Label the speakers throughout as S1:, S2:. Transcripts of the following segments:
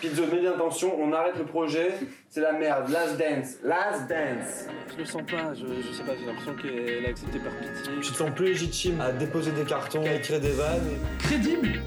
S1: Pizzo, mets bien attention, on arrête le projet, c'est la merde. Last dance, last dance.
S2: Je le sens pas, je, je sais pas, j'ai l'impression qu'elle a accepté par pitié.
S3: Tu te sens plus légitime à déposer des cartons, à écrire des vannes.
S4: Crédible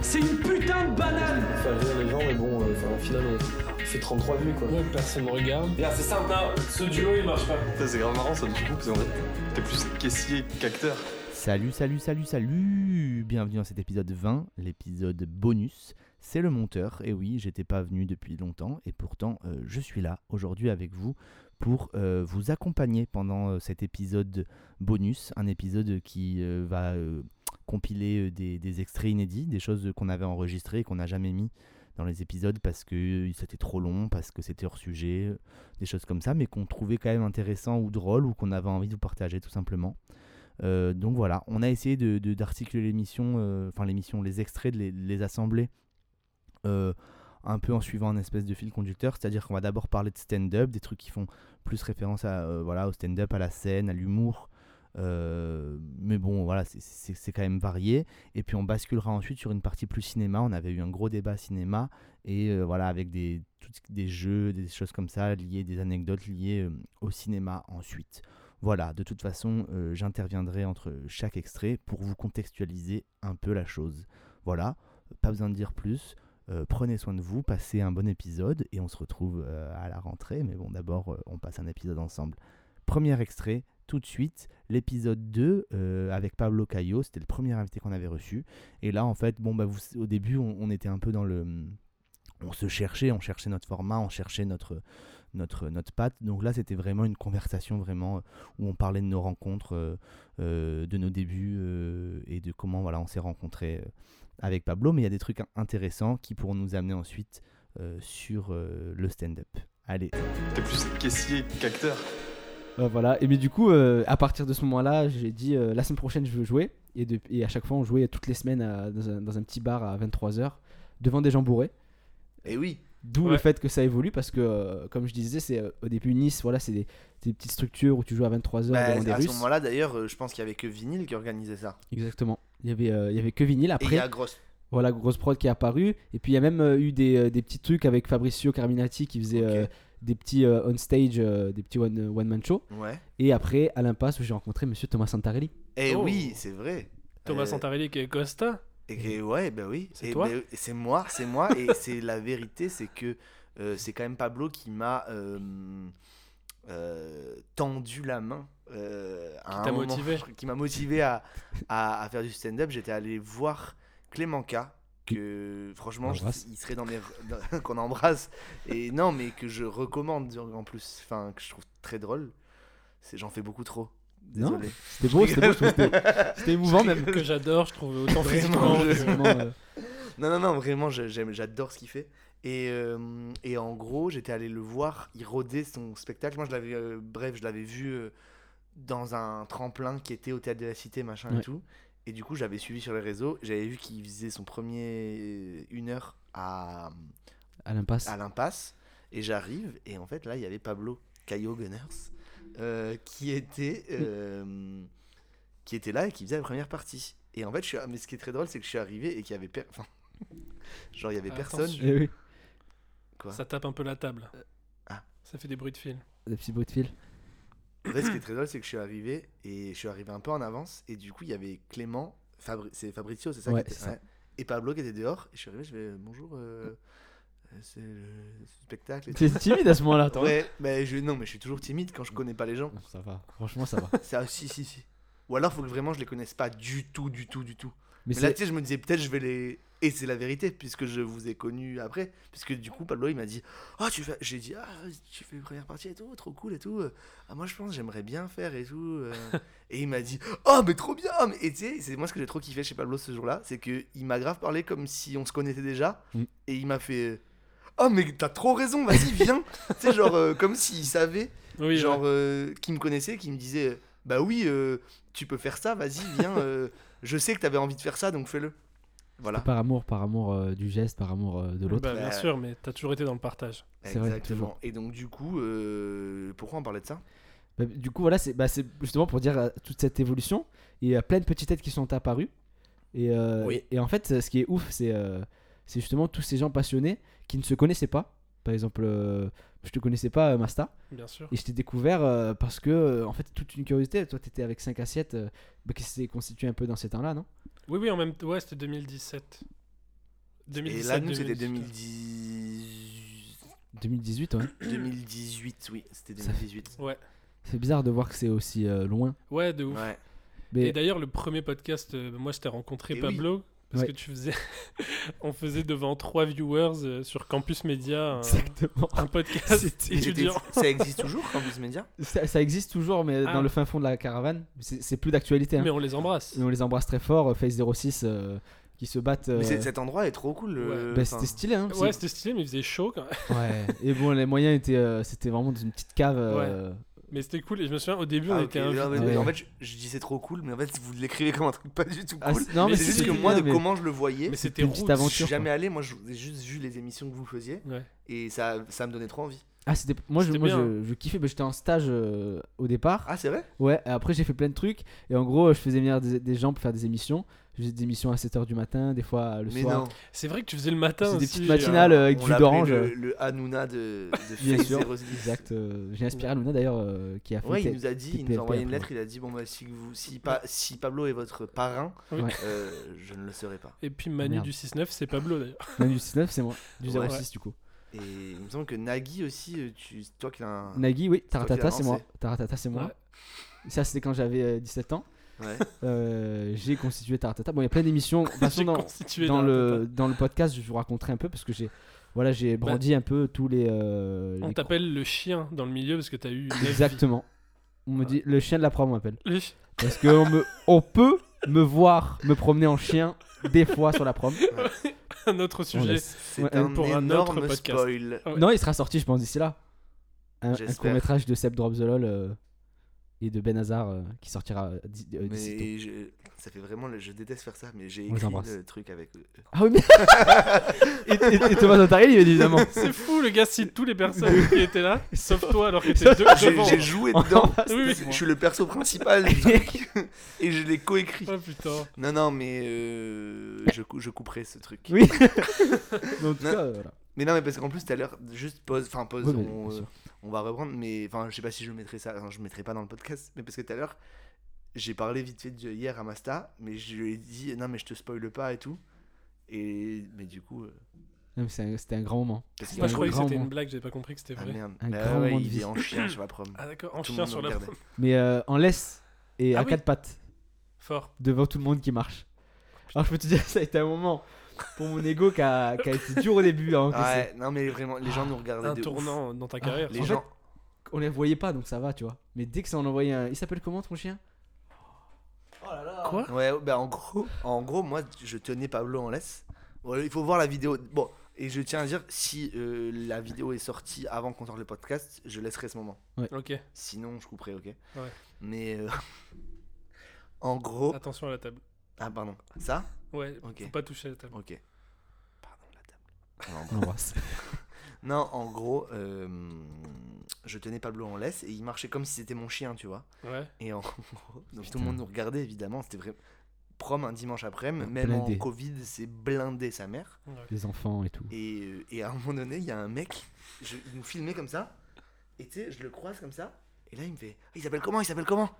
S4: C'est une putain de banane
S3: Faire rire les gens, mais bon, euh, enfin, au final, on fait 33 vues quoi.
S2: Ouais, personne me regarde.
S1: C'est simple, hein.
S2: Ce duo il marche pas.
S5: Ça, c'est grave marrant ça du coup, parce qu'en fait, t'es plus caissier qu'acteur.
S6: Salut, salut, salut, salut Bienvenue dans cet épisode 20, l'épisode bonus. C'est le monteur, et oui, j'étais pas venu depuis longtemps, et pourtant euh, je suis là aujourd'hui avec vous pour euh, vous accompagner pendant euh, cet épisode bonus, un épisode qui euh, va euh, compiler euh, des, extraits inédits, des choses qu'on avait enregistrées et qu'on n'a jamais mis dans les épisodes parce que c'était trop long, parce que c'était hors sujet, euh, des choses comme ça, mais qu'on trouvait quand même intéressant ou drôle ou qu'on avait envie de vous partager tout simplement. Euh, donc voilà, on a essayé de, de- d'articuler l'émission, euh, enfin l'émission, les extraits, de les assembler euh, un peu en suivant un espèce de fil conducteur, c'est-à-dire qu'on va d'abord parler de stand-up, des trucs qui font plus référence à, euh, voilà, au stand-up, à la scène, à l'humour. Euh, mais bon, voilà, c'est- quand même varié. Et puis on basculera ensuite sur une partie plus cinéma. On avait eu un gros débat cinéma et voilà avec des, des jeux, des choses comme ça liées, des anecdotes liées au cinéma ensuite. Voilà, de toute façon, j'interviendrai entre chaque extrait pour vous contextualiser un peu la chose. Voilà, pas besoin de dire plus. Euh, prenez soin de vous, passez un bon épisode et on se retrouve euh, à la rentrée. Mais bon, d'abord, euh, on passe un épisode ensemble. Premier extrait, tout de suite, l'épisode 2 euh, avec Pablo Cayo. C'était le premier invité qu'on avait reçu. Et là, en fait, bon, bah, vous, au début, on, on était un peu dans le. On se cherchait, on cherchait notre format, on cherchait notre, notre, notre patte. Donc là, c'était vraiment une conversation vraiment où on parlait de nos rencontres, de nos débuts et de comment voilà, on s'est rencontrés avec Pablo. Mais il y a des trucs in- intéressants qui pourront nous amener ensuite euh, sur euh, le stand-up. Allez,
S5: T'es plus caissier qu'acteur.
S7: Euh, voilà, et mais du coup, euh, à partir de ce moment-là, j'ai dit euh, la semaine prochaine je veux jouer. Et, de- et à chaque fois, on jouait toutes les semaines à- dans, un, dans un petit bar à 23h devant des gens bourrés.
S8: Et oui.
S7: D'où le fait que ça évolue parce que, euh, comme je disais, c'est euh, au début Nice, voilà, c'est des, des petites structures où tu joues à 23h
S8: Bah,
S7: devant des
S8: à ce moment-là, d'ailleurs, euh, je pense qu'il y avait que Vinyl qui organisait ça.
S7: Exactement. Il y avait, euh, il y avait que vinyle.
S8: Et il
S7: Après,
S8: y a grosse.
S7: voilà, grosse prod qui est apparue. Et puis il y a même euh, eu des, euh, des petits trucs avec Fabricio Carminati qui faisait euh, des petits euh, on stage, euh, des petits one, one man show.
S8: Ouais.
S7: Et après, à l'impasse où j'ai rencontré Monsieur Thomas Santarelli.
S8: Et
S2: Oh.
S8: oui, c'est vrai.
S2: Thomas
S8: Euh,
S2: Santarelli qui est Costa.
S8: Et que- ouais, bah oui.
S2: C'est
S8: Et
S2: toi
S8: bah, et c'est moi, c'est moi. et c'est la vérité, c'est que euh, c'est quand même Pablo qui m'a euh, euh, tendu la main. Euh, à
S2: Qui
S8: un
S2: t'a
S8: moment,
S2: motivé.
S8: Qui m'a motivé à, à, à faire du stand-up. J'étais allé voir Clément K. Que franchement, je- il serait dans mes. qu'on embrasse. Et non, mais que je recommande en plus. Enfin, que je trouve très drôle. C'est J'en fais beaucoup trop.
S7: Non,
S8: Désolé.
S7: C'était beau, c'était beau, c'était- émouvant même.
S2: Que j'adore, je trouve autant
S8: Vraiment, je-
S7: Vraiment, euh,
S8: Non, non, non, vraiment, j'adore ce qu'il fait. Et, euh, et en gros, j'étais allé le voir, il rodait son spectacle. Moi, je l'avais, euh, bref, je l'avais vu euh, dans un tremplin qui était au théâtre de la Cité, machin et tout. Et du coup, j'avais suivi sur les réseaux. J'avais vu qu'il faisait son premier euh, une heure à,
S7: à l'impasse.
S8: à l'impasse. Et j'arrive, et en fait, là, il y avait Pablo Cayo Gunners euh, qui, était, euh, qui était là et qui faisait la première partie. Et en fait, je suis, mais ce qui est très drôle, c'est que je suis arrivé et qu'il y avait. per- enfin, genre, il y avait personne.
S7: Eh oui,
S8: Quoi?
S2: Ça tape un peu la table.
S8: Ah.
S2: Ça fait des bruits de fil.
S7: des petits bruits de fil.
S8: En fait, ce qui est très drôle, c'est que je suis arrivé et je suis arrivé un peu en avance. Et du coup, il y avait Clément, Fabri- c'est Fabrizio, c'est ça,
S7: Ouais,
S8: qui était-
S7: ça.
S8: ouais. Et Pablo qui était dehors. Et je suis arrivé, je vais bonjour, euh, euh, c'est le spectacle.
S7: T'es timide à ce moment-là, toi
S8: Ouais, mais je, non, mais je suis toujours timide quand je connais pas les gens.
S7: Ça va, franchement, ça va.
S8: Ah, si, si, si. Ou alors, faut que vraiment je les connaisse pas du tout, du tout, du tout.
S7: Mais
S8: Mais là, tu sais, je me disais peut-être je vais les. Et c'est la vérité, puisque je vous ai connu après. Puisque du coup, Pablo, il m'a dit Ah, tu fais. J'ai dit Ah, tu fais une première partie et tout, trop cool et tout. Ah, moi, je pense, j'aimerais bien faire et tout. euh. et il m'a dit Oh, mais trop bien mais... Et tu sais, c'est moi ce que j'ai trop kiffé chez Pablo ce jour-là, c'est qu'il m'a grave parlé comme si on se connaissait déjà.
S7: Mm.
S8: Et il m'a fait Oh, mais t'as trop raison, vas-y, viens. tu sais, genre, euh, comme s'il savait
S2: Oui,
S8: genre
S2: ouais.
S8: euh, qui me connaissait, qui me disait bah oui, euh, tu peux faire ça, vas-y, viens. je sais que t'avais envie de faire ça, donc fais-le. Voilà.
S7: par amour, par amour euh, du geste, par amour euh, de l'autre.
S2: Bah, bien
S8: Bah,
S2: sûr, mais t'as toujours été dans le partage.
S7: vrai,
S8: Exactement. Et donc du coup, euh, pourquoi on parlait de ça?
S7: Bah, du coup, voilà, c'est bah, justement pour dire toute cette évolution. Il y a plein de petites têtes qui sont apparues. Et, euh,
S8: Oui.
S7: et en fait, ce qui est ouf, c'est euh, justement tous ces gens passionnés qui ne se connaissaient pas. Par exemple, euh, je te connaissais pas, euh, Masta,
S9: Bien sûr.
S7: et je t'ai découvert euh, parce que, euh, en fait, toute une curiosité. Toi, tu étais avec 5 assiettes euh, bah, qui s'est constitué un peu dans ces temps-là, non?
S9: Oui, oui, en même temps. Ouais, c'était 2017.
S8: Et
S9: 2017,
S8: là, nous, c'était
S9: 2018.
S8: 2010...
S7: 2018, ouais.
S8: 2018, oui, c'était
S7: Ça
S8: 2018.
S9: Ouais.
S7: C'est bizarre de voir que c'est aussi euh, loin.
S9: Ouais, de ouf.
S8: Ouais.
S7: Mais
S9: Et d'ailleurs, le premier podcast, euh, moi, je t'ai rencontré
S8: Et
S9: Pablo. Parce
S7: Ouais.
S9: que tu faisais. on faisait devant trois viewers euh, sur Campus Média un,
S7: exactement.
S9: un podcast étudiant.
S8: ça existe toujours, Campus Média?
S7: Ça, ça existe toujours, mais
S9: Ah.
S7: dans le fin fond de la caravane. C'est plus d'actualité. hein.
S9: Mais on les embrasse.
S7: Mais on les embrasse très fort. euh, Face 06 euh, qui se battent. euh,
S8: Mais c'est- cet endroit est trop cool. euh,
S7: bah, c'était stylé. Hein,
S9: Ouais, c'était stylé, mais il faisait chaud quand même.
S7: ouais. Et bon, les moyens étaient. euh, C'était vraiment dans une petite cave. euh,
S9: Mais c'était cool. Et je me souviens, au début, on
S8: Ah,
S9: était.
S8: Non, mais-
S7: Ouais.
S8: En fait, je, je disais trop cool, mais en fait, vous l'écrivez comme un truc pas du tout
S7: Ah,
S8: cool.
S7: c'est- non, mais
S8: c'est juste que moi, de
S7: mais-
S8: comment je le voyais,
S9: Mais
S7: C'était une petite
S8: je
S7: aventure.
S8: suis
S7: quoi.
S8: jamais allé. Moi, je- j'ai juste vu les émissions que vous faisiez
S9: Ouais.
S8: et ça, ça me donnait trop envie.
S7: Ah, c'était. Moi, je, moi je, je kiffais. bah, J'étais en stage euh, au départ.
S8: Ah, c'est vrai?
S7: Ouais, et après j'ai fait plein de trucs. Et en gros, je faisais venir des, des gens pour faire des émissions. Je faisais des émissions à 7h du matin, des fois le
S8: Mais
S7: soir.
S8: non.
S9: C'est vrai que tu faisais le matin.
S7: C'est des
S9: aussi,
S7: petites
S9: euh,
S7: matinales euh, avec
S8: On
S7: du jus d'orange.
S8: Le, le Hanouna de, de
S7: Bien sûr.
S8: 06.
S7: Exact. euh, J'ai inspiré Luna d'ailleurs euh, qui a fait.
S8: Ouais, il nous a dit, il nous a envoyé une lettre, il a dit bon bah si vous si pas si Pablo est votre parrain,
S9: Oui.
S7: Ouais.
S8: euh, je ne le serai pas.
S9: Et puis Manu
S7: Merde.
S9: du 6-9, c'est Pablo d'ailleurs.
S7: Non, du 19, c'est moi. Du
S8: Ouais.
S7: 06 du coup.
S8: Et il me semble que Nagui aussi, euh, tu, toi qui as un.
S7: Nagui, oui. Taratata, c'est moi. Taratata, c'est moi.
S9: Ouais.
S7: Ça, c'était quand j'avais euh, 17 ans.
S8: Ouais.
S7: Euh, j'ai constitué Taratata. Bon, il y a plein d'émissions. De toute façon, dans, le, dans le podcast, je vous raconterai un peu parce que j'ai voilà, j'ai brandi un peu tous les. euh,
S9: On
S7: les
S9: t'appelle le chien dans le milieu parce que t'as eu.
S7: Exactement. On me dit le chien de la prom, on m'appelle. Parce qu'on me, on peut me voir me promener en chien des fois sur la prom.
S9: Un autre sujet.
S8: C'est
S7: Ouais,
S8: un
S9: pour un
S8: énorme
S9: autre podcast.
S8: spoil.
S9: Ouais.
S7: Non, il sera sorti, je pense, d'ici là. Un, court métrage de Seb Drop the LOL euh, et de Ben Hazard euh, qui sortira euh, euh, d'ici.
S8: Mais je, ça fait vraiment, le- je déteste faire ça, mais j'ai
S7: On les
S8: écrit
S7: embrasse.
S8: le truc avec. eux.
S7: Ah oui, mais. et, et- et Thomas Notariel, il évidemment.
S9: C'est fou, le gars cite tous les personnes qui étaient là, sauf toi alors que t'es deux
S8: J'ai
S9: devant.
S8: j'ai joué dedans.
S9: Oui, oui.
S8: Je suis le perso principal du truc et je l'ai coécrit.
S9: Oh putain.
S8: Non, non, mais euh, je, cou- je couperai ce truc.
S7: Oui. Mais en tout
S8: Non.
S7: cas, euh, voilà.
S8: Mais non, mais parce qu'en plus, tout à l'heure, juste pause, enfin pause,
S7: Oui, mais
S8: on,
S7: bien
S8: euh,
S7: sûr.
S8: On va reprendre, mais enfin, je sais pas si je mettrai ça, je mettrai pas dans le podcast, mais parce que tout à l'heure, j'ai parlé vite fait de hier à Masta, mais je lui ai dit, non, mais je te spoile pas et tout. Et, mais du coup, euh,
S7: un- C'était un grand moment.
S9: Moi
S7: un
S9: je croyais que c'était une blague, j'avais pas compris que c'était
S8: Ah
S9: vrai.
S8: merde,
S7: Un
S8: Bah
S7: grand
S8: ouais,
S7: moment
S8: il est en chien sur la prom.
S9: Ah d'accord, en
S8: Tout
S9: chien sur la prom.
S7: Mais euh, en laisse et
S9: Ah
S7: à
S9: oui.
S7: quatre pattes
S9: Fort.
S7: devant tout le monde qui marche. Alors je peux te dire, ça a été un moment pour mon ego qui a, qui a été dur au début. hein,
S8: Ouais, non, mais vraiment, les gens nous regardaient
S9: Un
S8: de ouf.
S9: tournant dans ta
S7: Ah,
S9: carrière.
S8: Les
S7: En
S8: gens,
S7: On les voyait pas donc ça va, tu vois. Mais dès que ça en envoyait un. Il s'appelle comment ton chien?
S9: Quoi?
S8: Ouais, bah en gros, en gros, moi, je tenais Pablo en laisse. Voilà, il faut voir la vidéo. Bon, et je tiens à dire, si euh, la vidéo est sortie avant qu'on sorte le podcast, je laisserai ce moment.
S9: Ok,
S8: Sinon, je couperai, ok
S9: Ouais.
S8: Mais euh, en gros,
S9: attention à la table.
S8: ah pardon, ça,
S9: Ouais,
S8: Ok.
S9: faut pas toucher à la table.
S8: ok. Pardon la table. Non, en
S7: On
S8: gros-
S7: l'embrasse.
S8: Non, en gros, euh, je tenais Pablo en laisse et il marchait comme si c'était mon chien, tu vois.
S9: Ouais.
S8: Et en gros, donc tout le monde nous regardait évidemment, c'était vrai. Prom un dimanche après-midi,
S7: Ah,
S8: même
S7: blindé.
S8: en Covid, c'est blindé sa mère.
S9: ouais.
S7: Les enfants et tout.
S8: Et, euh, et à un moment donné, il y a un mec, je, il nous filmait comme ça, et tu sais, je le croise comme ça, et là il me fait Ah, Il s'appelle comment Il s'appelle comment?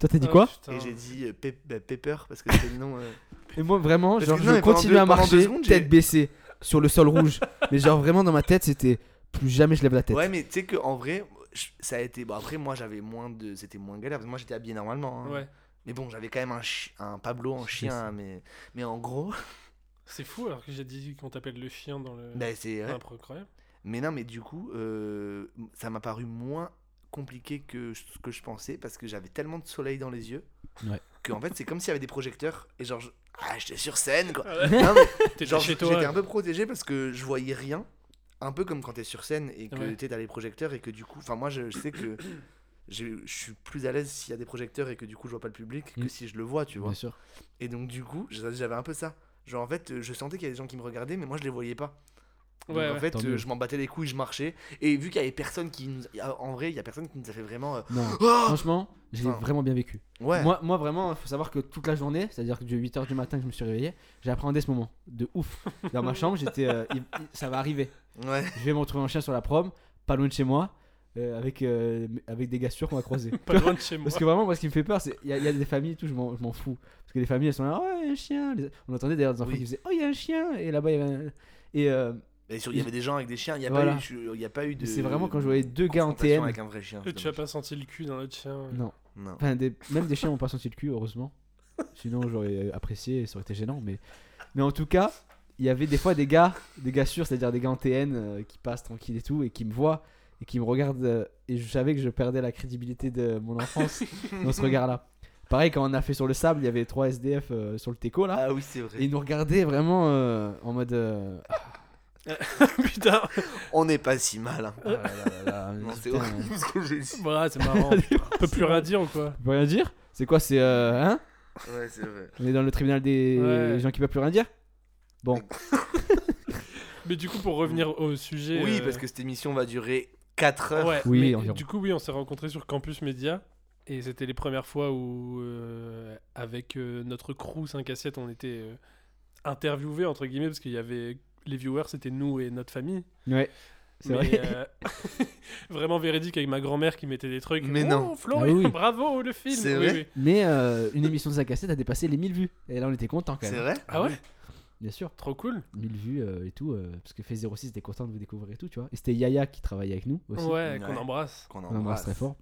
S7: Toi t'as dit
S9: Ah,
S7: quoi.
S8: Et j'ai dit euh, Pe- bah, Pepper, parce que c'est le nom. euh.
S7: Et moi vraiment,
S8: Parce
S7: genre
S8: que
S7: je
S8: non, mais pendant
S7: continue
S8: deux-
S7: à
S8: pendant deux
S7: marcher,
S8: secondes, j'ai-
S7: tête baissée, sur le sol rouge. mais genre vraiment dans ma tête c'était plus jamais je lève la tête.
S8: Ouais, mais tu sais qu'en vrai, je- ça a été. Bon, après, moi j'avais moins de. C'était moins galère, parce que moi j'étais habillé normalement. hein.
S9: Ouais.
S8: Mais bon, j'avais quand même un, chi- un Pablo en chien, mais, mais en gros,
S9: C'est fou alors que j'ai dit qu'on t'appelle le chien dans le.
S8: bah, c'est vrai.
S9: Incroyable.
S8: Mais non, mais du coup, euh, ça m'a paru moins compliqué que ce que je pensais parce que j'avais tellement de soleil dans les yeux
S7: Ouais.
S8: que en fait c'est comme s'il y avait des projecteurs et genre je- ah, j'étais sur scène quoi.
S9: Ouais.
S8: Non, mais
S9: T'es
S8: genre
S9: chez toi.
S8: j'étais un peu protégé parce que je voyais rien, un peu comme quand t'es sur scène et que
S9: Ouais.
S8: t'es dans les projecteurs et que du coup, enfin moi je, je sais que je je suis plus à l'aise s'il y a des projecteurs et que du coup je vois pas le public que
S7: Mm.
S8: si je le vois, tu vois.
S7: Bien sûr.
S8: Et donc du coup, j'avais un peu ça. Genre en fait, je sentais qu'il y avait des gens qui me regardaient mais moi je les voyais pas. Donc,
S9: Ouais,
S8: en fait, euh, je m'en battais les couilles, je marchais. Et vu qu'il y avait personne qui nous. En vrai, il y a personne qui nous a fait vraiment. euh,
S7: Non,
S8: Oh
S7: franchement, j'ai
S8: Enfin,
S7: vraiment bien vécu.
S8: Ouais.
S7: Moi, moi, vraiment, il faut savoir que toute la journée, c'est-à-dire que du 8h du matin que je me suis réveillé, j'ai appréhendé ce moment de ouf. Dans ma chambre, j'étais. euh, ça va arriver.
S8: Ouais.
S7: Je vais me retrouver en chien sur la prom, pas loin de chez moi, euh, avec, euh, avec des gars sûrs qu'on va croiser.
S9: Pas loin de chez moi.
S7: Parce que vraiment, moi, ce qui me fait peur, c'est il y, a- il y a des familles et tout, je m'en je m'en fous. Parce que les familles, elles sont là, oh, il y a un chien. Les- On entendait d'ailleurs des enfants
S8: Oui.
S7: qui faisaient, oh, il y a un chien. Et là-bas, il y avait un. Et euh,
S8: Sur- il y avait des gens avec des chiens. Il n'y a,
S7: Voilà.
S8: a pas eu de.
S7: c'est vraiment quand je voyais deux gars en TN.
S8: avec un vrai chien.
S9: Et tu as pas senti le cul dans l'autre chien.
S7: Non.
S8: Non.
S7: Enfin, des- même des chiens n'ont pas senti le cul, heureusement. Sinon, j'aurais apprécié et ça aurait été gênant. Mais, mais en tout cas, il y avait des fois des gars, des gars sûrs, c'est-à-dire des gars en TN euh, qui passent tranquille et tout, et qui me voient et qui me regardent. euh, et je savais que je perdais la crédibilité de mon enfance dans ce regard-là. Pareil, quand on a fait sur le sable, il y avait trois SDF euh, sur le teco là.
S8: Ah oui, c'est vrai.
S7: Et ils nous regardaient vraiment euh, en mode.
S9: Putain,
S8: On n'est pas si mal. hein.
S7: ah là là là là,
S8: Non, c'est
S7: putain.
S8: horrible ce que j'ai dit.
S9: voilà, c'est marrant. On peut plus rien dire ou quoi
S7: Tu peux rien dire C'est quoi C'est. euh, hein
S8: Ouais, c'est vrai.
S7: On est dans le tribunal des
S9: Ouais.
S7: gens qui peuvent plus rien dire Bon.
S9: Mais du coup, pour revenir au sujet.
S8: Oui,
S9: euh,
S8: parce que cette émission va durer 4 heures.
S9: Ouais,
S7: Oui,
S9: mais
S7: environ.
S9: du coup, oui, on s'est rencontrés sur Campus Média. Et c'était les premières fois où, euh, avec euh, notre crew 5 à 7, on était euh, interviewés, entre guillemets, parce qu'il y avait. Les viewers, c'était nous et notre famille.
S7: Ouais. C'est
S9: Mais
S7: vrai.
S9: euh, vraiment véridique avec ma grand-mère qui mettait des trucs.
S8: Mais
S9: Oh,
S8: non.
S9: Florian,
S7: Ah oui.
S9: bravo le film.
S8: C'est
S9: Oui,
S8: vrai
S9: oui.
S7: Mais euh, une émission de 5 à 7 a dépassé les 1000 vues. Et là, on était content quand
S8: C'est
S7: même.
S8: vrai
S9: Ah ouais
S7: Bien sûr.
S9: Trop cool.
S7: 1000 vues euh, et tout. euh, parce que Fait 06 était content de vous découvrir et tout, tu vois. Et c'était Yaya qui travaillait avec nous aussi.
S9: Ouais,
S8: Ouais.
S9: qu'on embrasse.
S8: Qu'on
S7: On embrasse
S8: embrasse.
S7: très fort.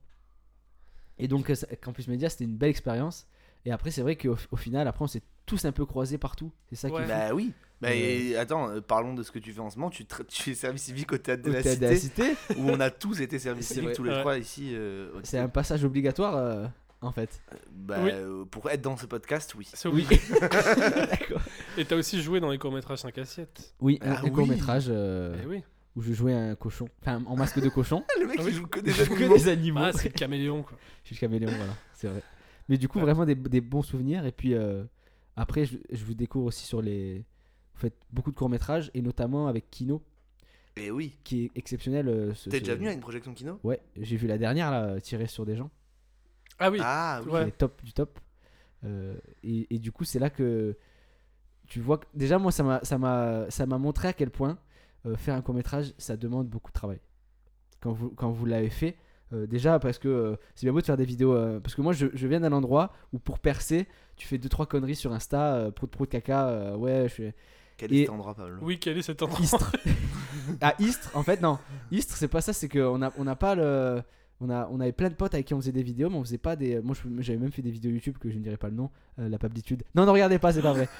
S7: Et donc, euh, Campus Média, c'était une belle expérience. Et après, c'est vrai qu'au au final, après, on s'est tous un peu croisés partout. C'est ça qui
S9: Ouais.
S7: est fou.
S8: Bah oui. Bah,
S7: Euh,
S8: et attends, euh, parlons de ce que tu fais en ce moment. Tu, tu fais service civique au théâtre de
S7: Au
S8: la
S7: théâtre de
S8: Cité,
S7: la Cité,
S8: où on a tous été service civique
S7: vrai.
S8: tous les
S9: Ouais.
S8: trois ici. euh,
S7: c'est un passage obligatoire euh, en fait.
S8: Bah,
S9: Oui.
S8: euh, pour être dans ce podcast, oui.
S9: C'est
S7: Oui. D'accord.
S9: Et t'as aussi joué dans les courts-métrages 5 assiettes.
S7: Oui, un,
S8: Ah
S7: un
S8: oui.
S7: court-métrage euh,
S9: Eh oui.
S7: où je jouais un cochon. Enfin, en masque de cochon.
S8: Le mec,
S9: Ah
S8: il joue que des
S7: que
S8: animaux.
S7: des animaux.
S9: Ah, c'est le caméléon, quoi.
S7: Je suis le caméléon, voilà, c'est vrai. Mais du coup,
S9: Ouais.
S7: vraiment des, des bons souvenirs. Et puis euh, après, je, je vous découvre aussi sur les. Vous faites beaucoup de courts-métrages, et notamment avec Kino,
S8: Et oui.
S7: qui est exceptionnel. euh, ce-
S8: T'es
S7: ce-
S8: déjà venu à une projection kino?
S7: Ouais, j'ai vu la dernière, là, tirer sur des gens.
S9: Ah oui.
S8: Ah oui.
S9: Ouais.
S7: Top du top. Euh, et, et du coup, c'est là que tu vois. que- déjà, moi, ça m'a, ça m'a, ça m'a montré à quel point euh, faire un court métrage, ça demande beaucoup de travail. Quand vous, quand vous l'avez fait, euh, déjà parce que euh, c'est bien beau de faire des vidéos. euh, parce que moi, je, je viens d'un endroit où pour percer, tu fais deux trois conneries sur Insta, euh, prout prout caca. euh, ouais, je fais
S8: Quel
S7: Et-
S8: est cet endroit, Pablo
S9: Oui, quel est cet endroit?
S7: Istres. à Istres, en fait, non. Istres, c'est pas ça, c'est qu'on a, on a pas le. On, a, on avait plein de potes avec qui on faisait des vidéos, mais on faisait pas des. Moi, j'avais même fait des vidéos YouTube que je ne dirais pas le nom, euh, la pablitude. Non, ne regardez pas, c'est pas vrai.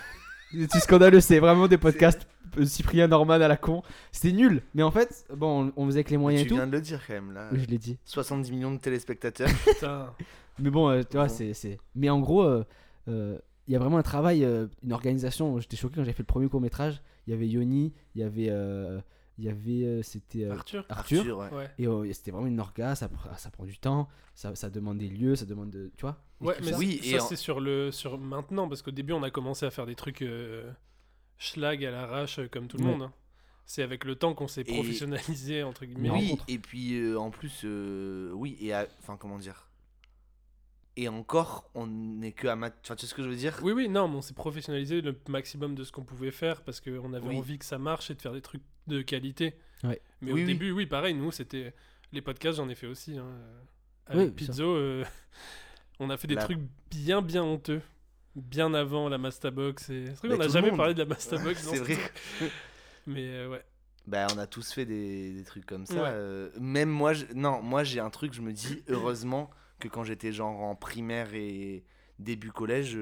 S7: C'est scandaleux, c'est vraiment des podcasts euh, Cyprien Norman à la con. C'était nul, mais en fait, bon, on, on faisait avec les moyens
S8: Tu
S7: et tout.
S8: viens de le dire quand même là.
S7: Oui, je l'ai dit.
S8: 70 millions de téléspectateurs.
S9: Putain.
S7: Mais bon, euh, tu vois,
S8: Bon.
S7: c'est, c'est. Mais en gros, euh, euh, y a vraiment un travail, euh, une organisation. J'étais choqué quand j'ai fait le premier court métrage. Il y avait Yoni, il y avait. euh, il y avait. euh, c'était. euh,
S9: Arthur
S7: Arthur.
S8: ouais.
S9: Ouais.
S7: Et euh, c'était vraiment une orga, ça, pr- ça prend du temps, ça, ça demande des lieux, ça demande de. Tu vois
S9: Ouais, mais
S7: ça.
S8: Oui,
S9: ça,
S8: en-
S9: c'est sur le sur maintenant parce qu'au début on a commencé à faire des trucs euh, schlag à l'arrache comme tout le
S7: Ouais.
S9: monde. hein. C'est avec le temps qu'on s'est professionnalisé entre guillemets.
S8: Oui, et puis euh, en plus, euh, oui, et à- enfin comment dire? Et encore, on n'est que amateur. Enfin, tu sais ce que je veux dire?
S9: Oui, oui, non, mais on s'est professionnalisé le maximum de ce qu'on pouvait faire parce qu'on avait
S8: Oui.
S9: envie que ça marche et de faire des trucs de qualité.
S7: Ouais.
S9: Mais
S8: Oui,
S9: au
S8: oui.
S9: début, oui, pareil, nous, c'était. Les podcasts, j'en ai fait aussi. hein. Avec. Pizzo, euh, on a fait des
S8: La-
S9: trucs bien, bien honteux. Bien avant la Mastabox. Et... C'est vrai qu'on n'a jamais
S8: monde.
S9: parlé de la Mastabox.
S8: C'est
S9: ce
S8: vrai.
S9: truc. Mais euh, ouais.
S8: Bah, on a tous fait des, des trucs comme ça.
S9: Ouais.
S8: euh, même moi, je- non, moi j'ai un truc, je me dis, heureusement que quand j'étais genre en primaire et début collège,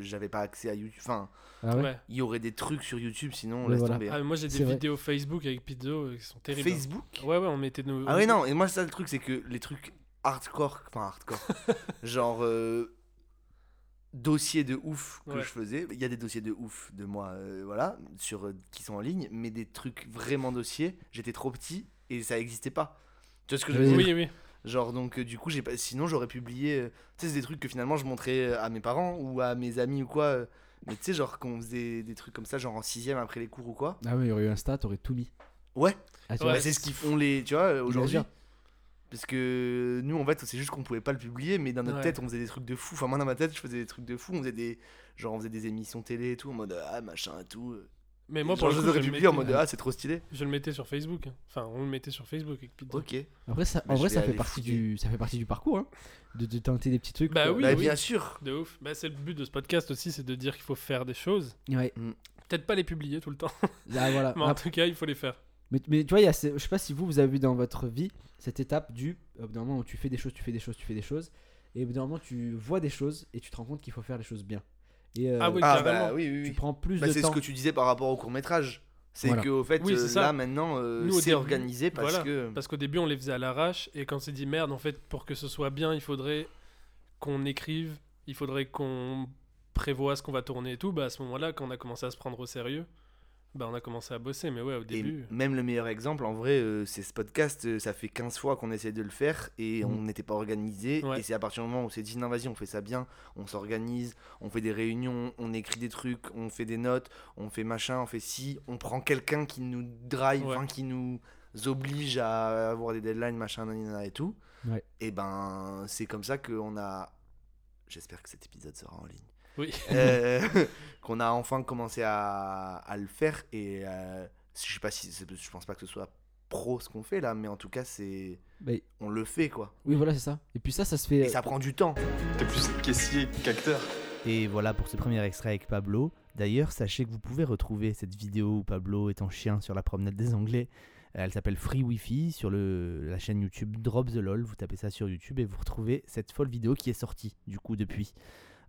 S8: j'avais pas accès à YouTube. Enfin,
S7: Ah ouais,
S8: il y aurait des trucs sur YouTube, sinon on
S7: Ouais,
S8: laisse
S7: voilà.
S8: tomber.
S9: Ah, mais moi, j'ai des
S7: vrai.
S9: vidéos Facebook avec Pizzo euh, qui sont terribles. hein.
S8: Facebook?
S9: Ouais, ouais, on mettait nos.
S8: Ah ouais, non, et moi, ça, le truc, c'est que les trucs hardcore, enfin hardcore, genre euh, dossiers de ouf que
S9: Ouais.
S8: je faisais, il y a des dossiers de ouf de moi, euh, voilà, sur, euh, qui sont en ligne, mais des trucs vraiment dossiers, j'étais trop petit et ça existait pas. Tu vois ce que je veux
S7: Oui,
S8: dire?
S9: Oui, oui.
S8: Genre, donc, euh, du coup, j'ai pas... sinon, j'aurais publié. euh, Tu sais, c'est des trucs que finalement, je montrais euh, à mes parents ou à mes amis ou quoi. euh, Mais tu sais, genre, quand on faisait des trucs comme ça, genre en sixième après les cours ou quoi.
S7: Ah ouais, il y aurait eu Insta, t'aurais tout mis.
S8: Ouais,
S7: Ah, tu
S9: Ouais.
S7: vois,
S8: bah, c'est ce qu'ils font les, tu vois, euh, aujourd'hui. Parce que nous, en fait, c'est juste qu'on pouvait pas le publier, mais dans notre
S9: Ouais.
S8: tête, on faisait des trucs de fou. Enfin, moi, dans ma tête, je faisais des trucs de fou. On faisait des, genre, on faisait des émissions télé et tout, en mode ah machin et tout.
S9: Mais moi, pour le
S8: je
S9: coup,
S8: les
S9: je
S8: en mode ah, c'est trop stylé.
S9: je le mettais sur Facebook. hein. Enfin, on le mettait sur Facebook avec Pizza.
S8: Ok.
S7: Après, ça, en vrai, ça fait,
S8: aller
S7: partie du, ça fait partie du parcours, hein, de, de tenter des petits trucs.
S9: Bah
S7: quoi.
S9: oui,
S8: bah,
S9: oui.
S8: bien sûr.
S9: De ouf. Bah, c'est le but de ce podcast aussi, c'est de dire qu'il faut faire des choses.
S7: Ouais.
S9: Peut-être pas les publier tout le temps,
S7: Là, voilà.
S9: mais en
S7: Après-
S9: tout cas, il faut les faire.
S7: Mais, mais tu vois, il y a je sais pas si vous, vous avez vu dans votre vie cette étape du. Au bout d'un moment où tu fais des choses, tu fais des choses, tu fais des choses. Et au bout d'un moment, tu vois des choses et tu te rends compte qu'il faut faire les choses bien. Et euh,
S9: Ah oui,
S8: Ah
S9: carrément.
S8: bah oui, oui,
S7: tu prends plus
S8: Bah,
S7: de
S8: c'est ce que tu disais par rapport au court métrage. C'est
S7: Voilà.
S8: que au fait,
S9: Oui,
S8: euh,
S9: ça.
S8: là maintenant, euh, c'est organisé parce
S9: voilà.
S8: que.
S9: Parce qu'au début, on les faisait à l'arrache, et quand on s'est dit merde, en fait, pour que ce soit bien, il faudrait qu'on écrive, il faudrait qu'on prévoit ce qu'on va tourner et tout. Bah, à ce moment-là, quand on a commencé à se prendre au sérieux, bah, on a commencé à bosser. Mais ouais, au
S8: Et
S9: début.
S8: même le meilleur exemple, en vrai, euh, c'est ce podcast. euh, ça fait 15 fois qu'on essaie de le faire et on
S7: Mhm.
S8: n'était pas organisé.
S9: Ouais.
S8: Et c'est à partir du moment où on s'est dit, non, vas-y, on fait ça bien, on s'organise, on fait des réunions, on écrit des trucs, on fait des notes, on fait machin, on fait ci, on prend quelqu'un qui nous drive,
S9: Ouais.
S8: qui nous oblige à avoir des deadlines, machin, nanana et tout.
S7: Ouais.
S8: Et ben, c'est comme ça qu'on a. J'espère que cet épisode sera en ligne.
S9: Oui.
S8: Euh, qu'on a enfin commencé à, à le faire et euh, je sais pas si je pense pas que ce soit pro ce qu'on fait là mais en tout cas c'est
S7: Bah,
S8: on le fait quoi
S7: oui, voilà, c'est ça. Et puis ça, ça se fait.
S8: et ça prend du temps
S5: T'es plus caissier qu'acteur.
S6: Et voilà pour ce premier extrait avec Pablo. D'ailleurs, sachez que vous pouvez retrouver cette vidéo où Pablo est en chien sur la promenade des Anglais. Elle s'appelle Free Wi-Fi sur le, la chaîne YouTube Drop the LOL. Vous tapez ça sur YouTube et vous retrouvez cette folle vidéo qui est sortie du coup depuis.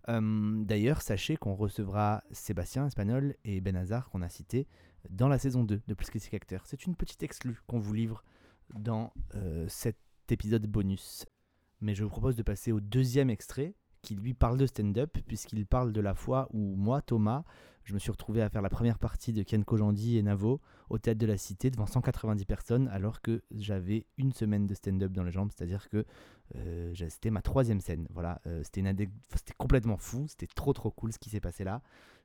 S6: D'ailleurs, sachez qu'on recevra Sébastien Espagnol et Ben Hazard qu'on a cité dans la saison 2 de Plus que c'est acteur. C'est une petite exclue qu'on vous livre dans cet épisode bonus. Mais je vous propose de passer au deuxième extrait qui lui parle de stand-up, puisqu'il parle de la fois où moi, Thomas, je me suis retrouvé à faire la première partie de Ken Kojandi et Navo au Théâtre de la Cité devant 190 personnes, alors que j'avais une semaine de stand-up dans les jambes, c'est-à-dire que euh, c'était ma troisième scène. Voilà, euh, c'était une complètement fou, c'était trop trop cool ce qui s'est passé là.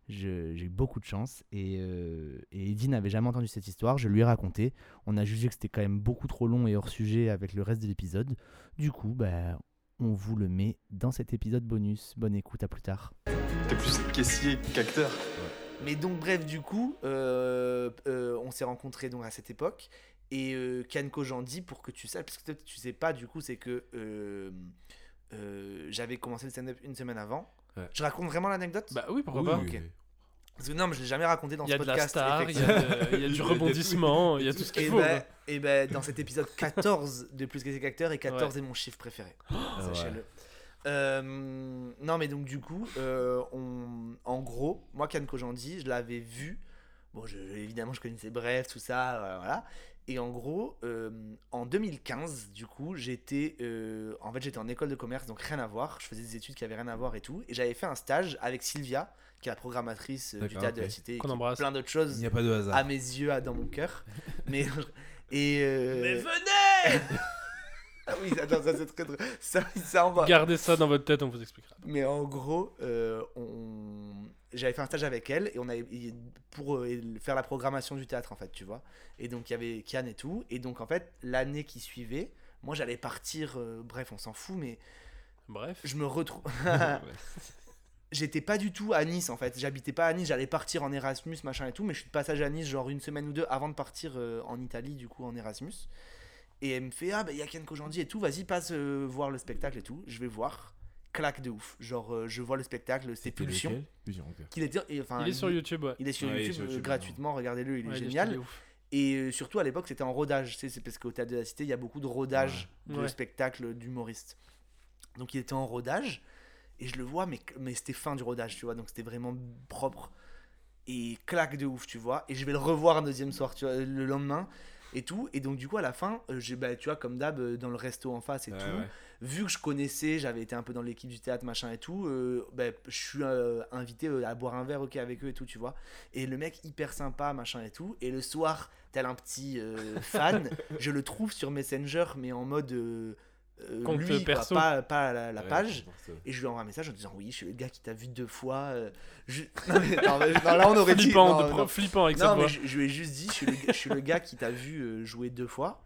S6: J'ai eu beaucoup de chance et, euh, et Eddie n'avait jamais entendu cette histoire, je lui ai raconté. On a jugé que c'était quand même beaucoup trop long et hors sujet avec le reste de l'épisode. Du coup, bah, on vous le met dans cet épisode bonus. Bonne écoute, à plus tard.
S5: T'es plus caissier qu'acteur.
S8: mais donc bref du coup euh, euh, on s'est rencontrés donc à cette époque et euh, Kian Kojandi pour que tu saches parce que peut-être tu sais pas du coup c'est que euh, euh, j'avais commencé le stand-up une semaine avant
S2: Ouais.
S8: je raconte vraiment l'anecdote?
S9: Bah oui, pourquoi
S2: Oui,
S9: pas
S2: oui,
S8: ok.
S2: oui.
S8: parce que non mais je l'ai jamais raconté dans
S9: Il y a
S8: ce
S9: de la
S8: podcast
S9: star, il y a, y du rebondissement, il y a tout ce qu'il faut.
S8: ben, et ben, dans cet épisode 14 de Plus que c'est qu'acteur, et 14
S9: Ouais.
S8: est mon chiffre préféré.
S2: Ouais.
S8: Sachez-le. Euh, non, mais donc, du coup, euh, on, en gros, moi, Kan Kojandi, je l'avais vu. Bon, je, évidemment, je connaissais Bref, tout ça, euh, voilà. Et en gros, euh, en 2015, du coup, j'étais euh, en fait, j'étais en école de commerce, donc rien à voir. Je faisais des études qui avaient rien à voir et tout. Et j'avais fait un stage avec Sylvia, qui est la programmatrice euh, du théâtre de la. Cité,
S9: Qu'on embrasse.
S8: plein d'autres choses
S2: Il n'y a pas de hasard.
S8: à mes yeux, à- dans mon cœur. Mais et euh,
S9: Mais venez
S8: ah oui, attends, ça c'est très drôle. Ça, ça on va.
S9: Gardez ça dans votre tête, on vous expliquera.
S8: Mais en gros, euh, on... j'avais fait un stage avec elle et on avait pour euh, faire la programmation du théâtre en fait, tu vois. Et donc il y avait Kian et tout. Et donc en fait, l'année qui suivait, moi j'allais partir. euh, bref, on s'en fout, mais
S9: Bref.
S8: je me retrouve. J'étais pas du tout à Nice en fait. J'habitais pas à Nice. J'allais partir en Erasmus machin et tout, mais je suis de passage à Nice genre une semaine ou deux avant de partir euh, en Italie du coup en Erasmus. Et elle me fait ah bah y a Ken Kojandi et tout. Vas-y passe euh, voir le spectacle et tout. Je vais voir. Claque de ouf. Genre euh, je vois le spectacle. C'est Pulsion.
S2: lequel Pulsion, ok.
S8: Qu'il est, et, enfin,
S9: Il est sur YouTube, ouais.
S8: Il est sur
S2: Ouais, il est
S8: YouTube,
S2: sur
S8: euh,
S2: YouTube,
S8: gratuitement. Regardez-le, il est
S9: Ouais, il est
S8: génial. Et euh, surtout à l'époque, c'était en rodage. Tu sais, c'est parce qu'au Théâtre de la Cité, il y a beaucoup de rodage
S9: Ouais.
S8: de
S9: Ouais.
S8: spectacles d'humoristes. Donc il était en rodage. Et je le vois, mais, mais c'était fin du rodage, tu vois. Donc c'était vraiment propre. Et claque de ouf, tu vois. Et je vais le revoir un deuxième soir, tu vois, le lendemain. Et tout. Et donc du coup, à la fin, euh, j'ai, bah, tu vois, comme d'hab, euh, dans le resto en face et
S2: Ouais,
S8: tout
S2: ouais.
S8: vu que je connaissais, j'avais été un peu dans l'équipe du théâtre, machin et tout, euh, ben, je suis euh, invité à boire un verre ok avec eux et tout, tu vois. Et le mec hyper sympa, machin et tout. Et le soir, tel un petit euh, fan, je le trouve sur Messenger, mais en mode euh,
S9: Compte
S8: lui, quoi,
S9: perso.
S8: pas, pas la, la
S5: Ouais,
S8: page. Et je lui envoie un message en disant oui, je suis le gars qui t'a vu deux fois. euh, je- non, mais, non, mais- non, là on aurait dit.
S9: Flippant,
S8: non,
S9: de pro-
S8: non.
S9: flippant avec
S8: Non, mais je, je lui ai juste dit, je suis le, gars- je suis le gars qui t'a vu euh, jouer deux fois.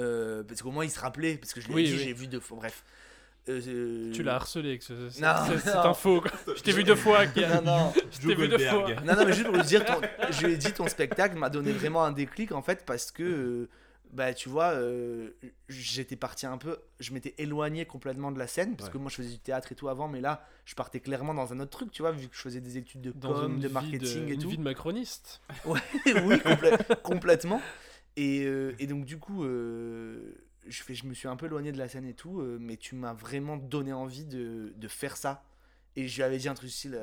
S8: Euh, parce qu'au moins il se rappelait, parce que je lui ai
S9: Oui,
S8: dit,
S9: oui.
S8: j'ai vu deux fois. Bref. Euh,
S9: Tu l'as harcelé avec ce, ce-
S8: Non,
S9: ce- cette
S8: non.
S9: info. quoi. Je t'ai vu deux fois.
S8: Non, non.
S9: Je t'ai vu deux fois.
S8: Non, non, mais juste pour lui dire, ton- je lui ai dit, ton spectacle m'a donné vraiment un déclic en fait, parce que, euh, bah, tu vois, euh, j'étais parti un peu, je m'étais éloigné complètement de la scène, parce
S5: Ouais.
S8: que moi je faisais du théâtre et tout avant, mais là, je partais clairement dans un autre truc, tu vois, vu que je faisais des études de
S9: Dans
S8: com, de marketing
S9: de,
S8: et
S9: une
S8: tout.
S9: vie de macroniste.
S8: Ouais, oui, complè- complètement. Et, euh, et donc, du coup, euh, je, fais, je me suis un peu éloigné de la scène et tout, mais tu m'as vraiment donné envie de, de faire ça. Et je lui avais dit un truc style.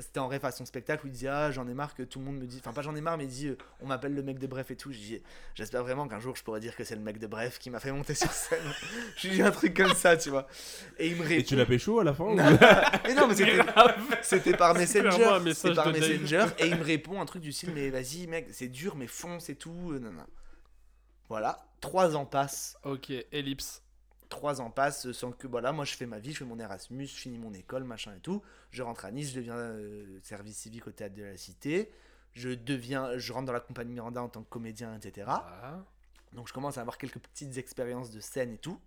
S8: C'était en ref à son spectacle où il disait Ah, j'en ai marre que tout le monde me dit. Enfin, pas j'en ai marre, mais il dit euh, On m'appelle le mec de Bref et tout. Je dis J'espère vraiment qu'un jour je pourrais dire que c'est le mec de Bref qui m'a fait monter sur scène. J'ai dit un truc comme ça, tu vois. Et il me répond.
S10: Et tu l'as pécho à la fin ou-
S8: mais non, mais c'était, c'était par Messenger. C'était par
S9: Dave.
S8: Messenger. Et il me répond un truc du style Mais vas-y, mec, c'est dur, mais fonce et tout. euh, nan, nan. Voilà. Trois ans passent.
S9: Ok, ellipse.
S8: Trois ans passent sans que, voilà, moi je fais ma vie, je fais mon Erasmus, je finis mon école, machin et tout. Je rentre à Nice, je deviens euh, service civique au théâtre de la Cité. Je deviens, je rentre dans la compagnie Miranda en tant que comédien, etc.
S9: Voilà.
S8: Donc je commence à avoir quelques petites expériences de scène et tout.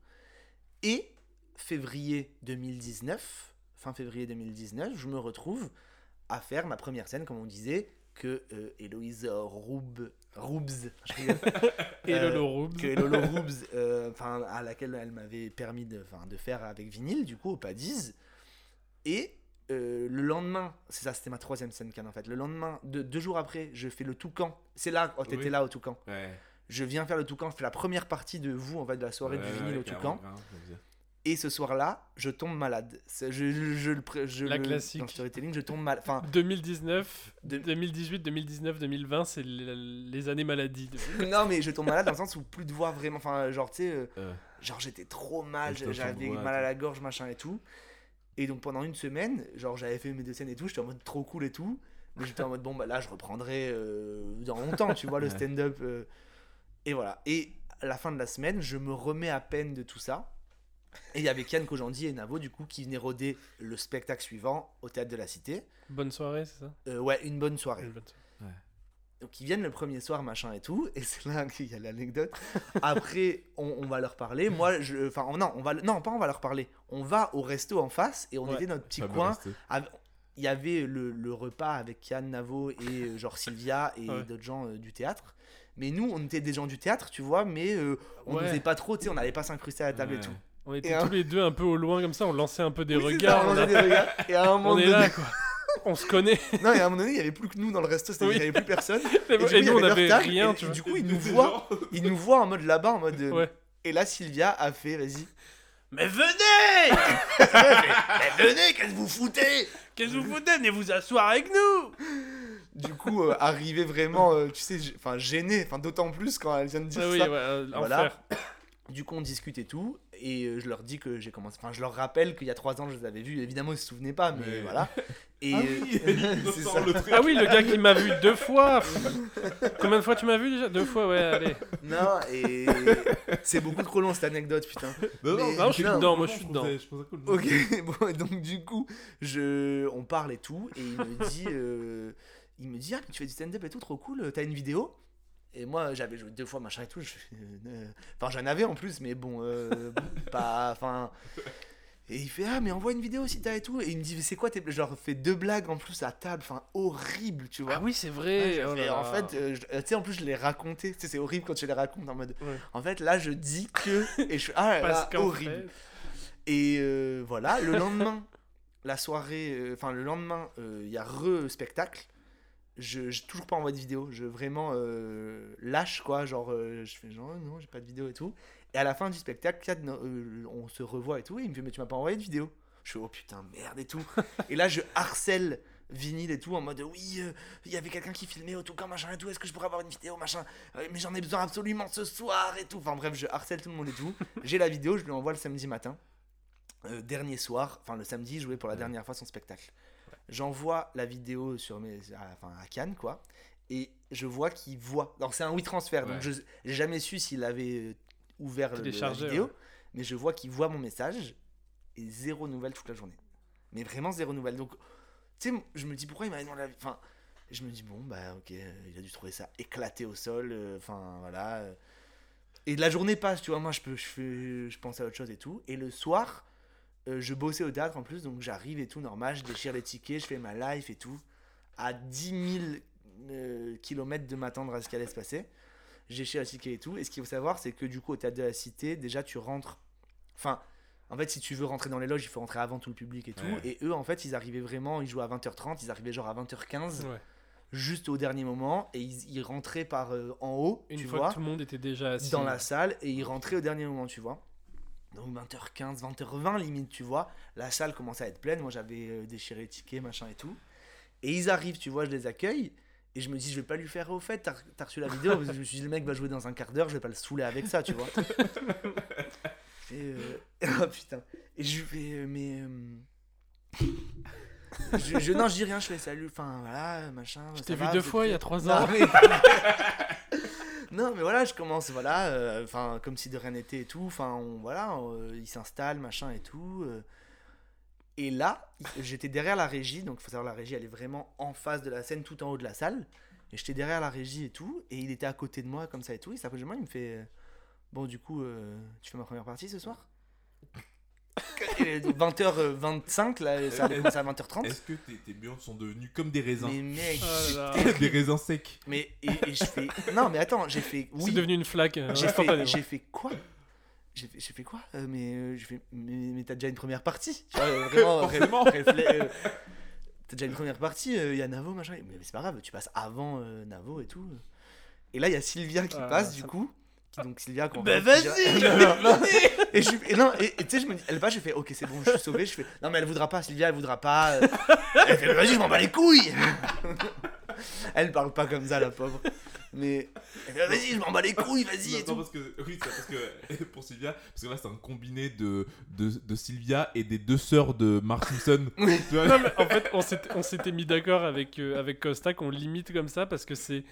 S8: Et février 2019, fin février 2019, je me retrouve à faire ma première scène, comme on disait, que euh, Héloïse Roub, Roubs, Euh,
S9: Roubs.
S8: que Roubs, euh, enfin à laquelle elle m'avait permis de, faire avec vinyle, du coup au Padis. Et euh, le lendemain, c'est ça, c'était ma troisième scène canne en fait. Le lendemain, deux, deux jours après, je fais le Toucan. C'est là, oh, t'étais
S5: Oui.
S8: là au Toucan.
S5: Ouais.
S8: Je viens faire le Toucan, je fais la première partie de vous en fait de la soirée
S5: Ouais,
S8: du vinyle
S5: ouais,
S8: au Toucan.
S5: disais.
S8: Et ce soir-là, je tombe malade. Je, je, je je
S9: La
S8: le-
S9: classique.
S8: Dans storytelling, je tombe malade. Enfin,
S9: 2019,
S8: De-
S9: 2018, 2019, 2020, c'est les, années maladies. de-
S8: non, mais je tombe malade dans le sens où plus de voix vraiment. Enfin, genre, tu sais, euh,
S5: Euh.
S8: genre j'étais trop mal, j'avais mal à la gorge, machin et tout. Et donc pendant une semaine, genre j'avais fait mes deux scènes et tout, j'étais en mode trop cool et tout. Mais j'étais en mode bon, bah là je reprendrai euh, dans longtemps, tu vois, le stand-up. Et voilà. Et à la fin de la semaine, je me remets à peine de tout ça. Et il y avait Kian Kojandi et Navo, du coup, qui venaient roder le spectacle suivant au théâtre de la Cité.
S9: Bonne soirée, c'est ça
S8: Euh, ouais, une bonne soirée.
S9: Une bonne soirée.
S8: Donc ils viennent le premier soir, machin et tout, et c'est là qu'il y a l'anecdote. Après, on, on va leur parler. Moi, je, enfin, non, on va, non, pas on va leur parler. On va au resto en face et on
S9: Ouais.
S8: était dans notre petit coin. Il y avait le, le repas avec Kian, Navo et euh, genre Sylvia et
S9: Ouais.
S8: d'autres gens euh, du théâtre. Mais nous, on était des gens du théâtre, tu vois, mais euh, on
S9: Ouais.
S8: n'osait pas trop, tu sais, on n'allait pas s'incruster à la table et tout.
S9: On était
S8: Et un-
S9: tous les deux un peu au loin comme ça, on lançait un peu des
S8: Oui,
S9: regards.
S8: ça, on
S9: on, a-
S8: faisait des regards. Et à un moment
S9: on est
S8: donné,
S9: là, quoi. On se connaît.
S8: non, et à un moment donné, il y avait plus que nous dans le resto, c'est-à-dire
S9: Oui.
S8: qu'il y avait plus personne.
S9: Et,
S8: coup,
S9: et nous, on
S8: leur
S9: avait
S8: table,
S9: rien,
S8: et-
S9: tu vois.
S8: du coup, ils nous voient, ils nous voient en mode là-bas, en mode. euh,
S9: Ouais.
S8: Et là, Sylvia a fait, vas-y.
S9: Mais venez
S8: Mais venez, qu'est-ce que vous foutez
S9: Qu'est-ce que vous foutez Venez vous asseoir avec nous
S8: Du coup, euh, arrivé vraiment, euh, tu sais, enfin gêné, enfin d'autant plus quand elle vient de dire
S9: Ah oui,
S8: ça.
S9: ouais, euh,
S8: Voilà. Du coup, on discute et tout, et euh, je leur dis que j'ai commencé. Enfin, je leur rappelle qu'il y a trois ans, je les avais vus. Évidemment, ils se souvenaient pas, mais
S5: Mais-
S8: voilà. Et
S5: Ah
S8: euh,
S5: oui,
S8: ça.
S5: le truc.
S9: Ah oui, le gars qui m'a vu deux fois. Combien de fois tu m'as vu déjà? Deux fois, ouais, allez.
S8: Non, et c'est beaucoup trop long cette anecdote, putain.
S5: Non,
S8: Mais-
S9: non, je suis
S8: non,
S9: dedans, moi je suis dedans.
S8: Ok, bon, et donc du coup, je, on parle et tout, et il me dit, euh, il me dit, ah, mais tu fais du stand-up et tout, trop cool, t'as une vidéo? Et moi, j'avais joué deux fois, machin et tout, je fais, euh, enfin, j'en avais en plus, mais bon, euh, pas, enfin. Et il fait, ah, mais envoie une vidéo si t'as et tout, et il me dit, c'est quoi, tes... genre, fait deux blagues en plus à table, enfin, horrible, tu vois.
S9: Ah oui, c'est
S8: Ouais,
S9: vrai.
S8: je
S9: oh
S8: fais,
S9: là
S8: en fait, euh, tu sais, en plus, je l'ai raconté. Tu sais, c'est horrible quand tu les racontes en mode.
S9: Ouais.
S8: En fait, là, je dis que. Et je suis. Ah, là, horrible.
S9: fait-
S8: Et euh, voilà, le lendemain, la soirée, enfin le lendemain, il y a re-spectacle. Je toujours pas envoyé de vidéo, je vraiment euh, lâche quoi, genre euh, je fais genre non, j'ai pas de vidéo et tout. Et à la fin du spectacle, euh, on se revoit et tout, et il me fait mais tu m'as pas envoyé de vidéo. Je fais oh putain merde et tout. et là je harcèle vinyle et tout en mode oui, il y avait quelqu'un qui filmait au tout cas machin et tout, est-ce que je pourrais avoir une vidéo machin, mais j'en ai besoin absolument ce soir et tout. Enfin bref, je harcèle tout le monde et tout. J'ai la vidéo, je lui envoie le samedi matin. Dernier soir, enfin le samedi, il jouait pour la dernière fois son spectacle. J'envoie la vidéo sur mes, à, enfin, à Cannes, quoi, et je vois qu'il voit. Alors c'est un oui transfert, donc je j'ai jamais su s'il avait euh, ouvert le- la vidéo,
S9: ouais.
S8: mais je vois qu'il voit mon message et zéro nouvelle toute la journée. Mais vraiment zéro nouvelle. Donc, tu sais, je me dis pourquoi il m'a demandé la. Enfin, je me dis, bon, bah ok, il a dû trouver ça éclaté au sol. euh, Enfin, voilà. euh. Et la journée passe, tu vois. Moi, je, peux, je, fais, je pense à autre chose et tout. Et le soir, euh, je bossais au théâtre en plus, donc j'arrive et tout, normal. Je déchire les tickets, je fais ma life et tout. À 10 000 euh, kilomètres de m'attendre à ce qui allait se passer. Je déchire les tickets et tout. Et ce qu'il faut savoir, c'est que du coup, au théâtre de la Cité, déjà, tu rentres. Enfin. En fait, si tu veux rentrer dans les loges, il faut rentrer avant tout le public et tout.
S5: Ouais.
S8: Et eux, en fait, ils arrivaient vraiment, ils jouaient à 20h30, ils arrivaient genre à 20h15
S9: Ouais.
S8: juste au dernier moment et ils, ils rentraient par euh, en haut,
S9: Une
S8: tu
S9: fois
S8: vois,
S9: que tout le monde était déjà assis.
S8: dans la salle et ils rentraient au dernier moment, tu vois. Donc 20h15, 20h20 limite, tu vois. La salle commençait à être pleine, moi j'avais euh, déchiré les tickets, machin et tout. Et ils arrivent, tu vois, je les accueille et je me dis je vais pas lui faire au fait, t'as reçu la vidéo? Parce que je me suis dit le mec va jouer dans un quart d'heure, je vais pas le saouler avec ça, tu vois. et euh, oh putain. Et je fais euh, mais euh, je, je- non, je dis rien, je fais salut, enfin voilà, machin.
S9: Je t'ai vu deux fois il y a trois
S8: non,
S9: ans.
S8: mais... non, mais voilà, je commence, voilà, euh, enfin, comme si de rien n'était et tout. Enfin, on- voilà, euh, il s'installe, machin et tout. euh. et là, j'étais derrière la régie, donc il faut savoir, la régie, elle est vraiment en face de la scène, tout en haut de la salle. Et j'étais derrière la régie et tout, et il était à côté de moi, comme ça et tout. Il s'approche de moi, il me fait Bon, du coup, euh, tu fais ma première partie ce soir? 20h25, là, ça a commencé à 20h30.
S10: Est-ce que tes, tes murs sont devenus comme des raisins
S8: Mais mec,
S9: Oh là là.
S10: Des raisins secs
S8: mais et, et je fais non mais attends j'ai fait
S9: C'est
S8: oui
S9: devenu une flaque. euh,
S8: j'ai fait j'ai fait quoi? J'ai fait, j'ai fait quoi? Euh, mais euh, j'ai fait mais, mais t'as déjà une première partie? Tu vois, euh, vraiment ré-
S10: Forcément.
S8: réflé- euh, t'as déjà une première partie il y a Navo machin mais c'est pas grave tu passes avant euh, Navo et tout et là il y a Sylvia qui
S9: Ah,
S8: passe du coup qui, donc Sylvia qu'on
S9: Bah,
S8: va-
S9: vas-y,
S8: non, non, non. et je et non et tu sais je me dis elle va je fais ok c'est bon je suis sauvé je fais non mais elle voudra pas Sylvia elle voudra pas euh. elle fait vas-y je m'en bats les couilles elle parle pas comme ça la pauvre mais elle fait vas-y je m'en bats les couilles vas-y et tout
S10: parce que, oui, c'est parce que pour Sylvia, parce que là c'est un combiné de, de, de Sylvia et des deux sœurs de Mark Simpson.
S8: Oui.
S9: Non, mais en fait, on s'était, on s'était mis d'accord avec, euh, avec Costa qu'on limite comme ça parce que c'est,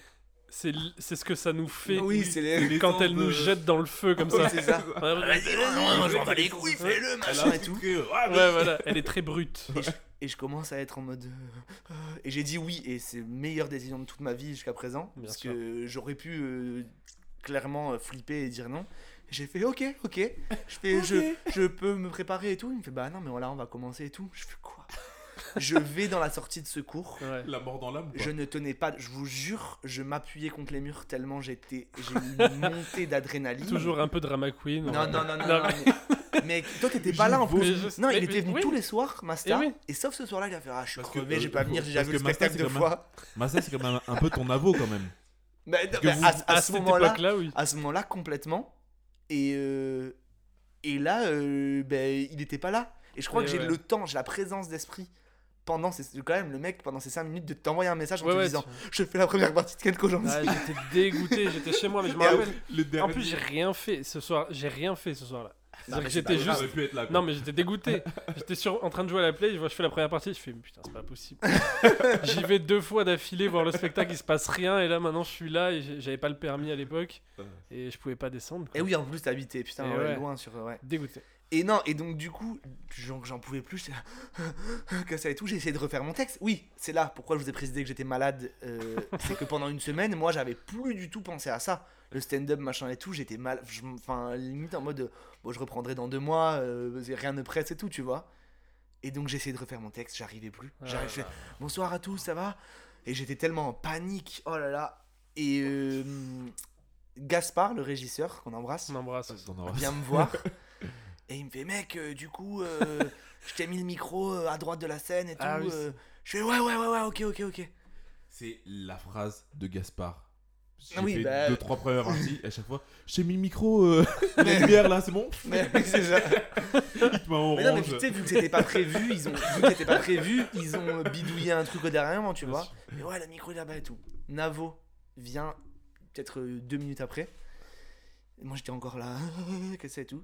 S9: c'est, l- c'est ce que ça nous fait
S8: oui c'est les
S9: quand elle
S10: de-
S9: nous jette dans le feu comme
S8: Oui,
S9: ça.
S8: c'est ça.
S9: Ouais,
S8: les couilles fais-le machin et tout.
S9: Ouais, voilà, elle est très brute.
S8: et je commence à être en mode euh, euh, et j'ai dit oui et c'est meilleure décision de toute ma vie jusqu'à présent
S9: Bien
S8: parce
S9: sûr.
S8: que j'aurais pu euh, clairement flipper et dire non. Et j'ai fait ok ok. Je fais je, je peux me préparer et tout. Il me fait bah non mais voilà on va commencer et tout. Je fais quoi? Je vais dans la sortie de secours
S9: Ouais.
S10: La mort dans l'âme
S8: je ne tenais pas je vous jure je m'appuyais contre les murs tellement j'étais j'ai eu une montée d'adrénaline
S9: Toujours un peu drama queen.
S8: non
S9: ouais.
S8: non non non,
S9: Non,
S8: non, mais... mec toi t'étais pas là en plus
S9: je-
S8: non,
S9: mais-
S8: il était venu
S9: oui.
S8: tous les soirs, Masta.
S9: Eh
S8: Et,
S9: oui.
S8: sauf ce soir-là, il a fait Ah, je suis
S10: Parce que,
S8: crevé,
S10: euh,
S8: je vais pas venir, j'ai déjà
S10: parce
S8: vu le
S10: que Masta,
S8: spectacle
S10: c'est
S8: deux fois.
S10: Massa, c'est quand même un peu ton avo quand même. Vous-
S8: à, à
S9: À
S8: ce moment-là,
S9: oui.
S8: à ce moment-là, complètement. Et, euh, et là, euh, ben, il était pas là. Et je crois
S9: Et
S8: que j'ai le temps, j'ai la présence d'esprit pendant ces, quand même le mec pendant ces 5 minutes de t'envoyer un message en
S9: Ouais,
S8: te
S9: ouais,
S8: disant
S9: tu-
S8: je fais la première partie de Kenko Jansi.
S9: Ah, j'étais dégoûté, j'étais chez moi, mais je me rappelle.
S10: Le
S9: En plus, j'ai rien fait ce soir. J'ai rien fait ce soir-là. C'est-à-dire
S8: mais
S9: que
S8: c'est pas
S9: j'étais juste.
S10: Être là.
S9: Non, mais j'étais dégoûté. j'étais sur... en train de jouer à la play. Je vois, je fais la première partie. Je fais, mais putain, c'est pas possible. J'y vais deux fois d'affilée voir le spectacle. Il se passe rien. Et là, maintenant, je suis là. Et j'avais pas le permis à l'époque. Et je pouvais pas descendre. quoi.
S8: Et oui, en plus, t'habitais, putain,
S9: Et
S8: ouais,
S9: ouais.
S8: loin sur. Ouais.
S9: Dégoûté.
S8: Et non, et donc du coup, j'en j'en pouvais plus, j'étais là, que ça et tout, j'ai essayé de refaire mon texte. Oui, c'est là pourquoi je vous ai précisé que j'étais malade. euh, c'est que pendant une semaine, moi j'avais plus du tout pensé à ça. Le stand-up, machin et tout, j'étais mal. Enfin, limite en mode, bon, je reprendrai dans deux mois, euh, rien ne presse et tout, tu vois. Et donc j'ai essayé de refaire mon texte, j'arrivais plus.
S9: Ah,
S8: J'arrivais, bonsoir à tous, ça va? Et j'étais tellement en panique, oh là là. Et euh, Gaspard, le régisseur, qu'on embrasse,
S9: On embrasse.
S8: Vient me voir et il me fait mec euh, du coup euh, je t'ai mis le micro euh, à droite de la scène et tout
S9: Ah oui,
S8: euh. je fais ouais ouais ouais ouais ok ok ok.
S10: C'est la phrase de Gaspard. J'ai
S8: Ah oui,
S10: fait
S8: bah-
S10: deux, trois premières parties et à chaque fois, j'ai mis le micro, euh, la lumière là, c'est bon?
S8: Mais oui, c'est ça.
S10: En
S8: mais non mais tu sais vu que c'était pas prévu ils ont vu que c'était pas prévu ils ont bidouillé un truc au dernier tu vois. mais ouais le micro est là-bas et tout. Navo vient peut-être deux minutes après. Moi j'étais encore là que c'est tout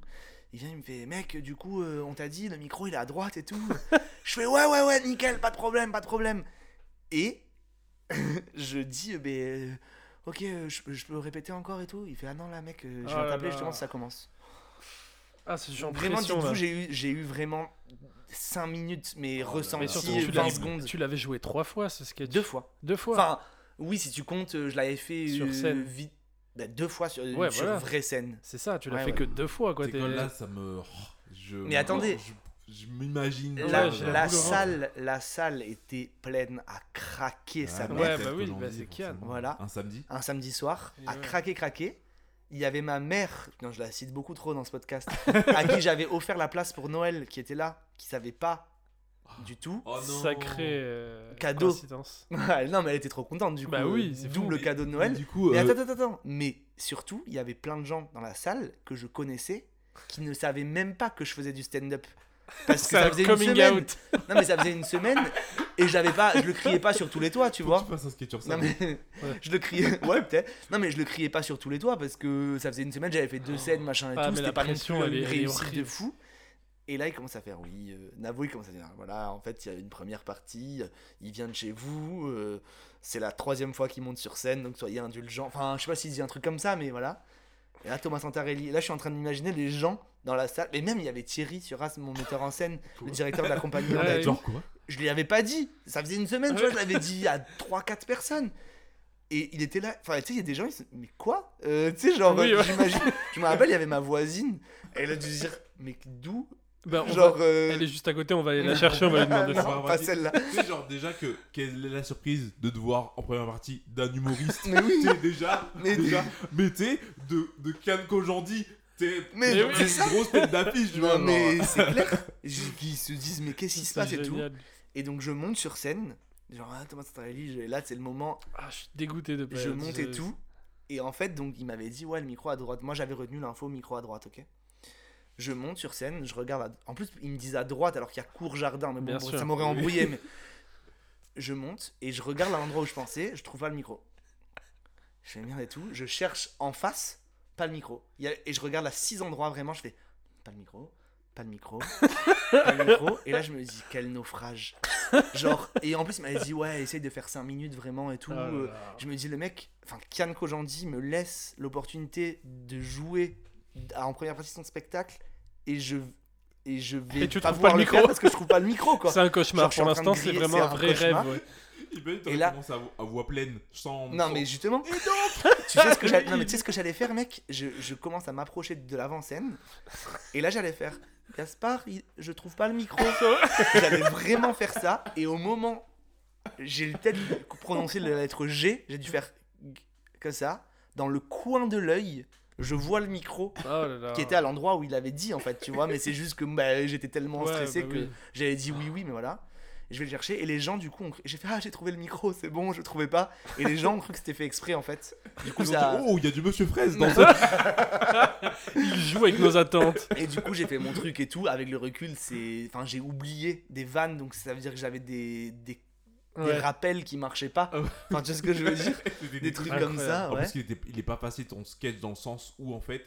S8: il vient il me fait mec du coup euh, on t'a dit le micro il est à droite et tout je fais ouais ouais ouais nickel pas de problème pas de problème et je dis euh, ben euh, ok je, peux- je peux répéter encore et tout il fait ah non là mec je
S9: Oh
S8: viens
S9: là
S8: t'appeler justement ça commence
S9: Ah, c'est genre
S8: Vraiment, dites-vous, j'ai eu, j'ai eu vraiment 5 minutes, mais euh,
S9: tu
S8: 20
S9: l'avais-
S8: secondes.
S9: Tu l'avais joué trois fois, ce sketch.
S8: Deux fois.
S9: Deux fois.
S8: Enfin, oui, si tu comptes, je l'avais fait
S9: Sur scène.
S8: vite. Bah, deux fois sur,
S9: Ouais,
S8: sur
S9: voilà.
S8: vraie scène.
S9: c'est ça, tu l'as
S8: Ouais,
S9: fait
S8: ouais.
S9: que deux fois, quoi.
S10: Là, ça me. Je,
S8: Mais attendez.
S10: Je, je m'imagine.
S8: La, la salle, la salle était pleine à craquer sa
S10: Ah,
S8: mère.
S9: Ouais, bah oui, bah c'est Kian.
S8: Voilà.
S10: Un samedi
S8: Un samedi soir,
S9: Et
S8: à
S9: ouais.
S8: craquer, craquer. Il y avait ma mère, non, je la cite beaucoup trop dans ce podcast, à qui j'avais offert la place pour Noël, qui était là, qui savait pas du tout.
S10: Oh non
S9: Sacré euh,
S8: Cadeau.
S9: coïncidence.
S8: non, mais elle était trop contente du coup.
S9: Bah oui,
S8: euh,
S9: c'est fou.
S8: double
S10: Mais-
S8: cadeau de
S10: mais
S8: Noël.
S10: Du coup,
S8: Mais
S10: euh,
S8: attends, attends, attends. Mais surtout, il y avait plein de gens dans la salle que je connaissais qui ne savaient même pas que je faisais du stand-up. Parce que ça faisait une
S9: coming
S8: semaine.
S9: out.
S8: Non, mais ça faisait une semaine et j'avais pas, je le criais pas sur tous les toits, tu
S10: faut
S8: vois.
S10: tu fasses un sketch sur ça.
S8: Non mais je le criais, ouais peut-être. Non mais je le criais pas sur tous les toits parce que ça faisait une semaine, j'avais fait deux scènes, machin et
S9: Ah,
S8: tout,
S9: mais
S8: c'était pas non plus une réussite de
S9: horrible.
S8: fou. Et là il commence à faire, oui, euh, Navo il commence à dire, voilà, en fait il y a une première partie, il vient de chez vous, euh, c'est la troisième fois qu'il monte sur scène, donc soyez indulgents. Enfin je sais pas s'il dit un truc comme ça, mais voilà. Et là Thomas Santarelli, là je suis en train d'imaginer les gens dans la salle, et même il y avait Thierry Suras, mon metteur en scène, le directeur de la compagnie.
S9: Ouais.
S10: Genre quoi
S8: Je lui avais pas dit. Ça faisait une semaine, tu vois, je l'avais dit à 3-4 personnes. Et il était là. Enfin, tu sais, il y a des gens, ils se Mais quoi? Euh, Tu sais, genre,
S9: Oui, ouais.
S8: j'imagine. Je me rappelle, il y avait ma voisine. Elle a dû se dire Mais d'où
S9: Bah, on
S8: Genre.
S9: va-
S8: euh,
S9: Elle est juste à côté, on va aller la chercher, on va lui demander
S8: non,
S9: ça.
S8: pas celle-là.
S10: Tu sais, genre déjà que quelle est la surprise de te voir en première partie d'un humoriste?
S8: Mais oui.
S10: Tu sais, déjà,
S8: Mais-
S10: déjà, mais sais, de, de Kian Kojandi,
S8: Mais
S10: genre,
S8: oui,
S10: c'est une grosse tête d'affiche, tu vois.
S8: Mais c'est clair. Qu'ils se disent Mais qu'est-ce qui se passe et tout. Et donc, je monte sur scène. Genre, ah, Thomas Santarelli, là, c'est le moment.
S9: Ah, je suis dégoûté de pas
S8: je monte et tout. Et en fait, donc, il m'avait dit, ouais, le micro à droite. Moi, j'avais retenu l'info micro à droite, ok Je monte sur scène, je regarde. à- En plus, il me disait à droite alors qu'il y a court jardin. Mais bon, ça m'aurait embrouillé. mais je monte et je regarde à l'endroit où je pensais. Je trouve pas le micro. Je fais merde et tout. Je cherche en face, pas le micro. Et je regarde à six endroits vraiment. Je fais pas le micro, pas le micro, pas le micro. Et là, je me dis, quel naufrage. Genre, et en plus, il m'avait dit, ouais, essaye de faire 5 minutes vraiment et tout.
S9: Ah
S8: je me dis, le mec, enfin, Kian Kojandi me laisse l'opportunité de jouer en première partie de son spectacle et je, et je vais
S9: Et tu
S8: pas
S9: trouves pas le micro.
S8: parce que je trouve pas le micro, quoi.
S9: C'est un cauchemar.
S8: Genre,
S9: Pour l'instant, c'est vraiment un vrai rêve. ouais.
S10: Il peut être
S8: Et là-
S10: à, vo- à voix pleine, sans.
S8: Non,
S10: sans-
S8: mais justement, tu sais ce que j'allais, non, mais tu sais ce que j'allais faire, mec? Je, je commence à m'approcher de l'avant-scène et là, j'allais faire Gaspard, il- je trouve pas le micro. j'allais vraiment faire ça et au moment, j'ai peut-être prononcé la lettre G, j'ai dû faire comme ça. Dans le coin de l'œil, je vois le micro
S9: Oh là là.
S8: qui était à l'endroit où il avait dit en fait, tu vois, mais c'est juste que bah, j'étais tellement
S9: Ouais,
S8: stressé
S9: bah
S8: que
S9: oui.
S8: j'avais dit oui, oui, mais voilà. Et je vais le chercher et les gens du coup, ont j'ai fait ah j'ai trouvé le micro, c'est bon, je le trouvais pas. Et les gens ont cru que c'était fait exprès en fait. Du coup ça.
S10: oh, il y a du Monsieur Fraise dans ça.
S9: Il joue avec nos attentes.
S8: Et du coup j'ai fait mon truc et tout. Avec le recul, c'est, enfin j'ai oublié des vannes, donc ça veut dire que j'avais des, des, des
S9: Ouais.
S8: rappels qui marchaient pas.
S10: Ah.
S8: Enfin tu vois ce que je veux dire Des trucs
S9: incroyable.
S8: comme ça,
S10: En
S8: ouais.
S10: plus, il, était, il est pas facile ton sketch dans le sens où en fait,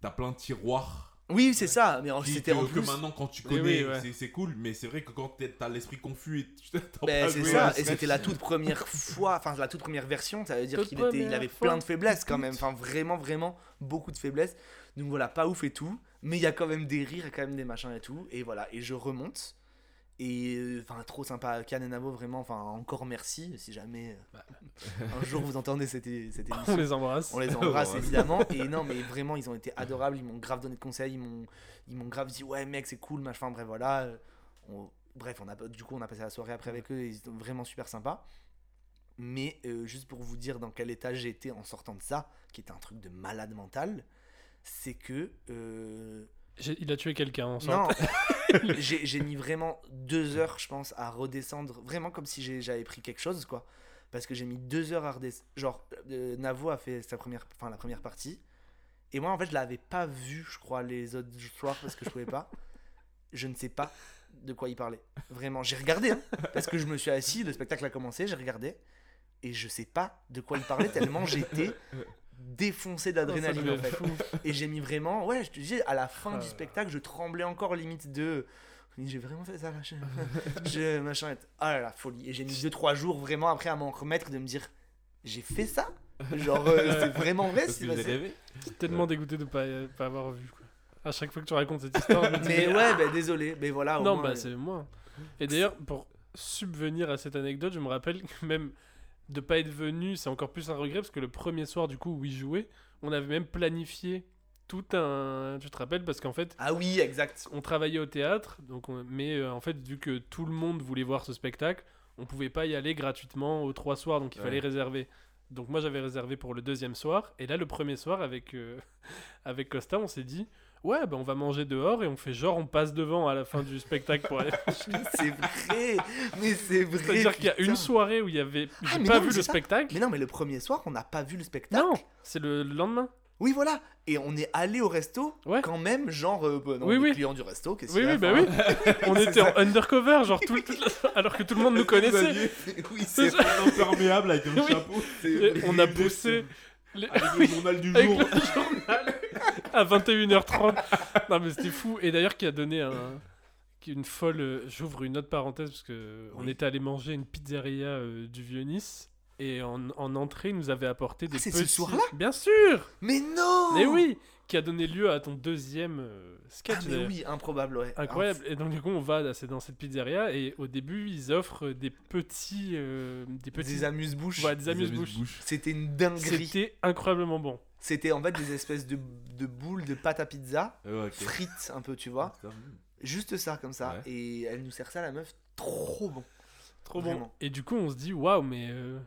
S10: t'as plein de tiroirs.
S8: Oui c'est ça, mais en- c'était
S10: que,
S8: en
S10: que
S8: plus.
S10: maintenant, quand tu connais,
S9: oui, ouais.
S10: c'est- c'est cool, mais c'est vrai que quand t'es- t'as l'esprit confus et tu t'attends
S8: Ben, c'est ça, et c'était la toute première fois, enfin la toute première version, ça veut dire
S9: Toute
S8: qu'il était, il
S9: première
S8: avait
S9: fois.
S8: plein de faiblesses quand même, enfin vraiment, vraiment beaucoup de faiblesses. Donc voilà, pas ouf et tout, mais il y a quand même des rires, il y a quand même des machins et tout, et voilà, et je remonte. Et enfin, trop sympa, Can et Navo, vraiment, enfin, encore merci si jamais euh, un jour vous entendez cette, cette
S9: On
S8: émission.
S9: les embrasse.
S8: On les embrasse évidemment. Et non, mais vraiment, ils ont été adorables. Ils m'ont grave donné de conseils. Ils m'ont, ils m'ont grave dit ouais mec c'est cool machin. Bref voilà. Euh, On- bref on a du coup on a passé la soirée après avec eux. et Ils étaient vraiment super sympas. Mais euh, juste pour vous dire dans quel état j'étais en sortant de ça, qui était un truc de malade mental, c'est que euh,
S9: Il a tué quelqu'un en
S8: non, j'ai j'ai mis vraiment deux heures, je pense, à redescendre, vraiment comme si j'ai- j'avais pris quelque chose, quoi. Parce que j'ai mis deux heures à redescendre. Genre, euh, Navo a fait sa première, enfin, la première partie. Et moi, en fait, je l'avais pas vu, je crois, les autres soirs parce que je pouvais pas. Je ne sais pas de quoi il parlait. Vraiment, j'ai regardé, hein, parce que je me suis assis, le spectacle a commencé, j'ai regardé. Et je sais pas de quoi il parlait tellement j'étais défoncé d'adrénaline en fait. Et j'ai mis vraiment, ouais, je te dis, à la fin
S9: Ah
S8: du spectacle, je tremblais encore limite de. J'ai vraiment fait ça là. Je, je- machin. et- Ah là là, folie. Et j'ai mis 2-3 jours vraiment après à m'en remettre de me dire j'ai fait ça? Genre, euh, c'est vraiment vrai
S10: rêvé.
S9: Tellement dégoûté de pas, pas avoir vu. Quoi. À chaque fois que tu racontes cette histoire,
S8: Mais
S9: mais-
S8: ouais, bah, désolé, mais voilà. au
S9: Non,
S8: moins,
S9: bah
S8: euh,
S9: c'est moi. Et d'ailleurs, pour subvenir à cette anecdote, je me rappelle que même de pas être venu, c'est encore plus un regret parce que le premier soir, du coup, où il jouait, on avait même planifié tout un. Tu te rappelles Parce qu'en fait,
S8: Ah oui, exact.
S9: on travaillait au théâtre, donc on- mais euh, en fait, vu que tout le monde voulait voir ce spectacle, on pouvait pas y aller gratuitement aux trois soirs, donc il
S10: Ouais.
S9: fallait réserver. Donc moi j'avais réservé pour le deuxième soir, et là le premier soir avec, euh, avec Costa, on s'est dit ouais bah on va manger dehors et on fait genre on passe devant à la fin du spectacle pour aller.
S8: C'est vrai, mais c'est vrai.
S9: C'est-à-dire qu'il y a une soirée où il y avait
S8: Ah,
S9: j'ai pas
S8: non,
S9: vu le
S8: ça.
S9: spectacle.
S8: Mais non, mais le premier soir, on n'a pas vu le spectacle.
S9: Non, c'est le le lendemain.
S8: Oui, voilà. Et on est allé au resto,
S9: Ouais.
S8: quand même, genre, euh, bah, non,
S9: Oui,
S8: les
S9: oui.
S8: clients du resto, qu'est-ce
S9: Oui
S8: qu'il y a
S9: oui bah oui. On
S8: C'est
S9: était
S8: ça.
S9: en undercover genre tout le- alors que tout le monde nous connaissait.
S8: oui,
S9: C'est
S8: c'est
S10: imperméable avec un
S9: Oui.
S10: chapeau.
S9: Et on a poussé les-
S10: Avec le journal du
S9: Avec
S10: jour.
S9: le journal à 21h30. Non mais c'était fou. Et d'ailleurs qui a donné un une folle. euh, J'ouvre une autre parenthèse parce que on était allé manger une pizzeria euh, du Vieux Nice et en, en entrée il nous avait apporté des
S8: Ah, c'est ce
S9: petits.
S8: soir-là?
S9: Bien sûr.
S8: Mais non
S9: Mais oui. Qui a donné lieu à ton deuxième euh,
S8: Ah,
S9: sketch.
S8: mais
S9: d'ailleurs.
S8: oui, improbable, ouais.
S9: Incroyable. Et donc du coup on va c'est dans cette pizzeria et au début ils offrent des petits euh, des
S8: Ah,
S9: petits
S8: Des amuse-bouches.
S9: voilà, des amuse-bouches.
S8: C'était une dinguerie.
S9: C'était incroyablement bon.
S8: C'était en fait des espèces de, de boules de pâte à pizza,
S10: Ouais, ok.
S8: frites un peu, tu vois.
S10: Putain,
S8: Juste ça, comme ça.
S10: Ouais.
S8: Et elle nous sert ça, la meuf. Trop bon.
S9: Trop bon. Et du coup, on se dit, waouh, mais. euh,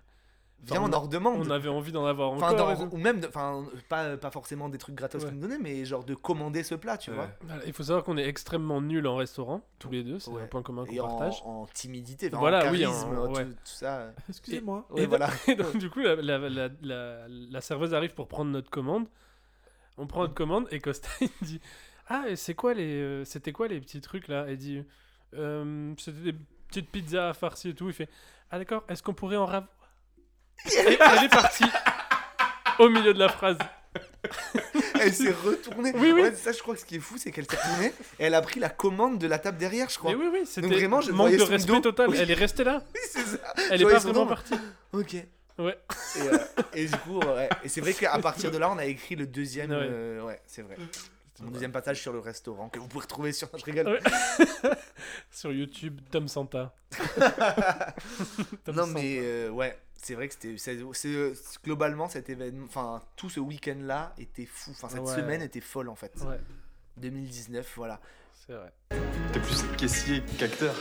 S8: Viens,
S9: Enfin,
S8: on en redemande.
S9: on avait envie d'en avoir
S8: Enfin,
S9: encore.
S8: dans- ou même, de- enfin, pas, pas forcément des trucs gratos
S9: Ouais.
S8: qu'ils nous donnaient, mais genre de commander ce plat, tu
S10: Ouais.
S8: vois.
S9: Voilà, il faut savoir qu'on est extrêmement nuls en restaurant, tous les deux, c'est
S8: Ouais.
S9: un point commun
S8: Et
S9: qu'on
S8: en,
S9: partage.
S8: en timidité, enfin,
S9: Voilà,
S8: en
S9: oui, en-
S8: charisme,
S9: ouais.
S8: tout, tout ça.
S10: Excusez-moi.
S8: Ouais,
S9: et,
S8: voilà.
S9: et donc, du coup, la, la, la, la- la serveuse arrive pour prendre notre commande. On prend notre commande et Costa il dit Ah, c'est quoi les, euh, c'était quoi les petits trucs là? Elle dit Euh, C'était des petites pizzas farcies et tout. Il fait Ah, d'accord, est-ce qu'on pourrait en ravoir Et elle est partie au milieu de la phrase.
S8: Elle s'est retournée.
S9: Oui, oui.
S8: Ouais, ça, je crois que ce qui est fou, c'est qu'elle s'est retournée et elle a pris la commande de la table derrière, je crois.
S9: Mais oui, oui, c'était
S8: vraiment, je
S9: manque de respect
S8: dos.
S9: total.
S8: Oui.
S9: Elle est restée là.
S8: Oui, c'est ça.
S9: Elle
S8: Je
S9: est pas vraiment partie.
S8: Ok.
S9: Ouais.
S8: Et, euh, et du coup, ouais. Et c'est vrai qu'à partir de là, on a écrit le deuxième.
S9: Ouais.
S8: euh, ouais, c'est vrai. Mon deuxième passage sur le restaurant que vous pouvez retrouver sur. Je rigole.
S9: Ouais. Sur YouTube, Tom Santa. Tom
S8: non,
S9: Santa.
S8: mais euh, ouais, c'est vrai que c'était. c'est- c'est- Globalement, cet événement. Enfin, tout ce week-end-là était fou. Enfin, cette
S9: Ouais.
S8: semaine était folle en fait.
S9: Ouais,
S8: 2019, voilà.
S9: c'est vrai.
S5: T'es plus caissier qu'acteur.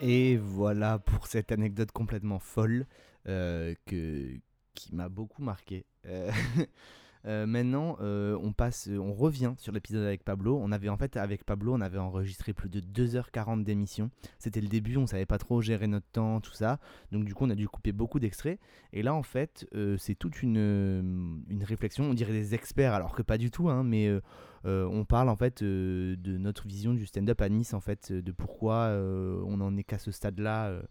S6: Et voilà pour cette anecdote complètement folle euh, que, qui m'a beaucoup marqué. Euh, euh, maintenant, euh, on passe, on revient sur l'épisode avec Pablo. On avait en fait avec Pablo, on avait enregistré plus de 2h40 d'émission. C'était le début, on savait pas trop gérer notre temps, tout ça. Donc du coup, on a dû couper beaucoup d'extraits. Et là, en fait, euh, c'est toute une, euh, une réflexion. On dirait des experts, alors que pas du tout. hein, mais euh, euh, on parle en fait euh, de notre vision du stand-up à Nice, en fait, euh, de pourquoi euh, on en est qu'à ce stade-là. euh.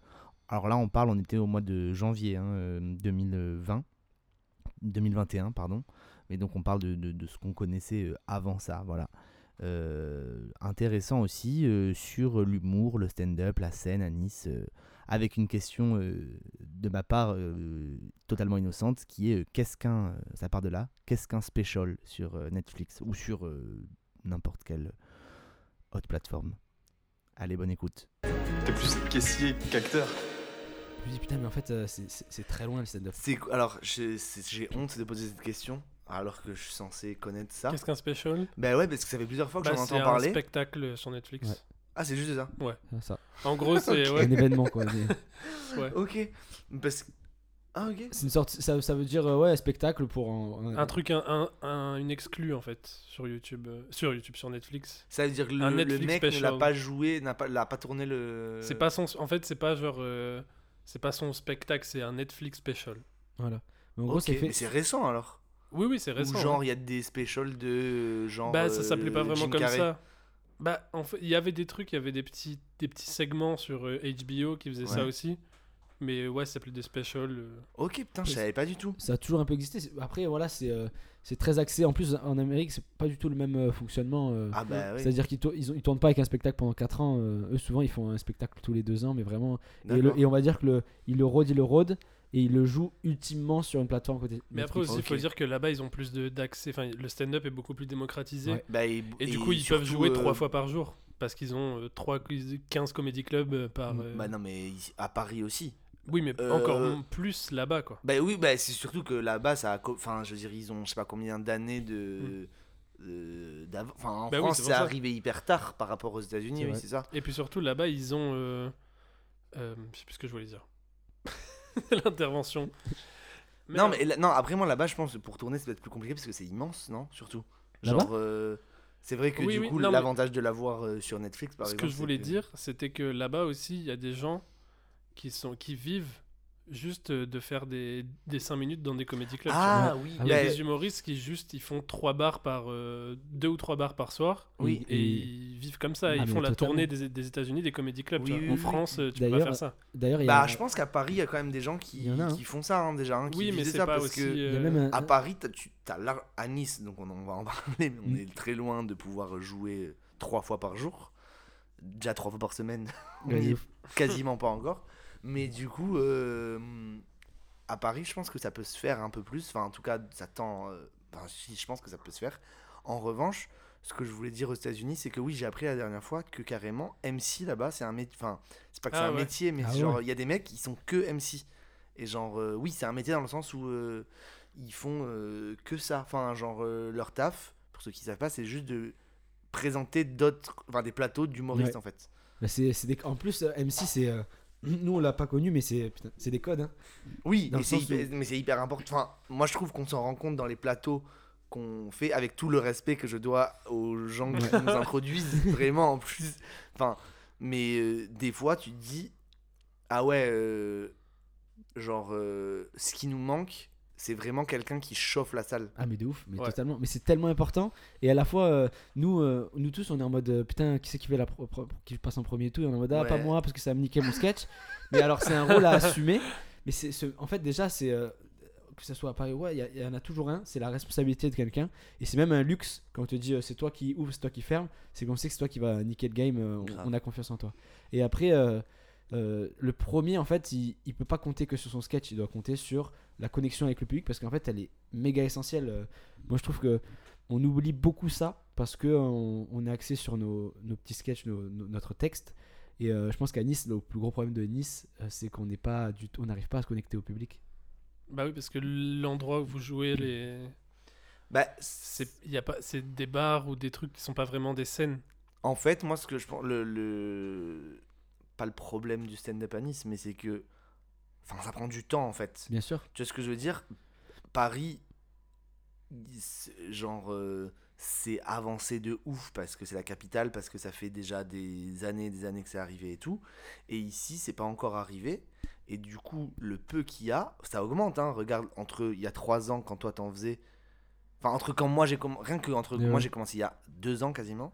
S6: Alors là, on parle, on était au mois de janvier hein, euh, 2020, 2021, pardon. Mais donc on parle de, de- de ce qu'on connaissait euh, avant ça, voilà. Euh, intéressant aussi euh, sur l'humour, le stand-up, la scène à Nice, euh, avec une question euh, de ma part euh, totalement innocente qui est euh, qu'est-ce qu'un, ça part de là, qu'est-ce qu'un special sur euh, Netflix ou sur euh, n'importe quelle autre plateforme? Allez, bonne écoute.
S5: T'es plus caissier qu'acteur.
S7: Je me dis putain, mais en fait, euh, c'est- très loin le stand-up.
S8: Alors j'ai honte de poser cette question alors que je suis censé connaître ça.
S9: Qu'est-ce qu'un special?
S8: Bah ouais, parce que ça fait plusieurs fois que
S9: Bah,
S8: j'en
S9: C'est
S8: entends
S9: un
S8: parler.
S9: spectacle sur Netflix.
S7: Ouais.
S8: Ah, c'est juste ça?
S7: Ah, ça.
S9: En gros, c'est ouais.
S7: Un événement quoi.
S9: Ouais.
S8: Ok. Parce que- Ah ok.
S7: C'est une sorte, ça, ça veut dire euh, ouais spectacle pour un,
S9: un truc, un, un, un- une exclue en fait sur YouTube, euh, sur YouTube, sur Netflix.
S8: Ça veut dire que le,
S9: Un
S8: le
S9: Netflix
S8: mec ne l'a
S9: special.
S8: pas joué, n'a pas, l'a pas tourné le.
S9: C'est pas son, en fait, c'est pas genre, euh, c'est pas son spectacle, c'est un Netflix special.
S7: Voilà. Mais en gros, fait.
S8: c'est récent alors.
S9: Oui, oui, c'est
S8: Ou
S9: récent.
S8: genre
S9: hein.
S8: il y a des specials de euh, genre.
S9: Bah, ça
S8: euh,
S9: s'appelait pas vraiment
S8: Jim
S9: comme
S8: Carrey.
S9: ça. Bah, en fait, il y avait des trucs, il y avait des petits, des petits segments sur euh, HBO qui faisaient ça aussi. Mais ouais, ça s'appelait des specials. euh.
S8: Ok, putain, je savais pas du tout.
S7: Ça a toujours un peu existé. Après, voilà, c'est euh, c'est très axé. En plus, en Amérique, c'est pas du tout le même euh, fonctionnement. euh,
S8: Ah bah oui.
S7: C'est-à-dire qu'ils tour- ils, tournent pas avec un spectacle pendant 4 ans. euh, eux, souvent, ils font un spectacle tous les 2 ans, mais vraiment. Et, le- et on va dire que le, ils le rôdent, ils le rôdent. Et ils le jouent ultimement sur une plateforme côté.
S9: Mais après aussi, il faut dire que là-bas, ils ont plus de- d'accès. Enfin, le stand-up est beaucoup plus démocratisé.
S7: Ouais.
S8: Bah, et,
S9: Et, du
S8: et
S9: coup, ils peuvent jouer
S8: euh,
S9: trois fois par jour. Parce qu'ils ont euh, trois, 15 comédie clubs euh, par.
S7: Mm.
S9: euh,
S8: Bah non, mais à Paris aussi.
S9: oui, mais
S8: euh,
S9: encore plus là-bas, quoi.
S8: Bah oui, bah c'est surtout que là-bas, ça a. Enfin, je veux dire, ils ont je sais pas combien d'années de. d'av- Enfin, en
S9: Mm. Bah
S8: France,
S9: c'est
S8: arrivé hyper tard par rapport aux États-Unis,
S7: C'est
S8: oui, c'est ça.
S9: Et puis surtout, là-bas, ils ont. euh, euh, je sais plus ce que je voulais dire. L'intervention.
S8: non, mais là- non, après, moi, là-bas, je pense que pour tourner, c'est peut-être plus compliqué parce que c'est immense, non Surtout? Genre. euh, c'est vrai que
S9: Oui,
S8: du
S9: oui,
S8: coup,
S9: non, mais-
S8: l'avantage de l'avoir euh, sur Netflix, par
S9: Ce
S8: exemple.
S9: que je voulais dire, c'était que là-bas aussi, il y a des gens qui, sont, qui vivent juste euh, de faire des, des 5 minutes dans des comédie clubs.
S8: Ah oui,
S7: Ah
S9: Il y a des humoristes qui juste ils font 3 bars par euh, deux ou trois bars par soir
S8: Oui.
S9: et, ils vivent comme ça
S7: Ah,
S9: ils font la tournée des, des États-Unis des comédie clubs
S8: Oui, oui,
S9: en
S8: oui.
S9: France euh, tu peux pas faire ça
S7: D'ailleurs,
S8: Bah,
S7: un-
S8: je pense qu'à Paris, il y a quand même des gens qui,
S7: Il y en a, hein.
S8: qui font ça, hein, déjà. hein, qui
S9: oui mais c'est
S8: ça
S9: pas
S8: parce
S9: aussi
S8: que
S9: euh,
S7: même un-
S8: À Paris, t'as, tu, t'as l'art- à Nice, donc on, va en parler, mais on
S7: Mm.
S8: est très loin de pouvoir jouer trois fois par jour. Déjà trois fois par semaine, on est quasiment pas encore. Mais du coup, euh, à Paris, je pense que ça peut se faire un peu plus. Enfin, en tout cas, ça tend. euh, enfin, si, je pense que ça peut se faire. En revanche, ce que je voulais dire aux États-Unis, c'est que oui, j'ai appris la dernière fois que carrément, MC là-bas, c'est un métier. Enfin, c'est pas que c'est
S9: Ah
S8: un
S9: ouais.
S8: métier, mais
S7: Ah
S8: genre,
S7: ouais.
S8: il y a des mecs qui sont que MC. Et genre, euh, oui, c'est un métier dans le sens où euh, ils font euh, que ça. Enfin, genre, euh, leur taf, pour ceux qui savent pas, c'est juste de présenter d'autres. Enfin, des plateaux d'humoristes
S7: Ouais.
S8: en fait.
S7: Bah, c'est. En plus, euh, MC, c'est. Nous, on l'a pas connu, mais c'est, des codes. hein.
S8: Oui, c'est hyper, mais c'est hyper important. Enfin, moi, je trouve qu'on s'en rend compte dans les plateaux qu'on fait, avec tout le respect que je dois aux gens qui nous introduisent, vraiment en plus. Enfin, mais euh, des fois, tu te dis, ah ouais, euh, genre, euh, ce qui nous manque, c'est vraiment quelqu'un qui chauffe la salle.
S7: Ah mais de ouf, mais
S9: Ouais.
S7: totalement. Mais c'est tellement important. Et à la fois, euh, nous, euh, nous tous, on est en mode euh, putain, qui c'est qui fait la pro- pro- qui passe en premier et tout. Et on est en mode ah pas moi parce que ça va me niquer mon sketch. mais alors c'est un rôle à assumer. Mais c'est, ce- en fait déjà c'est euh, que ce soit à Paris, ouais, il y a- il y, en a toujours un. C'est la responsabilité de quelqu'un. Et c'est même un luxe quand on te dit euh, c'est toi qui ouvre, c'est toi qui ferme. C'est qu'on sait que c'est toi qui va niquer le game. euh, on- a confiance en toi. Et après. euh, euh, le premier, en fait, il, il peut pas compter que sur son sketch, il doit compter sur la connexion avec le public parce qu'en fait, elle est méga essentielle. Euh, Moi, je trouve que on oublie beaucoup ça parce que on, on est axé sur nos, nos petits sketchs, nos- nos- notre texte. Et euh, je pense qu'à Nice, le plus gros problème de Nice, c'est qu'on n'est pas du on n'arrive pas à se connecter au public.
S9: bah oui parce que l'endroit où vous jouez les
S8: Bah,
S9: c'est il y a pas c'est des bars ou des trucs qui sont pas vraiment des scènes
S8: En fait, moi, ce que je pense, le, le- pas le problème du stand-up à Nice, mais c'est que, enfin, ça prend du temps en fait.
S7: Bien sûr.
S8: Tu vois ce que je veux dire? Paris, genre, euh, c'est avancé de ouf parce que c'est la capitale, parce que ça fait déjà des années et des années que c'est arrivé et tout. Et ici, c'est pas encore arrivé. Et du coup, le peu qu'il y a, ça augmente. Hein. Regarde, entre il y a trois ans, quand toi t'en faisais. Enfin, entre quand moi j'ai commencé. Rien que entre moi j'ai commencé il y a deux ans quasiment.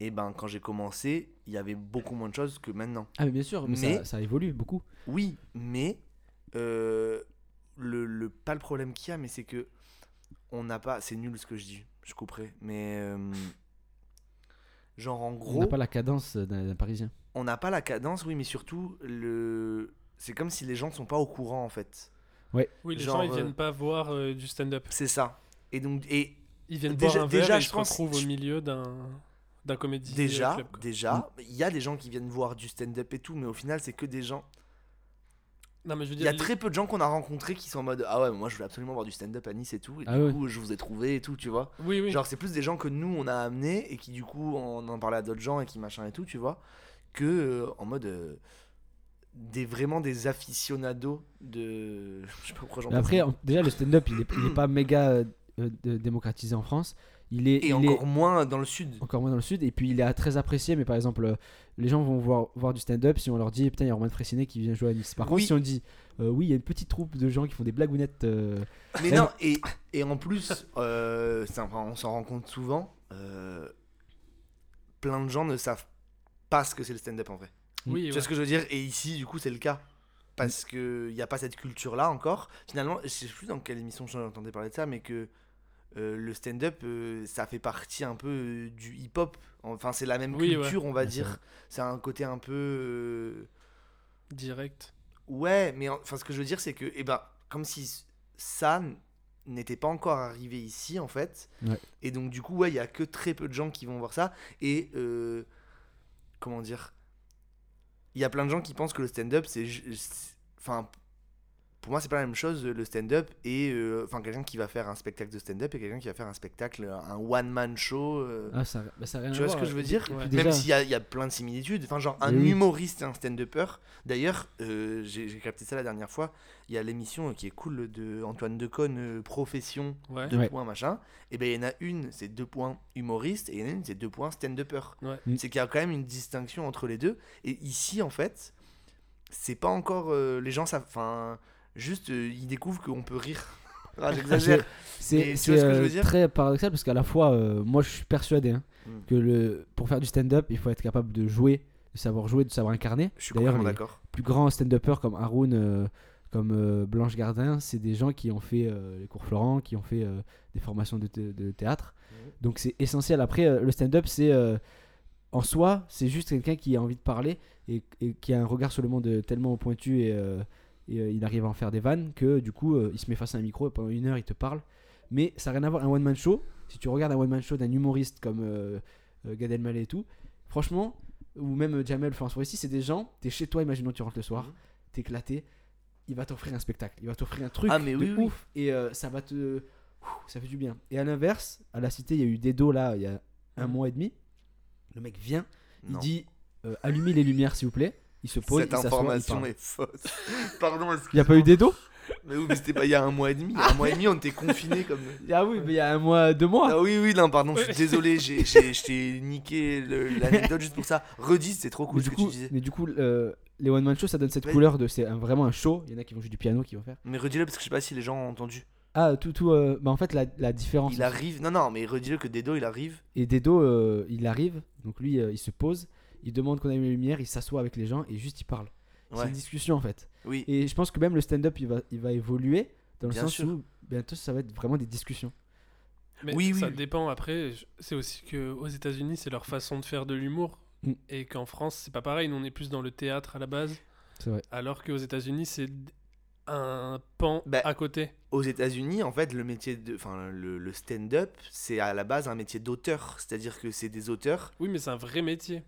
S8: Et ben, quand j'ai commencé, il y avait beaucoup moins de choses que maintenant.
S7: Ah mais bien sûr, mais,
S8: Mais-
S7: ça, ça évolue beaucoup.
S8: Oui, mais euh, le, le, pas le problème qu'il y a, mais c'est que on n'a pas. C'est nul ce que je dis, je couperai. Mais euh, genre en
S7: On
S8: gros,
S7: n'a pas la cadence d'un Parisien.
S8: on n'a pas la cadence, oui, mais surtout le. C'est comme si les gens ne sont pas au courant en fait.
S9: oui les
S8: Genre,
S9: gens ils
S8: euh,
S9: viennent pas voir euh, du stand-up
S8: C'est ça. Et donc et
S9: ils viennent
S8: Déjà-
S9: boire un verre
S8: déjà,
S9: et ils
S8: je
S9: se
S8: pense-
S9: retrouvent au milieu d'un d'un comédie
S8: déjà,
S9: club,
S8: déjà, il y a des gens qui viennent voir du stand-up et tout, mais au final c'est que des gens.
S9: non mais je veux
S8: Il y a
S9: les-
S8: très peu de gens qu'on a rencontrés qui sont en mode ah ouais, moi je voulais absolument voir du stand-up à Nice et tout. Et
S7: Ah
S8: du
S7: ouais.
S8: coup je vous ai trouvé et tout, tu vois.
S9: oui oui
S8: Genre, c'est plus des gens que nous, on a amenés et qui, du coup, on en parlait à d'autres gens et qui machin et tout, tu vois, que euh, en mode. euh, des, vraiment des aficionados de. Je sais pas pourquoi j'en
S7: après, en- déjà le stand-up, il est, il est pas méga euh, euh, démocratisé en France. Il est,
S8: Et
S7: il
S8: encore
S7: est
S8: moins dans le sud.
S7: encore moins dans le sud. Et puis il est très apprécié. Mais par exemple, euh, les gens vont voir, voir du stand-up si on leur dit putain, il y a Romain Frécinet qui vient jouer à Nice. Par contre, si on dit euh, oui, il y a une petite troupe de gens qui font des blagounettes. euh,
S8: Mais non, et, et en plus, euh, un- on s'en rend compte souvent, euh, plein de gens ne savent pas ce que c'est le stand-up en vrai.
S9: oui
S8: Tu
S9: ouais.
S8: vois ce que je veux dire? Et ici, du coup, c'est le cas. Parce qu'il n'y a pas cette culture-là encore. Finalement, je sais plus dans quelle émission j'entendais parler de ça, mais que euh, le stand-up, euh, ça fait partie un peu euh, du hip-hop. Enfin, c'est la même
S9: Oui, ouais.
S8: culture, on va dire. C'est un côté un peu.
S9: direct
S8: Ouais, mais en- enfin, ce que je veux dire, c'est que, eh ben, comme si ça n'était pas encore arrivé ici, en fait.
S7: Ouais.
S8: Et donc, du coup, ouais, il y a que très peu de gens qui vont voir ça. Et, euh, comment dire? Il y a plein de gens qui pensent que le stand-up, c'est- Enfin, pour moi, c'est pas la même chose, le stand-up et. euh, Enfin, quelqu'un qui va faire un spectacle de stand-up et quelqu'un qui va faire un spectacle, un one-man show. euh,
S7: Ah, ça, bah, ça a rien
S8: tu
S7: à
S8: vois ce
S7: voir.
S8: que je veux dire?
S9: Ouais.
S8: Même s'il y, a- il y a plein de similitudes. Enfin, genre, un
S7: oui.
S8: humoriste et un stand-upper. D'ailleurs, euh, j'ai capté ça la dernière fois. Il y a l'émission euh, qui est cool de Antoine Decaune, euh, Profession,
S9: Ouais.
S8: deux
S7: Ouais.
S8: points machin. Et ben il y en a une, c'est deux points humoriste, et il y en a une, c'est deux points stand-upper.
S9: Ouais.
S7: Mm.
S8: C'est qu'il y a quand même une distinction entre les deux. Et ici, en fait, c'est pas encore. euh, les gens savent. Enfin, juste, euh, ils découvrent qu'on peut rire. Ah, J'exagère.
S7: C'est
S8: ce
S7: euh, très paradoxal parce qu'à la fois, euh, moi je suis persuadé hein,
S8: Mm.
S7: que le, pour faire du stand-up, il faut être capable de jouer, de savoir jouer, de savoir incarner.
S8: Je suis
S7: D'ailleurs,
S8: complètement
S7: les
S8: d'accord.
S7: plus grands stand-uppers comme Haroun, euh, comme Blanche Gardin, c'est des gens qui ont fait les cours Florent, qui ont fait des formations de, de théâtre.
S8: Mhm.
S7: Donc c'est essentiel. Après, le stand-up, c'est en soi, c'est juste quelqu'un qui a envie de parler et, et qui a un regard sur le monde tellement pointu et, et, euh, il arrive à en faire des vannes que du coup, euh, il se met face à un micro et pendant une heure, il te parle. Mais ça n'a rien à voir. Un one-man show, si tu regardes un one-man show d'un humoriste comme euh, euh, Gad Elmaleh et tout, franchement, ou même Jamel François ici, c'est des gens, t'es chez toi, imaginons tu rentres le soir,
S8: Mhm.
S7: t'es éclaté, il va t'offrir un spectacle, il va t'offrir un truc
S8: Ah, mais
S7: de
S8: oui, oui.
S7: ouf et ça va te. Ça fait du bien. Et à l'inverse, à la cité, il y a eu Dedo là, il y a un
S8: Mhm.
S7: mois et demi. Le mec vient, il
S8: Non.
S7: dit allumez les lumières s'il vous plaît. Il se pose,
S8: Cette
S7: il
S8: information est fausse. Pardon,
S7: Il n'y a pas eu Dedo
S8: Mais oui, mais c'était pas il y a un mois et demi. Il y a un mois et demi, on était confinés comme.
S7: Ah oui, mais il y a un mois, deux mois.
S8: Ah oui, oui, non, pardon, je suis désolé, j'ai, j'ai, je t'ai niqué l'anecdote juste pour ça. Redis, c'est trop cool
S7: mais,
S8: ce
S7: du
S8: que
S7: coup,
S8: tu disais.
S7: mais du coup, euh, les one man show, ça donne cette
S8: Ouais.
S7: couleur de c'est un- vraiment un show. Il y en a qui vont jouer du piano, qui vont faire.
S8: Mais redis-le parce que je sais pas si les gens ont entendu.
S7: Ah, tout, tout. euh, bah en fait, la, la différence.
S8: Il arrive. Non, non, mais redis-le que Dedo, il arrive.
S7: Et Dedo, euh, il arrive, donc lui, euh, il se pose, il demande qu'on allume les lumières, il s'assoit avec les gens et juste il parle. C'est une discussion en fait.
S8: Oui.
S7: Et je pense que même le stand-up, il va, il va évoluer dans le
S8: Bien
S7: sens
S8: sûr.
S7: où bientôt ça va être vraiment des discussions.
S9: Mais
S8: Oui,
S9: ça
S8: oui.
S9: dépend après. C'est aussi que aux États-Unis, c'est leur façon de faire de l'humour.
S7: Mm.
S9: Et qu'en France, c'est pas pareil. Nous, on est plus dans le théâtre à la base.
S7: C'est vrai.
S9: Alors qu'aux États-Unis, c'est un pan
S8: Bah,
S9: à côté.
S8: Aux États-Unis, en fait, le métier de. Enfin, le, le stand-up, c'est à la base un métier d'auteur. C'est-à-dire que c'est des auteurs.
S9: Oui, mais c'est un vrai métier.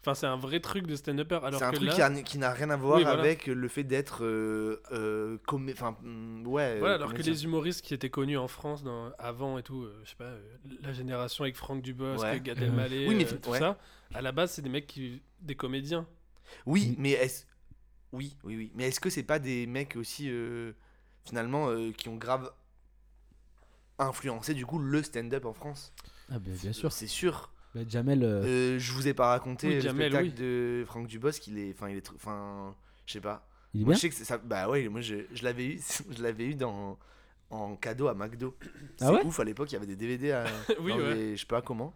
S9: Enfin, c'est un vrai truc de stand-upper.
S8: C'est un
S9: que
S8: truc
S9: là,
S8: qui, n'a rien à voir
S9: Oui, voilà.
S8: avec le fait d'être. Euh, euh, comé- Enfin, mm, ouais.
S9: Voilà, alors que les humoristes qui étaient connus en France dans, avant et tout, euh, je sais pas, euh, la génération avec Franck Dubosc,
S8: Ouais.
S9: Gad
S7: Euh,
S9: Elmaleh,
S8: oui, mais
S9: euh, tout
S8: ouais.
S9: ça, à la base, c'est des mecs qui, des comédiens.
S8: Oui,
S7: Mm.
S8: mais est-ce. Oui, oui, oui. Mais est-ce que c'est pas des mecs aussi, euh, finalement, euh, qui ont grave influencé, du coup, le stand-up en France?
S7: Ah, bien, bien sûr.
S8: C'est sûr.
S7: Bah, Jamel, euh,
S8: Euh, je vous ai pas raconté
S9: Oui,
S8: le
S9: Jamel,
S8: spectacle
S9: oui.
S8: de Franck Dubosc, il est. Enfin, il est. Enfin, je sais pas.
S7: il est
S8: Moi,
S7: bien.
S8: je sais que c'est ça. Bah ouais, moi, je, je l'avais eu, je l'avais eu dans. En cadeau à McDo. C'est
S7: Ah ouais
S8: ouf, à l'époque, il y avait des DVD à.
S9: oui, ouais.
S8: les- je sais pas comment.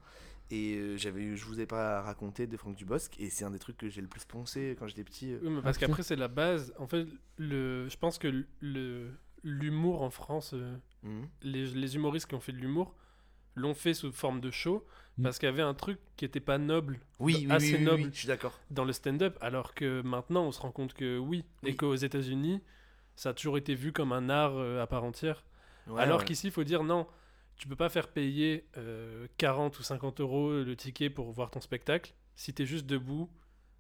S8: Et euh, j'avais eu, je vous ai pas raconté de Franck Dubosc, et c'est un des trucs que j'ai le plus poncé quand j'étais petit. euh.
S9: Oui, mais parce
S7: Ah, putain.
S9: qu'après, c'est la base. En fait, le, je pense que le l'humour en France, euh,
S8: Mhm.
S9: les, les humoristes qui ont fait de l'humour l'ont fait sous forme de show
S7: Mm.
S9: parce qu'il y avait un truc qui était pas noble
S8: Oui, oui,
S9: assez
S8: oui, oui,
S9: noble
S8: oui, je suis d'accord.
S9: dans le stand-up, alors que maintenant, on se rend compte que oui, et
S8: Oui.
S9: qu'aux États-Unis, ça a toujours été vu comme un art euh, à part entière.
S8: Ouais,
S9: alors
S8: ouais.
S9: qu'ici, il faut dire non, tu peux pas faire payer euh, 40 ou 50 euros le ticket pour voir ton spectacle si t'es juste debout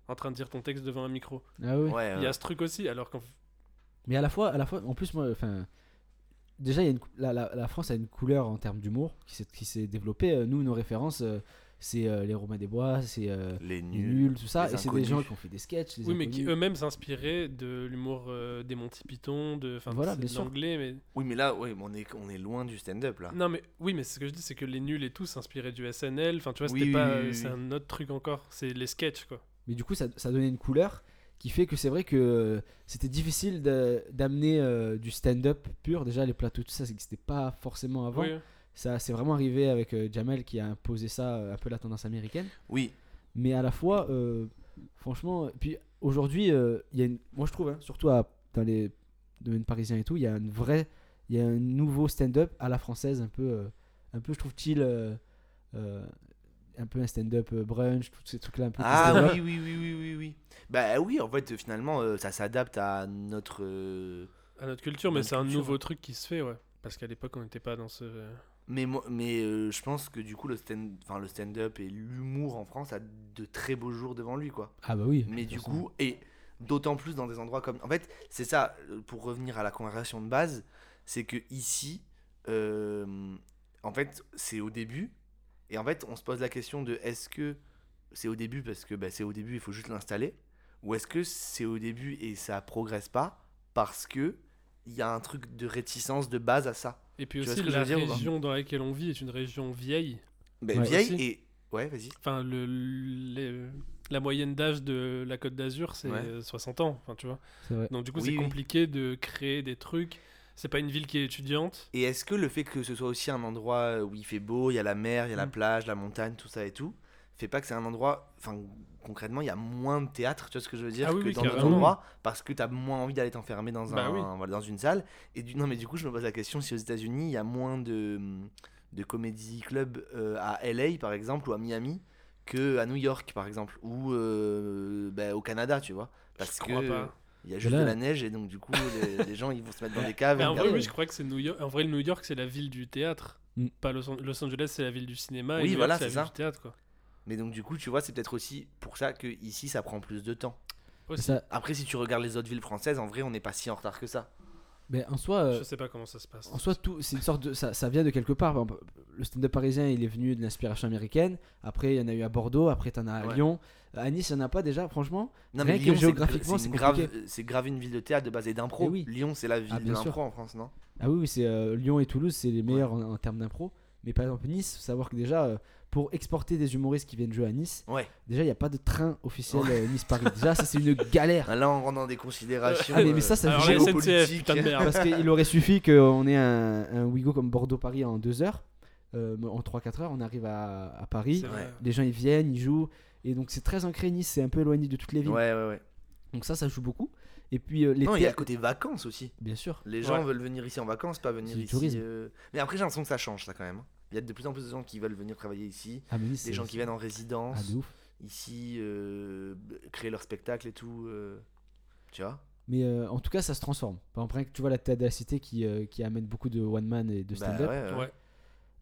S9: en train de dire ton texte devant un micro.
S7: Ah oui.
S8: Ouais,
S9: Il y
S8: ouais.
S9: a ce truc aussi, alors qu'en
S7: Mais à la fois, à la fois, en plus, moi, enfin, déjà, il y a une la, la, la France a une couleur en termes d'humour qui s'est, qui s'est développée. Euh, Nous, nos références, euh, c'est euh, les Romains des Bois, c'est euh,
S8: Les
S7: les
S8: nuls.
S7: tout ça. Et c'est des gens qui ont fait des sketchs. des
S9: Oui, mais qui eux-mêmes s'inspiraient de l'humour euh, des Monty Python, de,
S7: Voilà,
S9: l'anglais, mais
S8: Oui, mais là, ouais, on, est, on est loin du stand-up là.
S9: non, mais oui, mais ce que je dis, c'est que les nuls et tout s'inspiraient du SNL. Enfin, tu vois,
S8: Oui,
S9: c'était
S8: oui,
S9: pas,
S8: oui, oui,
S9: c'est un autre truc encore. C'est les sketchs, quoi.
S7: Mais du coup, ça, ça donnait une couleur qui fait que c'est vrai que euh, c'était difficile de- d'amener euh, du stand-up pur. Déjà, les plateaux, tout ça, ça n'existait pas forcément avant.
S9: Oui.
S7: Ça c'est vraiment arrivé avec euh, Jamel qui a imposé ça, euh, un peu la tendance américaine.
S8: Oui,
S7: Mais à la fois, euh, franchement, puis aujourd'hui, euh, il y a une, moi je trouve, hein, surtout à- dans les domaines parisiens et tout, il y a une vraie, il y a un nouveau stand-up à la française, un peu, euh, un peu, je trouve, chill. euh, euh, un peu un stand-up euh, brunch, tous ces trucs-là un peu.
S8: Ah oui, oui, oui, oui, oui, oui. Bah oui, en fait, finalement, euh, ça s'adapte à notre. euh,
S9: À notre culture, mais
S8: Notre
S9: c'est un nouveau truc qui se fait, ouais. Parce qu'à l'époque, on n'était pas dans ce.
S8: Mais, moi- mais euh, je pense que du coup, le stand- enfin, le stand-up et l'humour en France a de très beaux jours devant lui, quoi.
S7: Ah bah oui.
S8: Mais du
S7: façon.
S8: coup, et d'autant plus dans des endroits comme. En fait, c'est ça, pour revenir à la conversation de base, c'est que ici, euh, en fait, c'est au début. Et en fait, on se pose la question de est-ce que c'est au début parce que bah, c'est au début, il faut juste l'installer Ou est-ce que c'est au début et ça progresse pas parce que il y a un truc de réticence de base à ça
S9: Et puis
S8: Tu
S9: aussi, la
S8: dire
S9: région dans laquelle on vit est une région vieille.
S8: Ben,
S7: Ouais.
S8: Vieille
S9: Aussi.
S8: et. Ouais, vas-y.
S9: Enfin, le, le- la moyenne d'âge de la Côte d'Azur, c'est
S8: Ouais.
S9: 60 ans. Enfin, tu vois. Donc, du coup,
S8: Oui,
S9: c'est
S8: oui.
S9: compliqué de créer des trucs. C'est pas une ville qui est étudiante?
S8: Et est-ce que le fait que ce soit aussi un endroit où il fait beau, il y a la mer, il y a la
S9: Mm.
S8: plage, la montagne, tout ça et tout, fait pas que c'est un endroit. Enfin, concrètement, il y a moins de théâtre, tu vois ce que je veux dire,
S9: Ah oui,
S8: que
S9: oui,
S8: dans d'autres endroits, parce que tu as moins envie d'aller t'enfermer dans,
S9: Bah
S8: un,
S9: oui.
S8: dans une salle. Et du, non, mais du coup, je me pose la question si aux États-Unis, il y a moins de, de comédie club euh, à LA, par exemple, ou à Miami, que à New York, par exemple, ou euh, bah, au Canada, tu vois. Parce
S9: Je crois
S8: que
S9: pas.
S8: Il y a juste
S7: là-
S8: de la neige et donc, du coup, les, les gens ils vont se mettre dans des caves.
S9: Mais en vrai, oui, je crois que c'est New York. En vrai, le New York, c'est la ville du théâtre.
S7: Mm.
S9: Pas Los, An- Los Angeles, c'est la ville du cinéma. et
S8: Oui,
S9: New
S8: voilà,
S9: c'est
S8: ça.
S9: du théâtre, quoi.
S8: Mais donc du coup, tu vois, c'est peut-être aussi pour ça que ici ça prend plus de temps.
S7: Ça,
S8: Après, si tu regardes les autres villes françaises, en vrai, on n'est pas si en retard que ça.
S7: mais en soi, euh,
S9: Je sais pas comment ça se passe.
S7: En soi, tout, c'est une sorte de, ça, ça vient de quelque part. Le stand-up parisien, il est venu de l'inspiration américaine. Après, il y en a eu à Bordeaux. Après, t'en as à
S8: Ouais.
S7: Lyon. À Nice, il n'y en a pas déjà, franchement.
S8: Non, mais Lyon,
S7: géographiquement,
S8: c'est grave,
S7: compliqué.
S8: c'est grave une ville de théâtre de base et d'impro.
S7: Eh oui.
S8: Lyon, c'est la ville
S7: Ah,
S8: de l'impro en France, non?
S7: Ah oui, oui, c'est euh, Lyon et Toulouse, c'est les meilleurs en, en termes d'impro. Mais par exemple, Nice, faut savoir que déjà, euh, pour exporter des humoristes qui viennent jouer à Nice,
S8: Ouais.
S7: déjà, il n'y a pas de train officiel euh, Nice-Paris. déjà, ça, c'est une galère.
S8: Ah, Là, on rentre dans des considérations.
S7: Ah, mais- mais ça, ça
S9: Alors. SNCF, de merde.
S7: Parce qu'il aurait suffi qu'on ait un, un Ouigo comme Bordeaux-Paris en 2 heures. Euh, en 3-4 heures, on arrive à, à Paris. Les gens, ils viennent, ils jouent. Et donc, c'est très ancré Nice, c'est un peu éloigné de toutes les villes.
S8: Ouais, ouais, ouais.
S7: Donc, ça, ça joue beaucoup. Et puis, euh, les
S8: Non, il y a le côté vacances aussi.
S7: Bien sûr.
S8: Les gens
S9: Ouais.
S8: veulent venir ici en vacances, pas venir ici.
S7: tourisme.
S8: euh, Mais après, j'ai l'impression que ça change, ça quand même. hein. Il y a de plus en plus de gens qui veulent venir travailler ici.
S7: Ah, mais Nice,
S8: Des gens qui viennent en résidence.
S7: Ah, de ouf.
S8: ici, euh, créer leur spectacle et tout. euh, Tu vois?
S7: Mais euh, en tout cas, ça se transforme. Par exemple, tu vois la théâtre de la cité qui, euh, qui amène beaucoup de one man et de
S8: Bah
S7: stand-up.
S8: ouais, ouais.
S9: Ouais.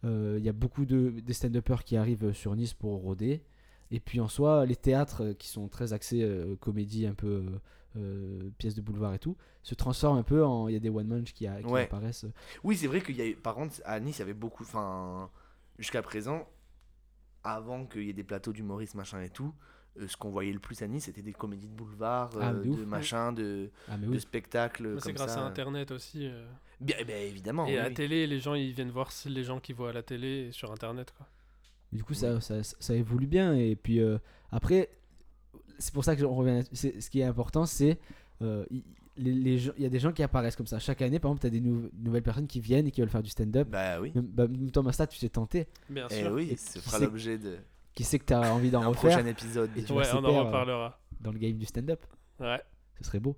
S7: Euh, Il y a beaucoup de des stand-uppers qui arrivent sur Nice pour rôder. Et puis en soi, les théâtres euh, qui sont très axés euh, comédie, un peu euh, euh, pièces de boulevard et tout, se transforment un peu en. Il y a des one man qui, a- qui
S8: Ouais.
S7: apparaissent.
S8: Oui, c'est vrai qu'il y a eu- par contre, à Nice, il y avait beaucoup. Enfin, jusqu'à présent, avant qu'il y ait des plateaux d'humoristes, machin et tout, euh, ce qu'on voyait le plus à Nice, c'était des comédies de boulevard,
S7: Ah, de ouf.
S8: machin, de,
S7: Ah, mais
S8: de
S7: oui.
S8: spectacles.
S9: C'est grâce
S8: ça.
S9: à Internet aussi. euh.
S8: Bien, eh ben, évidemment.
S9: et
S8: oui,
S9: à la
S8: oui.
S9: télé, les gens, ils viennent voir les gens qui voient à la télé et sur Internet, quoi.
S7: Du coup, ça, ça, ça évolue bien. Et puis euh, après, c'est pour ça que on revient. là- c'est- Ce qui est important, c'est euh, il les, les gens- il y a des gens qui apparaissent comme ça. Chaque année, par exemple, tu as des nou- nouvelles personnes qui viennent et qui veulent faire du stand-up.
S8: Bah oui.
S7: Même, bah, même Thomas Stat, tu t'es tenté.
S9: Bien
S8: Eh
S9: sûr.
S8: oui,
S7: Et
S8: ce
S7: sait-
S8: l'objet de
S7: Qui sait que tu as envie d'en refaire
S8: prochain épisode.
S7: Et tu
S9: Ouais, on en
S7: euh,
S9: reparlera.
S7: dans le game du stand-up.
S9: Ouais.
S7: Ce serait beau.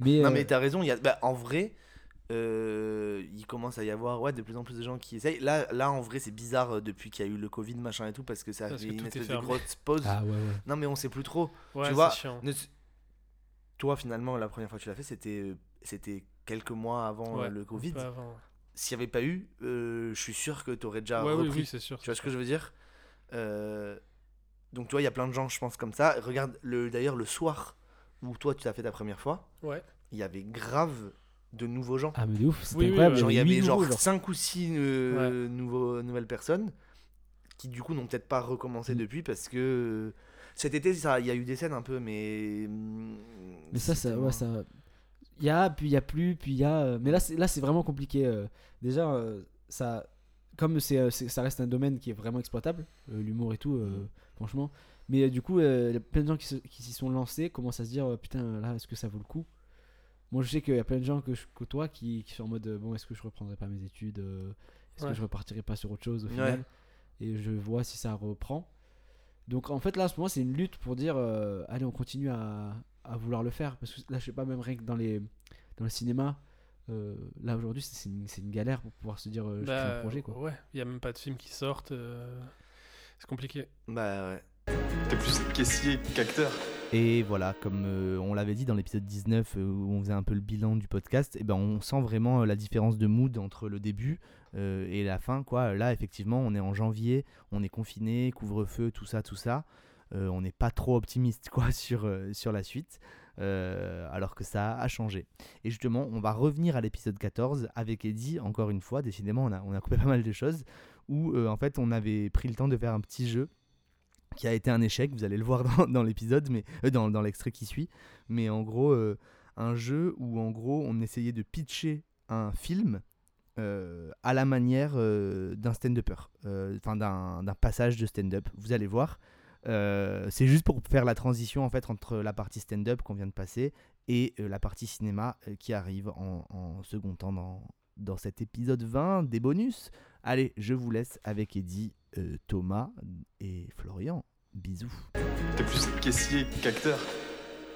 S7: Mais,
S8: Non
S7: euh,
S8: mais t'as raison, il y a, bah, en vrai, euh, il commence à y avoir ouais, de plus en plus de gens qui essayent. Là, là en vrai c'est bizarre euh, depuis qu'il y a eu le Covid machin et tout parce que ça a
S9: Parce
S8: fait
S9: que
S8: une espèce de grosse pause.
S7: Ah ouais, ouais.
S8: Non mais on sait plus trop.
S9: Ouais,
S8: tu
S9: c'est
S8: vois,
S9: chiant.
S8: ne- toi finalement la première fois que tu l'as fait c'était euh, c'était quelques mois avant
S9: Ouais,
S8: le Covid. S'il n'y avait pas eu, euh, je suis sûr que tu aurais déjà
S9: Ouais, oui,
S8: repris.
S9: oui, c'est sûr.
S8: Tu vois ce que je veux dire? Euh, Donc tu vois, il y a plein de gens, je pense, comme ça. Regarde, le, d'ailleurs, le soir où toi tu l'as fait ta première fois,
S9: Ouais.
S8: il y avait grave de nouveaux gens.
S7: Ah, mais de ouf, c'était
S9: Oui, oui,
S7: incroyable.
S8: Genre, il y avait genre
S7: genre.
S8: 5 ou 6 nouveaux, nouvelles personnes qui, du coup, n'ont peut-être pas recommencé
S7: Mm.
S8: depuis parce que euh, cet été, ça, il y a eu des scènes un peu, mais. mm,
S7: Mais ça, ça, ouais, ça. Il y a, puis il y a plus, puis il y a. euh, Mais là, c'est là, c'est vraiment compliqué. euh. Déjà, euh, ça, comme c'est, euh, ça reste un domaine qui est vraiment exploitable, euh, l'humour et tout, euh, franchement. Mais euh, du coup, euh, il y a plein de gens qui, s'y sont lancés, commencent à se dire, euh, putain, là, est-ce que ça vaut le coup? Moi, je sais qu'il y a plein de gens que je côtoie qui, qui sont en mode, euh, bon, est-ce que je reprendrai pas mes études euh, Est-ce
S9: Ouais.
S7: que je repartirai pas sur autre chose au
S8: Ouais.
S7: final? Et je vois si ça reprend. Donc en fait là en ce moment c'est une lutte pour dire euh, allez on continue à, à vouloir le faire parce que là je sais pas même rien que dans les dans le cinéma euh, là aujourd'hui c'est une, galère pour pouvoir se dire euh, je
S9: Bah,
S7: un projet quoi.
S9: Ouais, il y a même pas de films qui sortent. euh, C'est compliqué.
S8: Bah ouais.
S5: T'es plus caissier qu'acteur.
S6: Et voilà, comme euh, on l'avait dit dans l'épisode 19 euh, où on faisait un peu le bilan du podcast, et ben on sent vraiment euh, la différence de mood entre le début et la fin. Quoi. Là, effectivement, on est en janvier, on est confiné, couvre-feu, tout ça, tout ça. On n'est pas trop optimiste quoi, sur, la suite, alors que ça a changé. Et justement, on va revenir à l'épisode 14 avec Eddie, encore une fois, décidément, on a, on a coupé pas mal de choses, où en fait on avait pris le temps de faire un petit jeu qui a été un échec, vous allez le voir dans, l'épisode, mais euh, dans, l'extrait qui suit. Mais en gros, euh, un jeu où en gros on essayait de pitcher un film euh, à la manière d'un stand-upper, enfin d'un passage de stand-up. Vous allez voir. C'est juste pour faire la transition en fait entre la partie stand-up qu'on vient de passer et la partie cinéma qui arrive en, en second temps dans, dans cet épisode 20 des bonus. Allez, je vous laisse avec Eddie, euh, Thomas et Florian. Bisous.
S5: T'es plus caissier qu'acteur.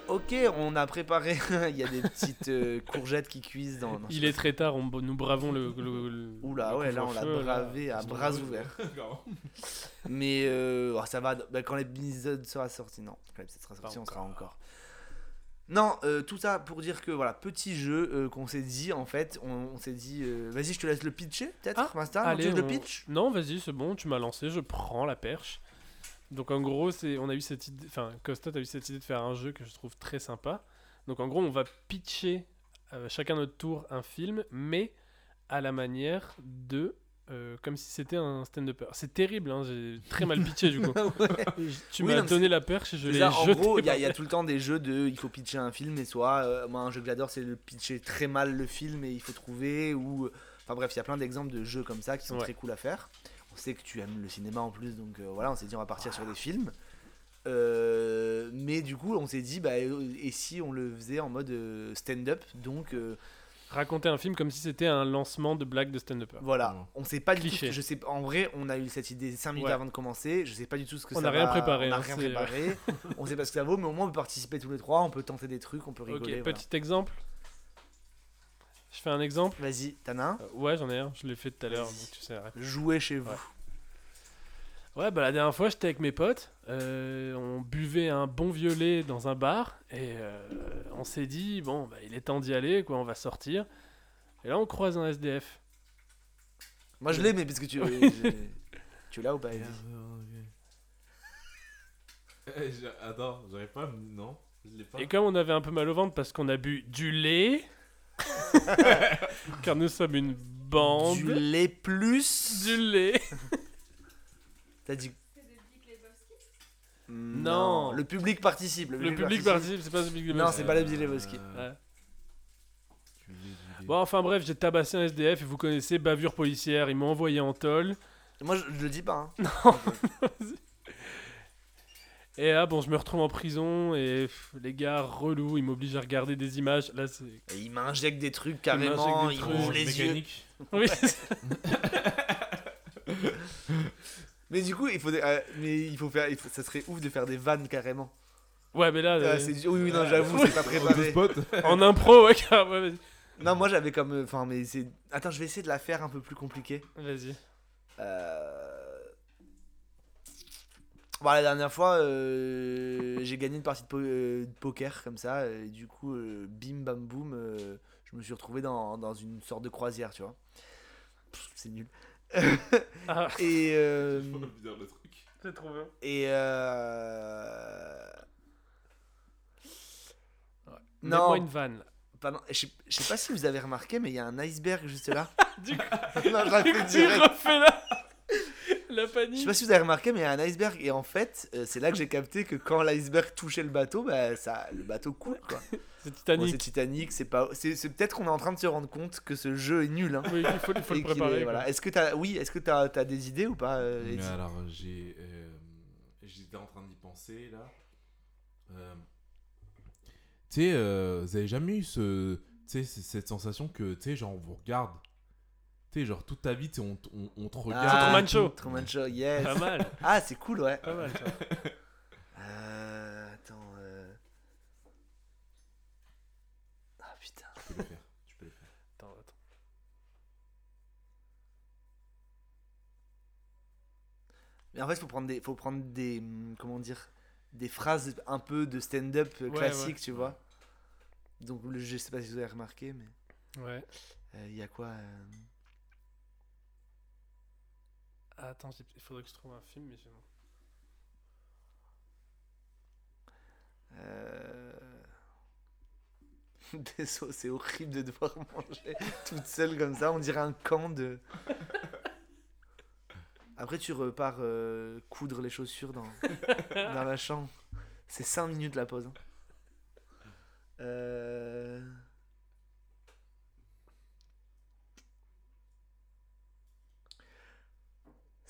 S8: Ok, on a préparé. Il y a des petites euh, courgettes qui cuisent dans.
S9: Il est très tard, on, nous bravons le. le- le-
S8: Oula,
S9: le
S8: ouais, là on l'a
S9: là.
S8: bravé à bras ouverts. Mais euh, oh, ça va, bah, quand l'épisode sera sorti, non, quand l'épisode sera
S9: Pas
S8: sorti, on sera
S9: encore.
S8: Non, euh, tout ça pour dire que voilà, petit jeu euh, qu'on s'est dit en fait, on, on s'est dit, euh, vas-y, je te laisse le pitcher peut-être,
S9: Ah,
S8: Insta,
S9: Allez,
S8: le pitch?
S9: Non, vas-y, c'est bon, tu m'as lancé, je prends la perche. Donc en gros, c'est, on a eu cette idée, enfin Costa a eu cette idée de faire un jeu que je trouve très sympa. Donc en gros, on va pitcher chacun notre tour un film, mais à la manière de, euh, comme si c'était un stand-upper. C'est terrible, hein, j'ai très mal pitché du coup.
S8: Ouais.
S9: Tu
S8: Oui,
S9: m'as donné la perche et je l'ai
S8: en gros, il y, a- y tout le temps des jeux de il faut pitcher un film, et soit, euh, moi, un jeu que j'adore, c'est le pitcher très mal le film et il faut trouver, ou. Enfin bref, il y a plein d'exemples de jeux comme ça qui sont
S9: Ouais.
S8: très cool à faire. On sait que tu aimes le cinéma en plus, donc euh, voilà, on s'est dit on va partir sur des films. Euh, mais du coup, on s'est dit, bah, euh, et si on le faisait en mode euh, stand-up Donc euh,
S9: Raconter un film comme si c'était un lancement de blague de stand-upper.
S8: voilà,
S10: Ouais.
S8: on sait pas du
S9: Cliché.
S8: tout. Je sais, en vrai, on a eu cette idée 5 minutes
S9: Ouais.
S8: avant de commencer. Je sais pas du tout ce que
S9: On
S8: ça
S9: n'a rien préparé,
S8: On a
S9: hein,
S8: rien
S9: c'est-
S8: préparé. on sait pas ce que ça vaut, mais au moins on peut participer tous les trois. On peut tenter des trucs, on peut rigoler. voilà.
S9: petit exemple. Je fais un exemple.
S8: Vas-y, t'en as un?
S9: Euh, ouais, j'en ai un, je l'ai fait tout à l'heure, tu sais.
S8: Jouez chez vous.
S9: Ouais. Ouais, bah la dernière fois, j'étais avec mes potes. euh, on buvait un bon violet dans un bar. Et euh, on s'est dit, bon, bah, il est temps d'y aller, quoi, on va sortir. Et là, on croise un SDF.
S8: Moi je l'ai, mais parce que tu, tu l'as ou pas Eddie
S10: Eh, Attends, j'arrive pas. Non, je l'ai pas.
S9: Et comme on avait un peu mal au ventre parce qu'on a bu du lait, car nous sommes une bande.
S8: Du lait plus.
S9: Du lait.
S8: T'as dit.
S9: Non.
S8: Le public participe. Le,
S9: Le public participe, c'est pas le public
S8: Non, c'est pas le Big Lebowski.
S9: Ouais. Bon, enfin bref, j'ai tabassé un SDF et vous connaissez bavure policière. Ils m'ont envoyé en tôle.
S8: Moi je, je le dis pas. Hein.
S9: Et là, bon, je me retrouve en prison et pff, les gars relous, ils m'obligent à regarder des images. Là, c'est.
S8: Et il m'injecte des trucs carrément.
S9: des
S8: Il
S9: trucs.
S8: ouvre les yeux.
S9: Oui,
S8: Mais du coup, il faut, euh, mais il faut faire, il faut- ça serait ouf de faire des vannes carrément.
S9: ouais, mais là,
S8: Ah,
S9: euh,
S8: c'est- oui, oui, non, j'avoue, c'est pas préparé.
S9: en impro, ouais, car- ouais, vas-y.
S8: Non, moi j'avais comme, euh, enfin, mais c'est. Attends, je vais essayer de la faire un peu plus compliquée.
S9: Vas-y.
S8: Euh... Bon, la dernière fois, euh, j'ai gagné une partie de, po- euh, de poker comme ça, et du coup, euh, bim bam boum, euh, je me suis retrouvé dans, dans une sorte de croisière, tu vois. Pff, C'est nul.
S9: Ah,
S8: Et. euh,
S9: c'est trop bien.
S8: et. Euh... Non,
S9: une vanne.
S8: pardon, je sais- je sais pas si vous avez remarqué, mais il y a un iceberg juste là.
S9: Du coup,
S8: non, je la fais
S9: tu refais là. La
S8: Je sais
S9: panique.
S8: pas si vous avez remarqué, mais il y a un iceberg. Et en fait, euh, c'est là que j'ai capté que quand l'iceberg touchait le bateau, bah, ça, le bateau coule. Quoi.
S9: C'est
S8: Bon,
S9: Titanic.
S8: c'est Titanic, c'est pas. C'est, c'est peut-être qu'on est en train de se rendre compte que ce jeu est nul. Hein,
S9: oui, il faut, il faut le
S8: qu'il est-
S9: préparer.
S8: voilà. Est-ce que t'as, oui, est-ce que t'as, t'as des idées ou pas euh,
S10: Mais
S8: Eddie
S10: alors, j'ai. euh, J'étais en train d'y penser là. Euh, tu sais, euh, vous avez jamais eu ce. Tu sais, c- cette sensation que, tu sais, genre, on vous regarde. Tu sais, genre, toute ta vie, on, t- on, on te regarde.
S8: Ah,
S9: Truman Show.
S8: Truman Show, yes.
S9: Pas mal.
S8: Ah, c'est cool, ouais.
S9: Pas mal, ça.
S8: Euh, attends. euh. Ah putain.
S10: Tu peux le faire. Tu peux le faire.
S9: Attends, attends.
S8: Mais en fait, faut prendre des, faut prendre des, hum, comment dire, des phrases un peu de stand-up euh,
S9: Ouais,
S8: classique,
S9: ouais.
S8: tu vois. Donc, le- je sais pas si vous avez remarqué, mais
S9: Ouais.
S8: euh, il y a quoi euh,
S9: Ah, attends, il faudrait que je trouve un film, mais j'ai.
S8: euh, Désolé, c'est horrible de devoir manger toute seule comme ça. On dirait un camp de. Après, tu repars euh, coudre les chaussures dans, dans la chambre. C'est 5 minutes la pause. hein. Euh...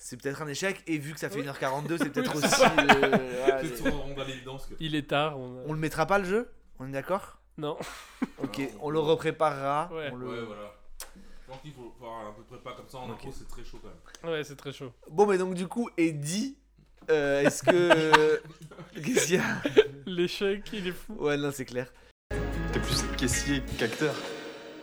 S8: C'est peut-être un échec, et vu que ça fait 1h42, c'est peut-être
S9: Oui,
S8: aussi. euh,
S10: on que.
S9: Il est tard. On, a-
S8: On le mettra pas le jeu? On est d'accord?
S9: Non.
S8: Ok,
S10: Non,
S8: on le repréparera.
S9: Ouais.
S8: on le-
S10: Ouais, voilà. Je pense qu'il faut faire à peu près pas comme ça en
S8: Ok.
S10: intro, c'est très chaud quand même.
S9: Ouais, c'est très chaud.
S8: Bon, mais donc, du coup, Eddie, euh, est-ce que. Qu'est-ce qu'il y a?
S9: L'échec, il est fou.
S8: Ouais, non, c'est clair.
S5: T'es plus caissier qu'acteur.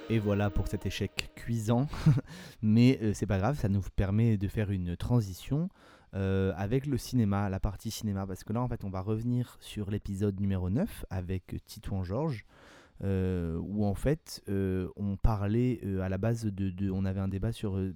S6: Et voilà pour cet échec cuisant. Mais euh, c'est pas grave, ça nous permet de faire une transition euh, avec le cinéma, la partie cinéma. Parce que là, en fait, on va revenir sur l'épisode numéro 9 avec Titouan Georges. euh, où en fait euh, on parlait euh, à la base de, de- on avait un débat sur, euh,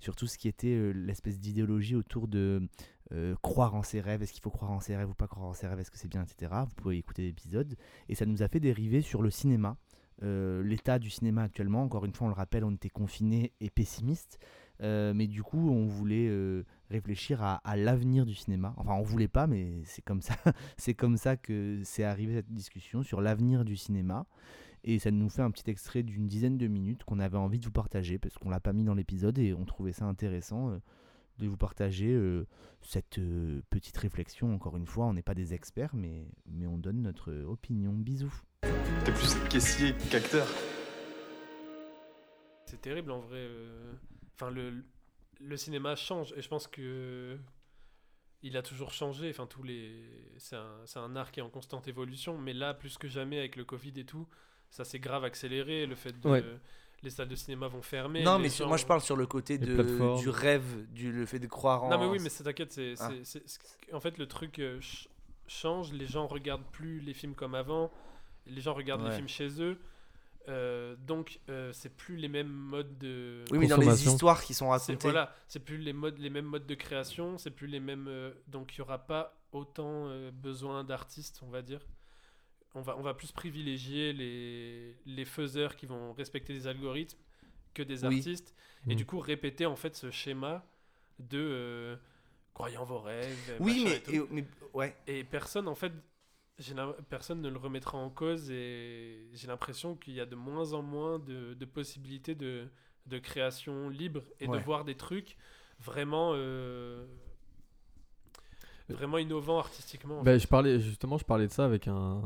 S6: sur tout ce qui était euh, l'espèce d'idéologie autour de euh, croire en ses rêves, est-ce qu'il faut croire en ses rêves ou pas croire en ses rêves, est-ce que c'est bien, etc. Vous pouvez écouter l'épisode. Et ça nous a fait dériver sur le cinéma, euh, l'état du cinéma actuellement. Encore une fois, on le rappelle, on était confinés et pessimistes. Euh, mais du coup, on voulait euh, réfléchir à, l'avenir du cinéma. Enfin, on voulait pas, mais c'est comme ça. c'est comme ça que c'est arrivé cette discussion sur l'avenir du cinéma. Et ça nous fait un petit extrait d'une dizaine de minutes qu'on avait envie de vous partager parce qu'on l'a pas mis dans l'épisode et on trouvait ça intéressant de vous partager cette petite réflexion. Encore une fois, on n'est pas des experts, mais, mais on donne notre opinion. Bisous.
S5: T'es plus caissier qu'acteur.
S9: C'est terrible en vrai. euh, Enfin, le, le cinéma change et je pense que il a toujours changé. Enfin, tous les, c'est un, c'est un art qui est en constante évolution. Mais là, plus que jamais avec le Covid et tout, ça s'est grave accéléré. Le fait de
S7: Ouais.
S9: les salles de cinéma vont fermer.
S8: non, mais sur- moi, je parle sur le côté de, du rêve, du, le fait de croire en.
S9: Non mais oui, mais c'est t'inquiète, c'est,
S8: Ah.
S9: en fait le truc euh, ch- change. Les gens regardent plus les films comme avant. Les gens regardent les films chez eux. Euh, donc euh, c'est plus les mêmes modes de.
S8: Oui, mais dans les histoires qui sont racontées.
S9: voilà, c'est plus les modes, les mêmes modes de création. C'est plus les mêmes. euh, donc il y aura pas autant euh, besoin d'artistes, on va dire. On va, on va plus privilégier les, les faiseurs qui vont respecter les algorithmes que des
S8: Oui.
S9: artistes. Et
S7: Mm.
S9: du coup, répéter en fait ce schéma de euh, en vos rêves.
S8: Oui, mais,
S9: et tout.
S8: et- mais ouais.
S9: Et personne, en fait, personne ne le remettra en cause et j'ai l'impression qu'il y a de moins en moins de, de possibilités de, de création libre et
S8: Ouais.
S9: de voir des trucs vraiment, euh, vraiment innovants artistiquement. en
S11: Bah, je parlais justement, je parlais de ça avec un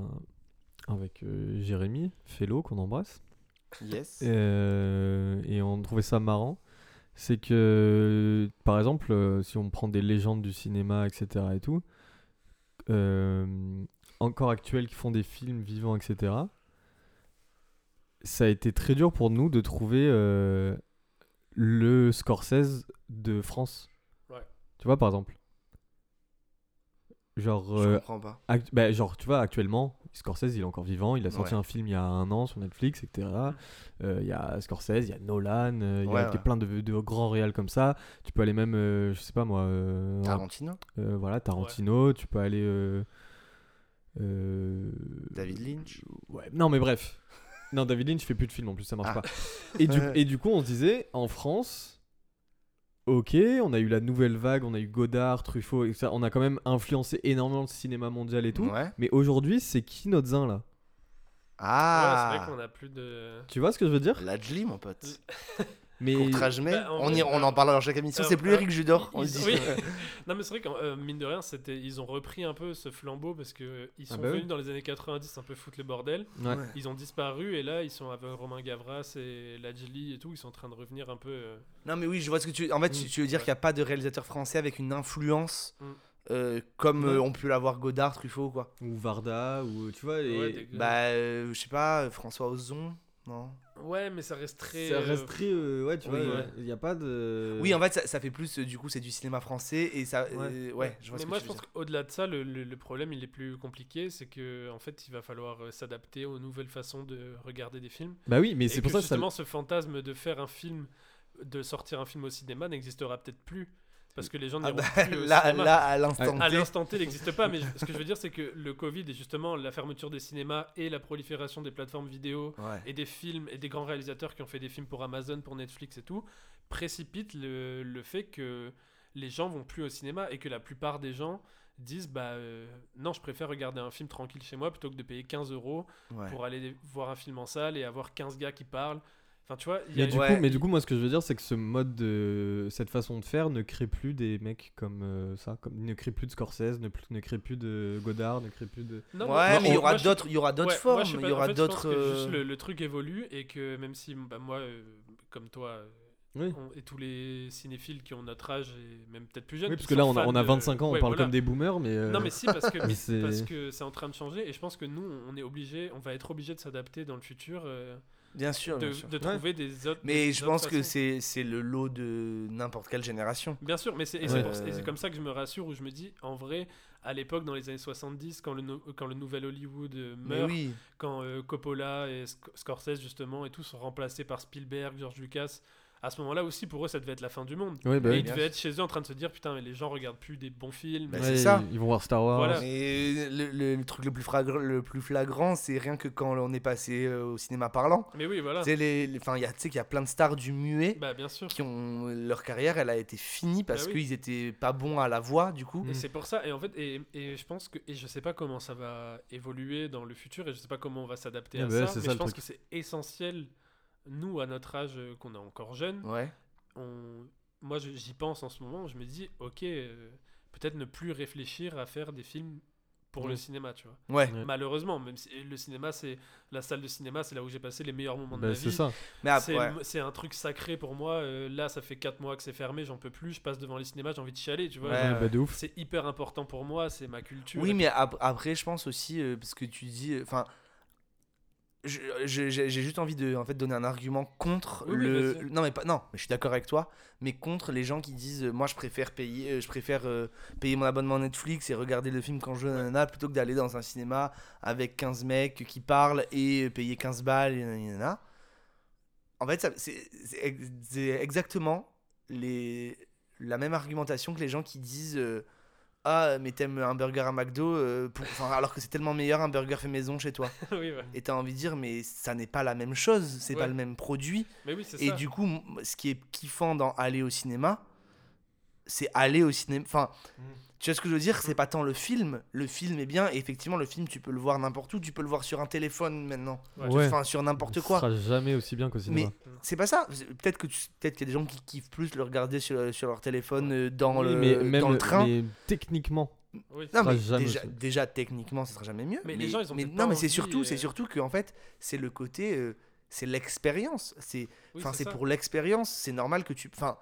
S11: avec euh, Jérémy Fellow qu'on embrasse.
S8: Yes.
S11: Euh, et on trouvait ça marrant. C'est que, par exemple, si on prend des légendes du cinéma, etc. et tout, euh, encore actuels qui font des films vivants, etc. Ça a été très dur pour nous de trouver euh, le Scorsese de France.
S9: Ouais.
S11: Tu vois, par exemple. Genre,
S8: Je
S11: euh,
S8: comprends pas.
S11: Act- bah, genre, tu vois, actuellement, Scorsese, il est encore vivant. Il a sorti
S8: Ouais.
S11: un film il y a un an sur Netflix, etc. Euh, Il y a Scorsese, il y a Nolan, euh, il y
S8: Ouais,
S11: a
S8: ouais.
S11: plein de, de grands réals comme ça. Tu peux aller même, euh, je sais pas moi, euh,
S8: Tarantino
S11: euh, voilà, Tarantino. Tu peux aller. euh,
S8: David Lynch
S11: Ouais, non, mais bref. Non, David Lynch fait plus de films en plus, ça marche
S8: Ah.
S11: pas. Et du,
S8: Ouais.
S11: et du coup, on se disait, en France, ok, on a eu la nouvelle vague, on a eu Godard, Truffaut, et ça, on a quand même influencé énormément le cinéma mondial et tout.
S8: Ouais.
S11: Mais aujourd'hui, c'est qui notre zin là?
S8: Ah
S9: Ouais, c'est vrai qu'on a plus de.
S11: Tu vois ce que je veux dire?
S8: Lajli, mon pote.
S11: Mais
S9: Bah,
S8: on, y- on en parle dans chaque émission.
S9: euh,
S8: C'est plus
S9: euh,
S8: Eric Judor. on
S9: ils-
S8: le dit.
S9: oui. non mais c'est vrai que euh, mine de rien, c'était, ils ont repris un peu ce flambeau parce que ils
S11: Ah
S9: sont
S11: bah oui.
S9: venus dans les années 90 un peu foutre le bordel.
S11: Ouais.
S9: Ils ont disparu et là ils sont avec Romain Gavras et Lajli et tout, ils sont en train de revenir un peu. euh,
S8: Non, mais oui, je vois ce que tu. En fait, tu,
S11: Mm.
S8: tu veux dire
S9: Ouais.
S8: qu'il n'y a pas de réalisateur français avec une influence
S9: Mm.
S8: euh, comme
S11: Ouais.
S8: euh, on peut l'avoir Godard, Truffaut, quoi.
S11: Ou Varda, ou tu vois. et-
S9: ouais,
S8: Bah, euh, je sais pas, François Ozon, non?
S9: Ouais, mais ça reste très.
S11: Ça
S9: euh,
S11: reste très. euh, ouais, tu
S8: oui,
S11: vois,
S8: ouais.
S11: il n'y a pas de.
S8: Oui, en fait, ça, ça fait plus, euh, du coup, c'est du cinéma français et ça.
S11: Ouais.
S8: euh, ouais, je vois
S9: mais
S8: ce que
S9: moi,
S8: tu
S9: je
S8: veux
S9: pense qu'au-delà de ça, le, le- le problème, il est plus compliqué. C'est que, en fait, il va falloir euh, s'adapter aux nouvelles façons de regarder des films.
S11: Bah oui, mais c'est pour
S9: que
S11: ça que ça.
S9: justement, ce fantasme de faire un film, de sortir un film au cinéma n'existera peut-être plus. Parce que les gens
S8: Ah bah,
S9: plus au
S8: là,
S9: cinéma.
S8: là, à l'instant
S9: À
S8: T.
S9: l'instant T, il n'existe pas, mais ce que je veux dire, c'est que le Covid et justement la fermeture des cinémas et la prolifération des plateformes vidéo
S8: Ouais.
S9: et des films et des grands réalisateurs qui ont fait des films pour Amazon, pour Netflix et tout, précipitent le, le fait que les gens vont plus au cinéma et que la plupart des gens disent bah euh, non je préfère regarder un film tranquille chez moi plutôt que de payer 15 euros
S8: Ouais.
S9: pour aller voir un film en salle et avoir 15 gars qui parlent enfin tu vois il y a
S11: Mais du,
S8: Ouais.
S11: coup, mais du coup, moi, ce que je veux dire, c'est que ce mode de. Cette façon de faire ne crée plus des mecs comme euh, ça. Comme, ne crée plus de Scorsese, ne, plus- ne crée plus de Godard, ne crée plus de.
S9: Non,
S8: Ouais,
S9: non,
S8: mais il y aura d'autres, il y aura d'autres
S9: Ouais,
S8: formes, il y
S9: en
S8: aura
S9: fait,
S8: d'autres. euh,
S9: le, le truc évolue et que même si bah, moi, euh, comme toi,
S11: Oui.
S9: on- et tous les cinéphiles qui ont notre âge et même peut-être plus jeunes,
S11: Oui, parce que là, on a, on a
S9: de-
S11: 25 ans, on parle
S9: voilà.
S11: comme des boomers, mais. euh,
S9: Non mais si parce que
S11: c'est-
S9: parce que c'est en train de changer et je pense que nous on est obligé, on va être obligé de s'adapter dans le futur, euh,
S8: Bien sûr,
S9: de,
S8: bien sûr.
S9: de
S11: Ouais.
S9: trouver des autres.
S8: Mais
S9: des
S8: je
S9: autres
S8: pense que
S9: façons.
S8: c'est c'est le lot de n'importe quelle génération.
S9: Bien sûr, mais c'est et c'est
S8: Ouais. Euh.
S9: comme ça que je me rassure où je me dis en vrai à l'époque dans les années 70 quand le no- quand le nouvel Hollywood euh, meurt
S8: oui.
S9: quand euh, Coppola et Sc- Scorsese justement et tout sont remplacés par Spielberg, George Lucas, à ce moment-là aussi pour eux ça devait être la fin du monde.
S11: Bah
S9: et
S11: oui.
S9: ils devaient être chez eux en train de se dire putain mais les gens regardent plus des bons films.
S8: Bah, c'est ça.
S11: Ils vont voir Star Wars.
S9: Voilà.
S8: Mais le, le- le truc le plus, flagrant, le plus flagrant, c'est rien que quand on est passé euh, au cinéma parlant.
S9: Mais oui voilà.
S8: Tu sais, les, les- qu'il y a plein de stars du muet
S9: Bah bien sûr.
S8: qui ont leur carrière, elle a été finie parce
S9: Bah oui.
S8: qu'ils étaient pas bons à la voix du coup.
S9: Et c'est pour ça, et en fait, et, et je pense que, et je sais pas comment ça va évoluer dans le futur, et je sais pas comment on va s'adapter
S11: Ah
S9: à
S11: bah,
S9: ça, mais
S11: ça,
S9: je pense
S11: truc.
S9: que c'est essentiel, nous, à notre âge, euh, qu'on est encore jeune,
S8: Ouais.
S9: on, moi j'y pense en ce moment, je me dis, ok, euh, peut-être ne plus réfléchir à faire des films pour le
S11: Ouais.
S9: cinéma, tu vois.
S8: Ouais.
S9: Malheureusement, même si le cinéma, c'est la salle de cinéma, c'est là où j'ai passé les meilleurs moments de
S11: Bah,
S9: ma
S11: c'est
S9: vie.
S11: ça.
S8: Mais après,
S9: C'est
S8: ouais.
S9: c'est un truc sacré pour moi. euh, là, ça fait 4 mois que c'est fermé, j'en peux plus. Je passe devant les cinémas, j'ai envie de chialer, tu vois.
S8: Ouais,
S9: genre,
S11: Ouais, bah.
S9: C'est hyper important pour moi, c'est ma culture.
S8: Oui, mais ap- après, je pense aussi, euh, parce que tu dis, enfin, j'ai juste envie de en fait donner un argument contre
S9: Oui,
S8: le. non mais pas, non, mais je suis d'accord avec toi, mais contre les gens qui disent, euh, moi je préfère payer, euh, je préfère euh, payer mon abonnement Netflix et regarder le film quand je veux, nanana, plutôt que d'aller dans un cinéma avec 15 mecs qui parlent et payer 15 balles et nanana. En fait, c'est exactement les, la même argumentation que les gens qui disent. Ah mais t'aimes un burger à McDo euh, pour- enfin, alors que c'est tellement meilleur un burger fait maison chez toi
S9: oui, ouais.
S8: et t'as envie de dire mais ça n'est pas la même chose c'est
S9: Ouais.
S8: pas le même produit
S9: Mais oui, c'est
S8: et
S9: ça.
S8: du coup ce qui est kiffant dans aller au cinéma c'est aller au cinéma enfin
S9: Mm.
S8: tu vois ce que je veux dire? C'est pas tant le film le film est bien et effectivement le film tu peux le voir n'importe où tu peux le voir sur un téléphone maintenant
S9: Ouais.
S11: Ouais.
S8: enfin sur n'importe
S11: Ce
S8: quoi
S11: sera jamais aussi bien qu'au cinéma.
S8: c'est pas ça peut-être que tu- peut-être qu'il y a des gens qui kiffent plus le regarder sur, sur leur téléphone euh, dans,
S11: Oui,
S8: le,
S11: mais même
S8: dans le train
S11: mais techniquement.
S9: Oui.
S8: non
S11: sera
S8: mais
S11: jamais
S8: déjà, déjà techniquement ce sera jamais mieux
S9: Mais les gens, ils ont peut-être
S8: non mais c'est surtout c'est
S9: euh,
S8: surtout que en fait c'est le côté euh, c'est l'expérience c'est
S9: Oui,
S8: enfin c'est
S9: ça.
S8: pour l'expérience c'est normal que tu enfin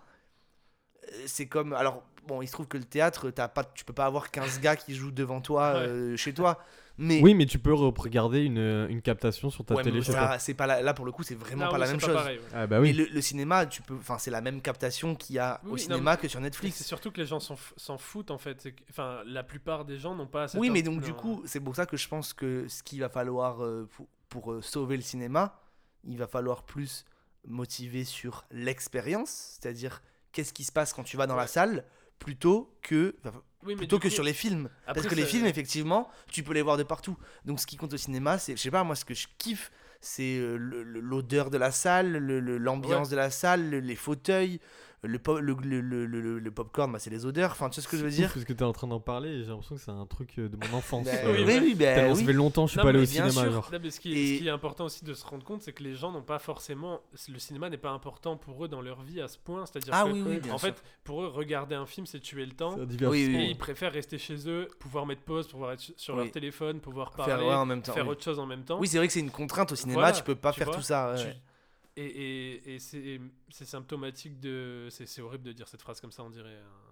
S8: c'est comme alors bon il se trouve que le théâtre t'as pas tu peux pas avoir 15 gars qui jouent devant toi
S9: Ouais.
S8: euh, chez toi mais
S11: Oui, mais tu peux re- regarder une, une captation sur ta
S8: ouais,
S11: télé chez toi.
S8: c'est pas la- là pour le coup c'est vraiment pas
S9: oui,
S8: la
S9: c'est
S8: même
S9: pas
S8: chose
S9: pareil, ouais.
S11: Ah bah
S8: mais
S11: oui.
S8: le, le cinéma tu peux enfin c'est la même captation qu'il y a
S9: Oui,
S8: au cinéma
S9: non,
S8: que sur
S9: C'est
S8: Netflix
S9: surtout que les gens s'en f- s'en foutent en fait. C'est Enfin, la plupart des gens n'ont pas. cette
S8: Oui, mais donc du coup, c'est pour ça que je pense que ce qu'il va falloir euh, pour, pour, euh, sauver le cinéma, il va falloir plus motiver sur l'expérience, c'est-à-dire qu'est-ce qui se passe quand tu vas dans la salle, plutôt que enfin,
S9: Oui, mais
S8: plutôt
S9: du
S8: que
S9: coup-
S8: sur les films.
S9: Après,
S8: Parce que les films, effectivement, tu peux les voir de partout. Donc ce qui compte au cinéma, c'est, je sais pas, moi, ce que je kiffe, c'est euh, l'odeur de la salle, le- le- l'ambiance
S9: Ouais.
S8: de la salle, le- les fauteuils, le, po- le, le, le, le- le popcorn, bah, c'est les odeurs. Enfin, tu sais ce que je veux dire
S11: Parce que t'es en train d'en parler j'ai l'impression que c'est un truc euh, de mon enfance.
S8: Bah,
S11: euh,
S8: oui, oui, bah, oui.
S11: ça fait longtemps que je suis
S9: Non,
S11: pas allé au cinéma. genre.
S9: Non, mais ce, qui est,
S8: Et-
S9: ce qui est important aussi de se rendre compte, c'est que les gens n'ont pas forcément. Le cinéma n'est pas important pour eux dans leur vie à ce point. C'est-à-dire
S8: Ah
S9: que,
S8: oui, oui, bien
S9: en
S8: sûr.
S9: fait, pour eux, regarder un film, c'est tuer le temps. Et ils préfèrent rester chez eux, pouvoir mettre pause, pouvoir être sur
S8: Oui.
S9: leur téléphone, pouvoir
S8: Faire
S9: parler,
S8: ouais, en même temps.
S9: faire autre chose en même temps.
S8: Oui, c'est vrai que c'est une contrainte au cinéma,
S9: Voilà,
S8: tu peux pas
S9: tu
S8: faire tout ça. ouais,
S9: Tu-. Et, et, et c'est symptomatique de. C'est horrible de dire cette phrase comme ça, on dirait. un-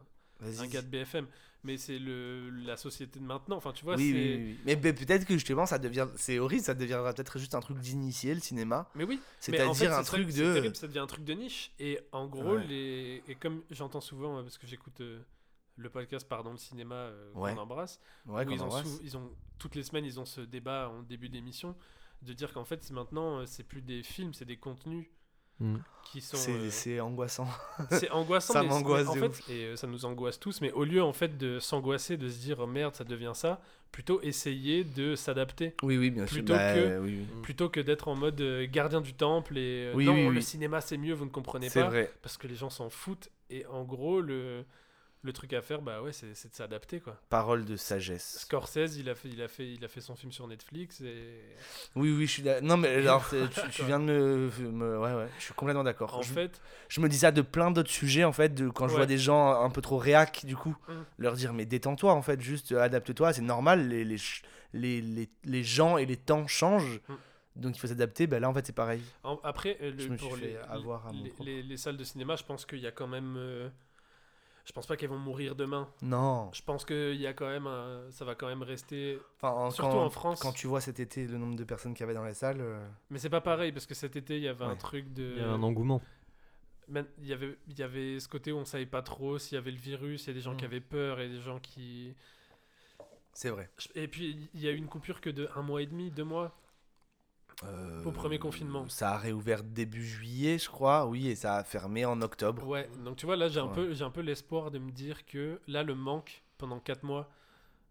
S9: un gars de BFM, mais c'est le la société de maintenant. Enfin, tu vois,
S8: oui. Mais peut-être que justement, ça devient. C'est horrible, ça deviendra peut-être juste un truc d'initié, le cinéma.
S9: Mais oui, mais en fait,
S8: C'est-à-dire un truc de.
S9: terrible, ça devient un truc de niche. Et en gros,
S8: Ouais.
S9: les et comme j'entends souvent euh, parce que j'écoute euh, le podcast pardon le cinéma euh,
S8: Ouais.
S9: qu'on embrasse,
S8: Ouais,
S9: ils ont,
S8: embrasse.
S9: ils ont toutes les semaines ils ont ce débat en début d'émission de dire qu'en fait c'est maintenant euh, c'est plus des films, c'est des contenus
S11: Mm.
S9: qui sont
S8: C'est
S9: euh,
S8: c'est angoissant.
S9: c'est angoissant
S8: Ça m'angoisse
S9: en fait
S8: ouf.
S9: et euh, ça nous angoisse tous mais au lieu en fait de s'angoisser de se dire oh, merde ça devient ça plutôt essayer de s'adapter
S8: Oui, oui, bien sûr.
S9: plutôt
S8: Bah,
S9: que
S8: oui, oui.
S9: plutôt que d'être en mode euh, gardien du temple et
S8: Oui,
S9: non
S8: oui,
S9: le
S8: oui.
S9: cinéma c'est mieux vous ne comprenez
S8: C'est
S9: pas
S8: vrai.
S9: parce que les gens s'en foutent et en gros le le truc à faire bah ouais c'est de s'adapter quoi
S8: Parole de sagesse.
S9: Scorsese il a fait il a fait il a fait son film sur Netflix et
S8: Oui, oui, je suis. Non, mais alors, tu, tu viens de me, me- Ouais, ouais, je suis complètement d'accord.
S9: en
S8: Je-
S9: fait
S8: Je me dis ça de plein d'autres sujets en fait, de quand je vois des gens un peu trop réac du coup,
S9: Mm.
S8: leur dire mais détends-toi en fait, juste euh, adapte-toi, c'est normal, les, les, les, les, les gens et les temps changent,
S9: Mm.
S8: donc il faut s'adapter, ben là en fait c'est pareil.
S9: En- après, euh, le-
S8: Je me suis
S9: pour
S8: fait
S9: les,
S8: avoir à mon
S9: les salles de cinéma, je pense qu'il y a quand même. euh, je pense pas qu'elles vont mourir demain.
S8: Non,
S9: Je pense qu'il y a quand même. un- ça va quand même rester.
S8: enfin, en-
S9: Surtout
S8: quand,
S9: en France.
S8: quand tu vois cet été le nombre de personnes qu'il y avait dans les salles, euh,
S9: Mais c'est pas pareil parce que cet été, il y avait un truc de.
S11: Il y a un engouement.
S9: Il y avait, il y avait ce côté où on savait pas trop s'il y avait le virus, il y a des gens qui
S8: Mm.
S9: avaient peur et des gens qui.
S8: c'est vrai.
S9: Et puis il y a eu une coupure que de un mois et demi, deux mois. Au premier confinement.
S8: Euh, Ça a réouvert début juillet, je crois, oui, et ça a fermé en octobre.
S9: Ouais, donc tu vois, là j'ai un
S8: Ouais.
S9: peu, j'ai un peu l'espoir de me dire que là le manque pendant 4 mois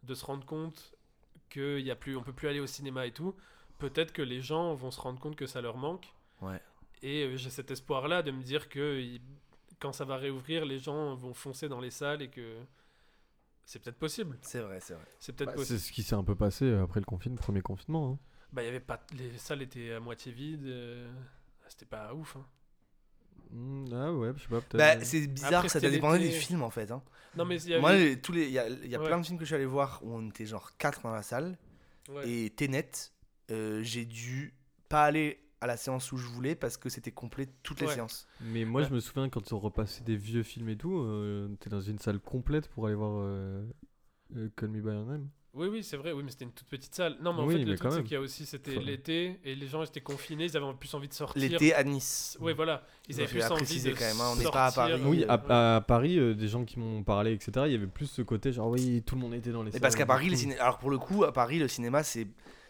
S9: de se rendre compte qu'il y a plus, on peut plus aller au cinéma et tout. Peut-être que les gens vont se rendre compte que ça leur manque.
S8: Ouais.
S9: Et euh, j'ai cet espoir là de me dire que quand ça va réouvrir, les gens vont foncer dans les salles et que c'est peut-être possible.
S8: C'est vrai, c'est vrai.
S9: C'est peut-être
S11: Bah,
S9: possible.
S11: c'est ce qui s'est un peu passé après le confinement, premier confinement. hein.
S9: Bah il y avait pas, les salles étaient à moitié vides. euh, C'était pas ouf. hein.
S11: Mm, ah ouais, je sais pas, peut-être.
S8: Bah, c'est bizarre,
S9: Après,
S8: ça
S9: c'était
S8: dépendait du
S9: l'été.
S8: film en fait. hein.
S9: Non mais il y avait-
S8: Moi, les- tous les, il y a, il y a
S9: Ouais.
S8: plein de films que je suis allé voir où on était genre 4 dans la salle.
S9: ouais.
S8: Et Tenet, euh, j'ai dû pas aller à la séance où je voulais parce que c'était complet toutes les
S9: Ouais.
S8: séances.
S11: Mais moi,
S9: Ouais.
S11: je me souviens quand on repassait des vieux films et tout, euh, t'es dans une salle complète pour aller voir euh, euh, Call Me By Your Name.
S9: Oui, oui, c'est vrai, oui, mais c'était une toute petite salle. Non, mais en
S11: Oui,
S9: fait, le truc, c'est qu'il y a aussi, c'était l'été, et les gens étaient confinés, ils avaient plus envie de sortir.
S8: L'été à Nice.
S9: Ouais, voilà. Ils
S8: Il
S9: avaient plus envie de
S8: quand même, hein, on n'est pas à
S9: sortir.
S8: Paris.
S11: Oui,
S8: euh,
S11: à, à Paris, euh, des gens qui m'ont parlé, etc., il y avait plus ce côté genre, oui, tout le monde était dans les
S8: Mais
S11: salles.
S8: parce qu'à Paris, les
S11: cool.
S8: ciné- alors pour le coup, à Paris, le cinéma, c'est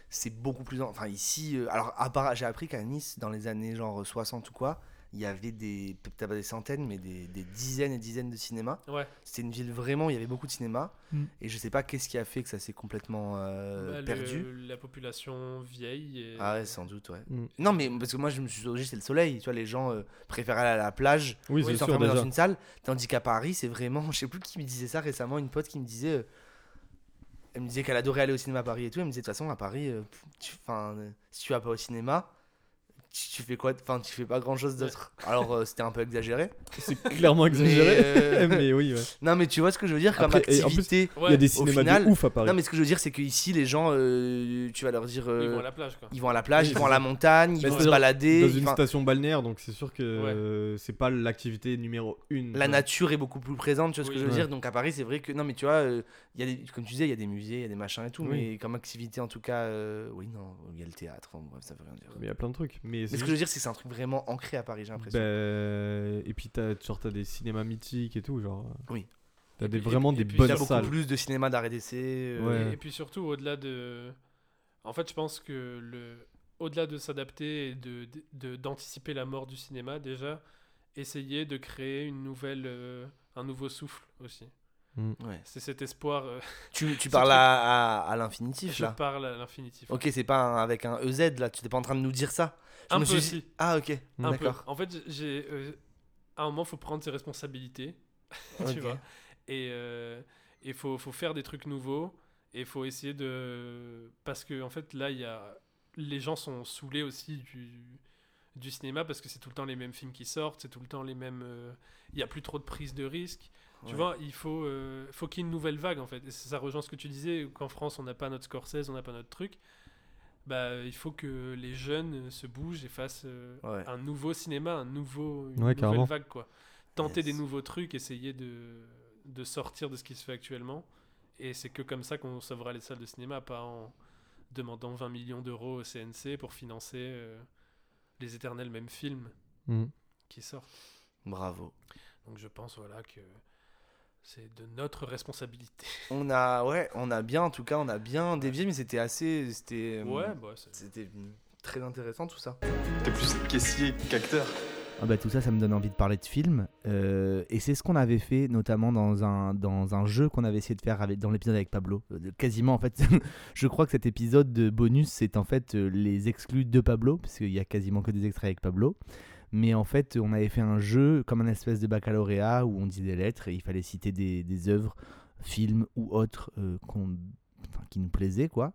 S8: c'est beaucoup plus. en- Enfin, ici, euh, alors à part, j'ai appris qu'à Nice, dans les années genre 60 ou quoi, il y avait des, peut-être pas des centaines, mais des, des dizaines et dizaines de cinémas.
S9: Ouais.
S8: C'était une ville vraiment, il y avait beaucoup de cinémas.
S6: Mm.
S8: Et je sais pas qu'est-ce qui a fait que ça s'est complètement euh,
S9: Bah, le-
S8: perdu.
S9: la population vieille. Et...
S8: Ah ouais, sans doute, ouais.
S11: Mm.
S8: Non, mais parce que moi, je me suis logé, c'est le soleil. Tu vois, les gens euh, préfèrent aller à la plage
S11: Oui, sûr,
S8: s'enfermer dans une salle. Tandis qu'à Paris, c'est vraiment. Je sais plus qui me disait ça récemment, une pote qui me disait. euh, elle me disait qu'elle adorait aller au cinéma à Paris et tout. Elle me disait de toute façon, à Paris, euh, tu- 'fin, euh, si tu vas pas au cinéma, tu, tu fais quoi Enfin, tu fais pas grand chose d'autre. Alors, euh, c'était un peu exagéré.
S11: C'est clairement exagéré.
S8: euh,
S11: Mais, oui, ouais.
S8: Non, mais tu vois ce que je veux dire comme
S11: Après, plus,
S8: activité.
S11: Il y a des
S8: au
S11: cinémas
S8: final-
S11: de ouf à Paris.
S8: Non, mais ce que je veux dire, c'est qu'ici, les gens, euh, tu vas leur dire.
S9: Ils vont à la plage, quoi.
S8: ils vont à la plage, ils vont à la montagne, ils vont se balader.
S11: Dans une station balnéaire, donc c'est sûr que euh, c'est pas l'activité numéro une.
S8: la nature est beaucoup plus présente, tu vois ce que je veux
S11: Ouais.
S8: dire. Donc à Paris, c'est vrai que non, mais tu vois, euh, il y a des, comme tu disais, il y a des musées, il y a des machins et tout,
S11: Oui.
S8: mais comme activité en tout cas, euh, oui, non, il y a le théâtre, enfin, bref, ça veut rien dire.
S11: Mais il y a plein de trucs. Mais,
S8: ce que je veux dire, c'est que c'est un truc vraiment ancré à Paris, j'ai l'impression.
S11: Ben, et puis t'as genre t'as des cinémas mythiques et tout genre.
S8: Oui.
S11: T'as
S9: Et
S11: des
S9: puis-
S11: vraiment
S9: et
S11: des
S9: puis,
S8: il y
S11: bonnes
S8: a beaucoup
S11: salles.
S8: plus de cinéma d'arrêt d'essai. euh,
S11: Ouais.
S9: Et, et puis surtout, au-delà de. En fait, je pense que le. Au-delà de s'adapter et de, de- d'anticiper la mort du cinéma, déjà, essayer de créer une nouvelle, euh, un nouveau souffle aussi.
S8: Ouais.
S9: C'est cet espoir. euh,
S8: Tu, tu parles
S9: truc-
S8: à, à, à l'infinitif
S9: je
S8: là.
S9: parle à l'infinitif.
S8: Ok, c'est pas un- avec un EZ là, tu n'es pas en train de nous dire ça. Je
S9: Un
S8: me
S9: peu
S8: suis Ah ok,
S9: Un peu.
S8: d'accord.
S9: En fait, j'ai. euh, à un moment, faut prendre ses responsabilités. tu vois. Et il faut, faut faire des trucs nouveaux. Et il faut essayer de. Parce que, en fait, là, il y a. Les gens sont saoulés aussi du, du cinéma parce que c'est tout le temps les mêmes films qui sortent, c'est tout le temps les mêmes. euh, Il y a plus trop de prise de risque. Tu
S8: Ouais.
S9: vois, il faut, euh, faut qu'il y ait une nouvelle vague en fait. Et ça rejoint ce que tu disais, qu'en France on n'a pas notre Scorsese, on n'a pas notre truc. Bah, il faut que les jeunes euh, se bougent et fassent euh,
S8: Ouais.
S9: un nouveau cinéma, un nouveau, une
S11: Ouais,
S9: nouvelle
S11: carrément.
S9: vague quoi. Tenter
S8: Yes.
S9: des nouveaux trucs, essayer de, de sortir de ce qui se fait actuellement. Et c'est que comme ça qu'on sauvera les salles de cinéma, pas en demandant 20 millions d'euros au CNC pour financer euh, les éternels mêmes films
S11: Mhm.
S9: qui sortent.
S8: Bravo.
S9: Donc je pense voilà que c'est de notre responsabilité.
S8: On a, ouais, on a bien, en tout cas, on a bien dévié, mais c'était assez. C'était. euh,
S9: Ouais, bah,
S8: C'était très intéressant tout ça.
S5: T'es plus caissier qu'acteur.
S6: Ah bah tout ça, ça me donne envie de parler de films. Euh, et c'est ce qu'on avait fait notamment dans un, dans un jeu qu'on avait essayé de faire avec, dans l'épisode avec Pablo. Euh, Quasiment en fait, je crois que cet épisode de bonus, c'est en fait euh, les exclus de Pablo, parce qu'il y a quasiment que des extraits avec Pablo. Mais en fait, on avait fait un jeu comme un espèce de baccalauréat où on disait des lettres et il fallait citer des, des œuvres, films ou autres euh, enfin, qui nous plaisaient, quoi.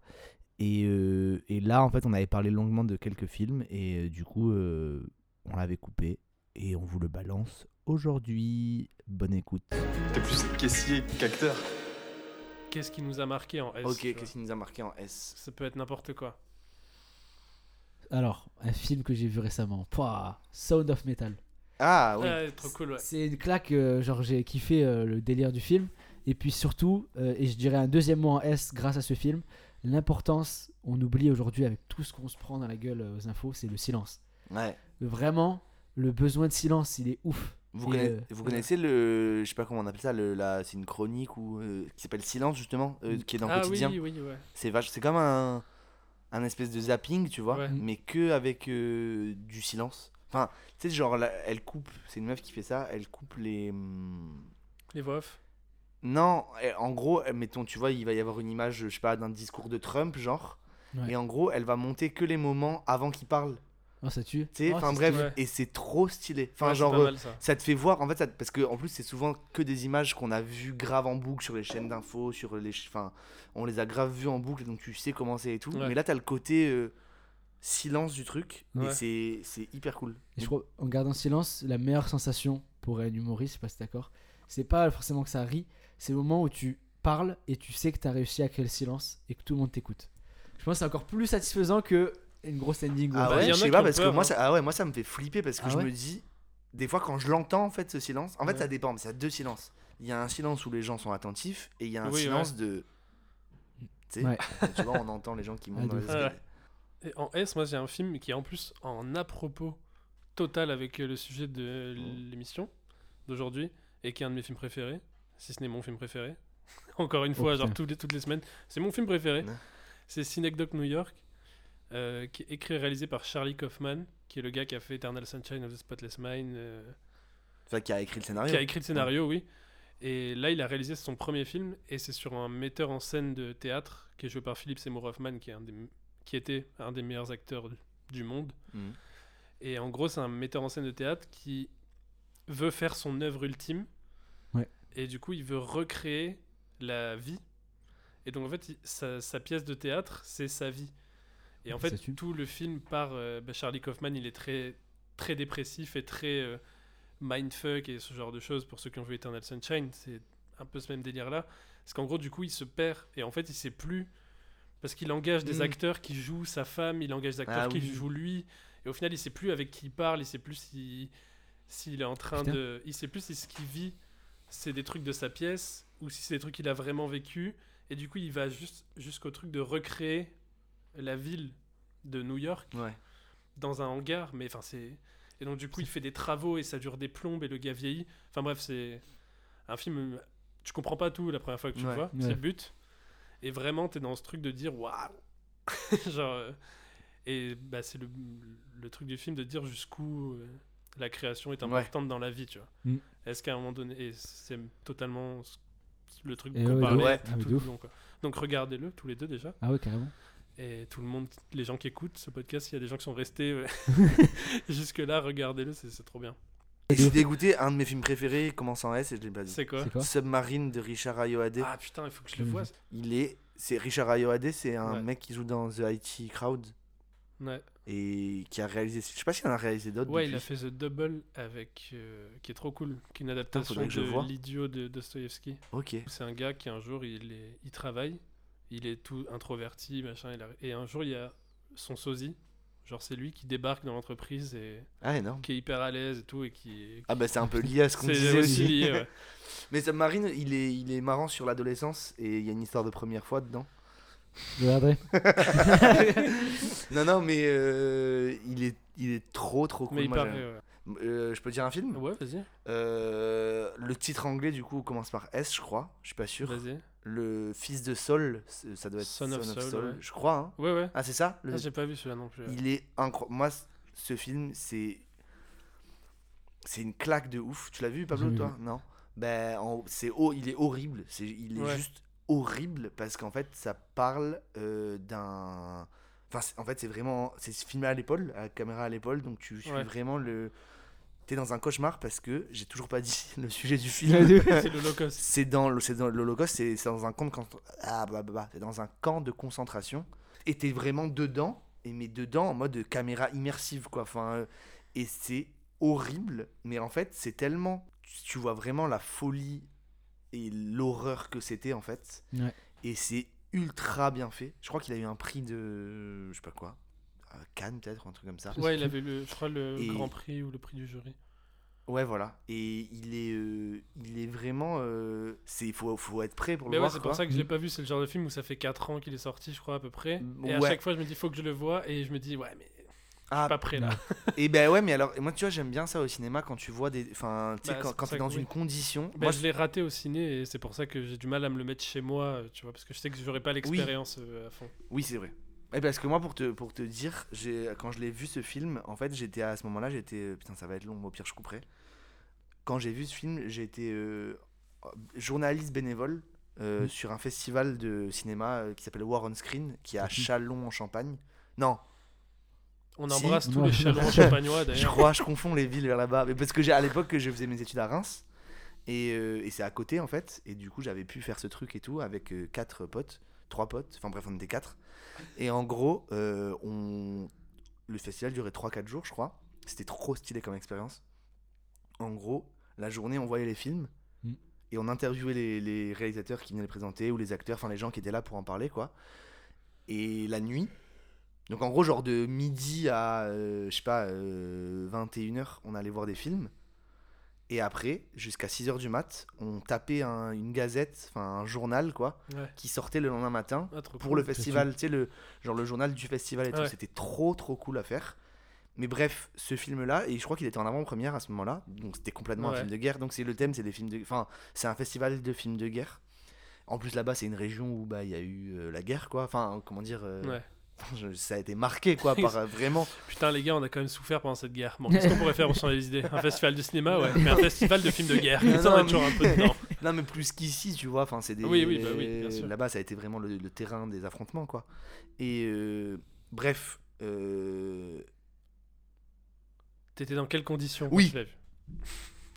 S6: Et, euh, et là, en fait, on avait parlé longuement de quelques films et euh, du coup, euh, on l'avait coupé et on vous le balance aujourd'hui. Bonne écoute.
S5: T'es plus caissier qu'acteur.
S9: Qu'est-ce qui nous a marqué en S
S8: Ok, qu'est-ce qui nous a marqué en S?
S9: Ça peut être n'importe quoi.
S7: Alors, un film que j'ai vu récemment. Pouah, Sound of Metal.
S8: Ah oui.
S9: Ouais, trop cool, ouais.
S7: C'est une claque, euh, genre j'ai kiffé euh, le délire du film. Et puis surtout, euh, et je dirais un deuxième mot en S grâce à ce film, l'importance, on oublie aujourd'hui avec tout ce qu'on se prend dans la gueule euh, aux infos, c'est le silence.
S8: Ouais.
S7: Vraiment, le besoin de silence, il est ouf.
S8: Vous, connaissez,
S7: euh,
S8: vous connaissez le. Je sais pas comment on appelle ça, le, la, c'est une chronique ou, euh, qui s'appelle Silence justement, euh, qui est dans le
S9: Ah
S8: quotidien.
S9: oui, oui, ouais.
S8: C'est vache, c'est comme un, un espèce de zapping, tu vois,
S9: Ouais.
S8: mais que avec euh, du silence. Enfin, tu sais, genre, là, elle coupe, c'est une meuf qui fait ça, elle coupe les. hum,
S9: Les voix off.
S8: Non, elle- en gros, mettons, tu vois, il va y avoir une image, je sais pas, d'un discours de Trump, genre,
S7: Ouais.
S8: et en gros, elle va monter que les moments avant qu'il parle.
S7: Oh, ça tue.
S8: Tu sais,
S7: Oh,
S8: enfin bref,
S7: stylé.
S8: et c'est trop stylé. Enfin,
S9: Ouais, c'est
S8: genre, euh,
S9: mal, ça.
S8: ça. te fait voir, en fait, ça parce que en plus, c'est souvent que des images qu'on a vues grave en boucle sur les chaînes d'infos, sur les. Enfin, on les a grave vues en boucle, donc tu sais comment c'est et tout.
S9: Ouais.
S8: Mais là, t'as le côté euh, silence du truc,
S7: Ouais.
S8: et c'est- c'est hyper cool.
S7: Et je crois, en gardant silence, la meilleure sensation pour un humoriste, je sais pas si t'es d'accord, c'est pas forcément que ça rit, c'est le moment où tu parles et tu sais que t'as réussi à créer le silence et que tout le monde t'écoute. Je pense que c'est encore plus satisfaisant que une grosse ending.
S8: Ah ouais, je
S9: a
S8: sais pas, parce que moi,
S9: hein.
S8: ça, ah ouais, moi, ça me fait flipper parce que
S7: Ah
S8: je
S7: ouais
S8: me dis, des fois, quand je l'entends, en fait, ce silence, en fait,
S7: Ouais.
S8: ça dépend, mais ça a deux silences. Il y a un silence où les gens sont attentifs, et il y a un
S9: Oui,
S8: silence de. Tu sais, tu vois, on entend les gens qui
S7: Ah,
S8: montent dans
S7: de
S8: les escaliers.
S9: Et en S, moi j'ai un film qui est en plus en à-propos total avec euh, le sujet de
S8: Mm.
S9: l'émission d'aujourd'hui et qui est un de mes films préférés, si ce n'est mon film préféré. Encore une
S7: Oh,
S9: fois, genre
S7: putain.
S9: toutes les, toutes les semaines. C'est mon film préféré. C'est Synecdoche New York, euh, qui est écrit et réalisé par Charlie Kaufman, qui est le gars qui a fait Eternal Sunshine of the Spotless Mind, euh,
S8: Enfin, qui a écrit le scénario.
S9: qui a écrit le scénario, oui. Et là, il a réalisé son premier film, et c'est sur un metteur en scène de théâtre qui est joué par Philip Seymour Hoffman, qui, est un des, qui était un des meilleurs acteurs du- monde.
S8: Mhm.
S9: Et en gros, c'est un metteur en scène de théâtre qui veut faire son œuvre ultime.
S7: Ouais.
S9: Et du coup, il veut recréer la vie. Et donc, en fait, il- sa, sa pièce de théâtre, c'est sa vie. Et en fait, tout le film par euh, bah, Charlie Kaufman, il est très, très dépressif et très euh, mindfuck et ce genre de choses. Pour ceux qui ont vu Eternal Sunshine, c'est un peu ce même délire-là. Parce qu'en gros, du coup, il se perd. Et en fait, il sait plus. Parce qu'il engage des
S8: Mm.
S9: acteurs qui jouent sa femme, il engage des acteurs
S8: Ah
S9: qui
S8: oui.
S9: jouent lui. Et au final, il sait plus avec qui il parle, il sait plus si s'il est en train
S7: Putain.
S9: de. Il sait plus si ce qu'il vit, c'est des trucs de sa pièce ou si c'est des trucs qu'il a vraiment vécu. Et du coup, il va juste jusqu'au truc de recréer la ville de New York
S8: Ouais.
S9: dans un hangar. Mais enfin, c'est. Et donc, du coup, il fait des travaux et ça dure des plombes et le gars vieillit. Enfin, bref, c'est un film. Tu comprends pas tout la première fois que tu
S8: Ouais.
S9: le vois, c'est le but. Et vraiment, t'es dans ce truc de dire waouh! Genre. euh, Et bah, c'est le, le truc du film de dire jusqu'où euh, la création est
S8: Ouais.
S9: importante dans la vie, tu vois.
S7: Mm.
S9: Est-ce qu'à un moment donné. Et c'est totalement le truc qu'on
S7: ouais,
S9: parlait
S8: ouais.
S9: tout,
S7: Ah,
S9: tout long, quoi. Donc regardez-le, tous les deux déjà.
S7: Ah ouais, carrément.
S9: Et tout le monde, les gens qui écoutent ce podcast, il y a des gens qui sont restés euh, jusque-là, regardez-le, c'est trop bien.
S8: Et je suis dégoûté, un de mes films préférés commence en S et je l'ai pas dit.
S9: C'est quoi
S7: quoi
S8: Submarine de Richard Ayoade.
S9: Ah putain, il faut que je le voie.
S8: Il est. C'est Richard Ayoade, c'est un
S9: Ouais.
S8: mec qui joue dans The IT Crowd
S9: Ouais,
S8: et qui a réalisé. Je sais pas s'il en a réalisé d'autres.
S9: ouais il a fait The Double avec. euh, qui est trop cool, qui est une adaptation de l'idiot de Dostoevsky.
S8: Ok.
S9: C'est un gars qui un jour il, est, il travaille, il est tout introverti, machin, il a- et un jour il y a son sosie, Genre, c'est lui qui débarque dans l'entreprise et
S8: Ah, énorme.
S9: qui est hyper à l'aise et tout. Et qui.
S8: Ah, bah, c'est un peu lié à ce qu'on disait
S9: aussi
S8: aussi.
S9: lié, ouais.
S8: Mais Submarine, il est, il est marrant sur l'adolescence et il y a une histoire de première fois dedans.
S7: Je regarderai.
S8: non, non, mais euh, il, est, il est trop trop cool.
S9: Mais il
S8: Moi,
S9: paraît,
S8: j'aime.
S9: ouais.
S8: Euh, je peux dire un film?
S9: Ouais, vas-y.
S8: Euh, le titre anglais du coup commence par S, je crois. Je suis pas sûr.
S9: Vas-y.
S8: Le fils de Saul, ça doit être
S9: Son of Saul, ouais.
S8: je crois. hein.
S9: Ouais, ouais.
S8: Ah, c'est ça le-
S9: Ah, j'ai pas vu celui-là non plus. ouais.
S8: Il est incroyable. Moi, ce film, c'est. C'est une claque de ouf. Tu l'as vu, Pablo, toi? Non? Ben, en- c'est il est horrible. C'est, il est
S9: Ouais.
S8: juste horrible parce qu'en fait, ça parle euh, d'un. Enfin, en fait, c'est vraiment. C'est filmé à l'épaule, à la caméra à l'épaule, donc tu suis
S9: Ouais.
S8: vraiment le. T'es dans un cauchemar parce que j'ai toujours pas dit le sujet du film.
S9: C'est l'Holocauste.
S8: C'est dans l'Holocauste, c'est dans un camp de ah, bah, bah, bah, c'est dans un camp de concentration. Et t'es vraiment dedans, et mais dedans en mode caméra immersive quoi. Enfin, euh, et c'est horrible, mais en fait c'est tellement, tu- vois vraiment la folie et l'horreur que c'était en fait.
S7: Ouais.
S8: Et c'est ultra bien fait. Je crois qu'il a eu un prix de, je sais pas quoi, Cannes peut-être un truc comme ça.
S9: Ouais, il avait le, je crois le
S8: Et-
S9: Grand Prix ou le prix du jury.
S8: Ouais, voilà. Et il est, euh, il est vraiment. euh, c'est, faut, faut être prêt pour
S9: Mais
S8: le
S9: ouais,
S8: voir.
S9: c'est pour ça que je l'ai pas vu. C'est le genre de film où ça fait 4 ans qu'il est sorti, je crois, à peu près. Et à
S8: Ouais.
S9: chaque fois, je me dis, faut que je le vois. Et je me dis, ouais, mais je
S8: Ah,
S9: suis pas prêt là.
S8: Et ben ouais, mais alors, moi, tu vois, j'aime bien ça au cinéma quand tu vois des. Enfin, tu sais,
S9: Bah,
S8: quand, quand t'es dans une
S9: oui.
S8: condition.
S9: Bah,
S8: moi,
S9: je l'ai raté au ciné et c'est pour ça que j'ai du mal à me le mettre chez moi, euh, tu vois, parce que je sais que j'aurais pas l'expérience euh, à fond.
S8: Oui, c'est vrai. Et parce que moi, pour te, pour te dire, j'ai, quand je l'ai vu ce film, en fait, j'étais à ce moment-là, j'étais. Putain, ça va être long, au pire, je couperai. Quand j'ai vu ce film, j'étais euh, journaliste bénévole euh,
S7: Mm.
S8: sur un festival de cinéma euh, qui s'appelle War on Screen, qui est à Chalon en Champagne. Non,
S9: On
S8: Si.
S9: embrasse tous les chalons champagnois
S8: je
S9: d'ailleurs.
S8: crois, je confonds les villes vers là-bas. Mais parce que j'ai à l'époque que je faisais mes études à Reims. Et, euh, et c'est à côté en fait. Et du coup, j'avais pu faire ce truc et tout avec euh, quatre potes, trois potes. Enfin bref, on était quatre. Et en gros, euh, on... le festival durait 3-4 jours, je crois. C'était trop stylé comme expérience. En gros, la journée, on voyait les films.
S7: Mm.
S8: Et on interviewait les, les réalisateurs qui venaient les présenter ou les acteurs, enfin les gens qui étaient là pour en parler, quoi. Et la nuit, donc en gros, genre de midi à, euh, je sais pas, 21h, on allait voir des films. Et après, jusqu'à 6h du mat, on tapait un- une gazette, enfin un journal, quoi,
S9: Ouais.
S8: qui sortait le lendemain matin
S9: Ah,
S8: pour
S9: cool.
S8: le festival, tu sais, le, genre le journal du festival et tout.
S9: Ouais.
S8: C'était trop, trop cool à faire. Mais bref, ce film-là, et je crois qu'il était en avant-première à ce moment-là, donc c'était complètement un film de guerre. Donc c'est le thème, c'est des films de, enfin, c'est un festival de films de guerre. En plus là-bas, c'est une région où bah il y a eu euh, la guerre, quoi. Enfin, comment dire, euh, ça a été marqué, quoi, par euh, vraiment.
S9: Putain, les gars, on a quand même souffert pendant cette guerre. Bon, qu'est-ce qu'on pourrait faire au changer les idées? Un festival de cinéma, ouais. Mais un festival de films de guerre.
S8: Non,
S9: toujours un peu
S8: mais-
S9: dedans.
S8: Non, mais plus qu'ici, tu vois. Enfin, c'est des.
S9: Oui, oui, bah oui, bien sûr.
S8: Là-bas, ça a été vraiment le, le terrain des affrontements, quoi. Et euh, bref. euh,
S9: T'étais dans quelles conditions quand
S8: Oui.
S9: tu l'as vu?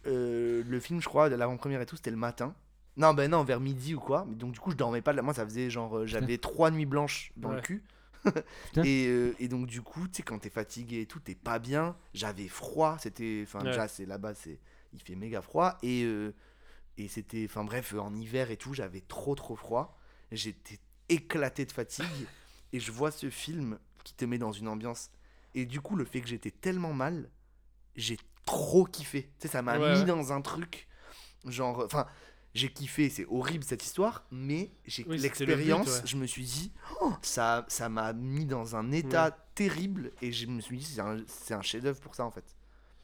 S8: Euh, le film, je crois, de l'avant-première et tout, c'était le matin. Non, ben non, vers midi ou quoi. Donc, du coup, je dormais pas. Moi, ça faisait genre. J'avais trois nuits blanches dans le cul. Et, euh, et donc, du coup, tu sais, quand t'es fatigué et tout, t'es pas bien. J'avais froid. C'était. Enfin,
S9: Ouais.
S8: déjà, c'est là-bas, c'est. Il fait méga froid. Et, euh, et c'était. Enfin, bref, en hiver et tout, j'avais trop, trop froid. J'étais éclaté de fatigue. et je vois ce film qui te met dans une ambiance. Et du coup, le fait que j'étais tellement mal, j'ai trop kiffé. Tu sais, ça m'a
S9: Ouais,
S8: mis dans un truc. Genre. Enfin. J'ai kiffé, c'est horrible cette histoire, mais j'ai
S9: Oui, le
S8: l'expérience,
S9: ouais.
S8: je me suis dit, oh, ça ça m'a mis dans un état terrible et je me suis dit, c'est un, chef-d'œuvre pour ça en fait.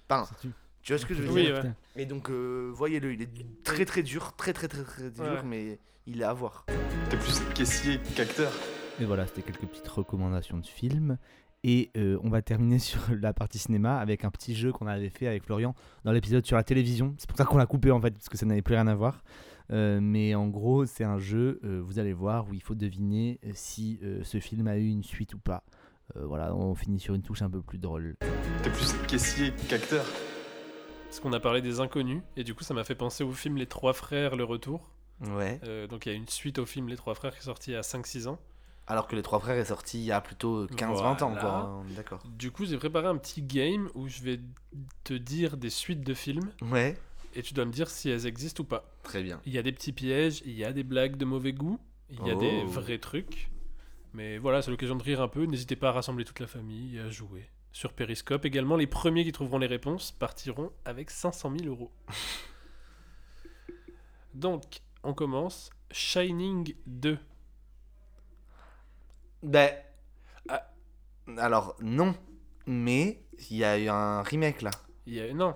S8: Enfin,
S7: tu-
S8: tu vois ce que je veux
S9: Oui,
S8: dire?
S9: ouais.
S8: Et donc, euh, voyez-le, il est très très dur, très très très très dur,
S9: Ouais.
S8: mais il est à voir.
S5: T'es plus caissier qu'acteur.
S6: Et voilà, c'était quelques petites recommandations de films. Et euh, on va terminer sur la partie cinéma avec un petit jeu qu'on avait fait avec Florian dans l'épisode sur la télévision. C'est pour ça qu'on l'a coupé en fait, parce que ça n'avait plus rien à voir. Euh, mais en gros, c'est un jeu, euh, vous allez voir, où il faut deviner si euh, ce film a eu une suite ou pas. Euh, voilà, on finit sur une touche un peu plus drôle.
S5: T'es plus caissier qu'acteur.
S9: Parce qu'on a parlé des inconnus. Et du coup, ça m'a fait penser au film Les Trois Frères, Le Retour.
S8: Ouais.
S9: Euh, donc, il y a une suite au film Les Trois Frères qui est sorti à 5-6 ans.
S8: Alors que Les Trois Frères est sorti il y a plutôt 15-20 ans, quoi. D'accord.
S9: Du coup, j'ai préparé un petit game où je vais te dire des suites de films.
S8: Ouais,
S9: Et tu dois me dire si elles existent ou pas.
S8: très bien.
S9: Il y a des petits pièges, il y a des blagues de mauvais goût, il y a des
S8: Oh.
S9: vrais trucs. Mais voilà, c'est l'occasion de rire un peu. N'hésitez pas à rassembler toute la famille et à jouer. Sur Periscope également, les premiers qui trouveront les réponses partiront avec 500 000 euros. Donc, on commence. Shining 2.
S8: Ben.
S9: Ah.
S8: Alors, non. Mais il y a eu un remake là.
S9: Il y a, non,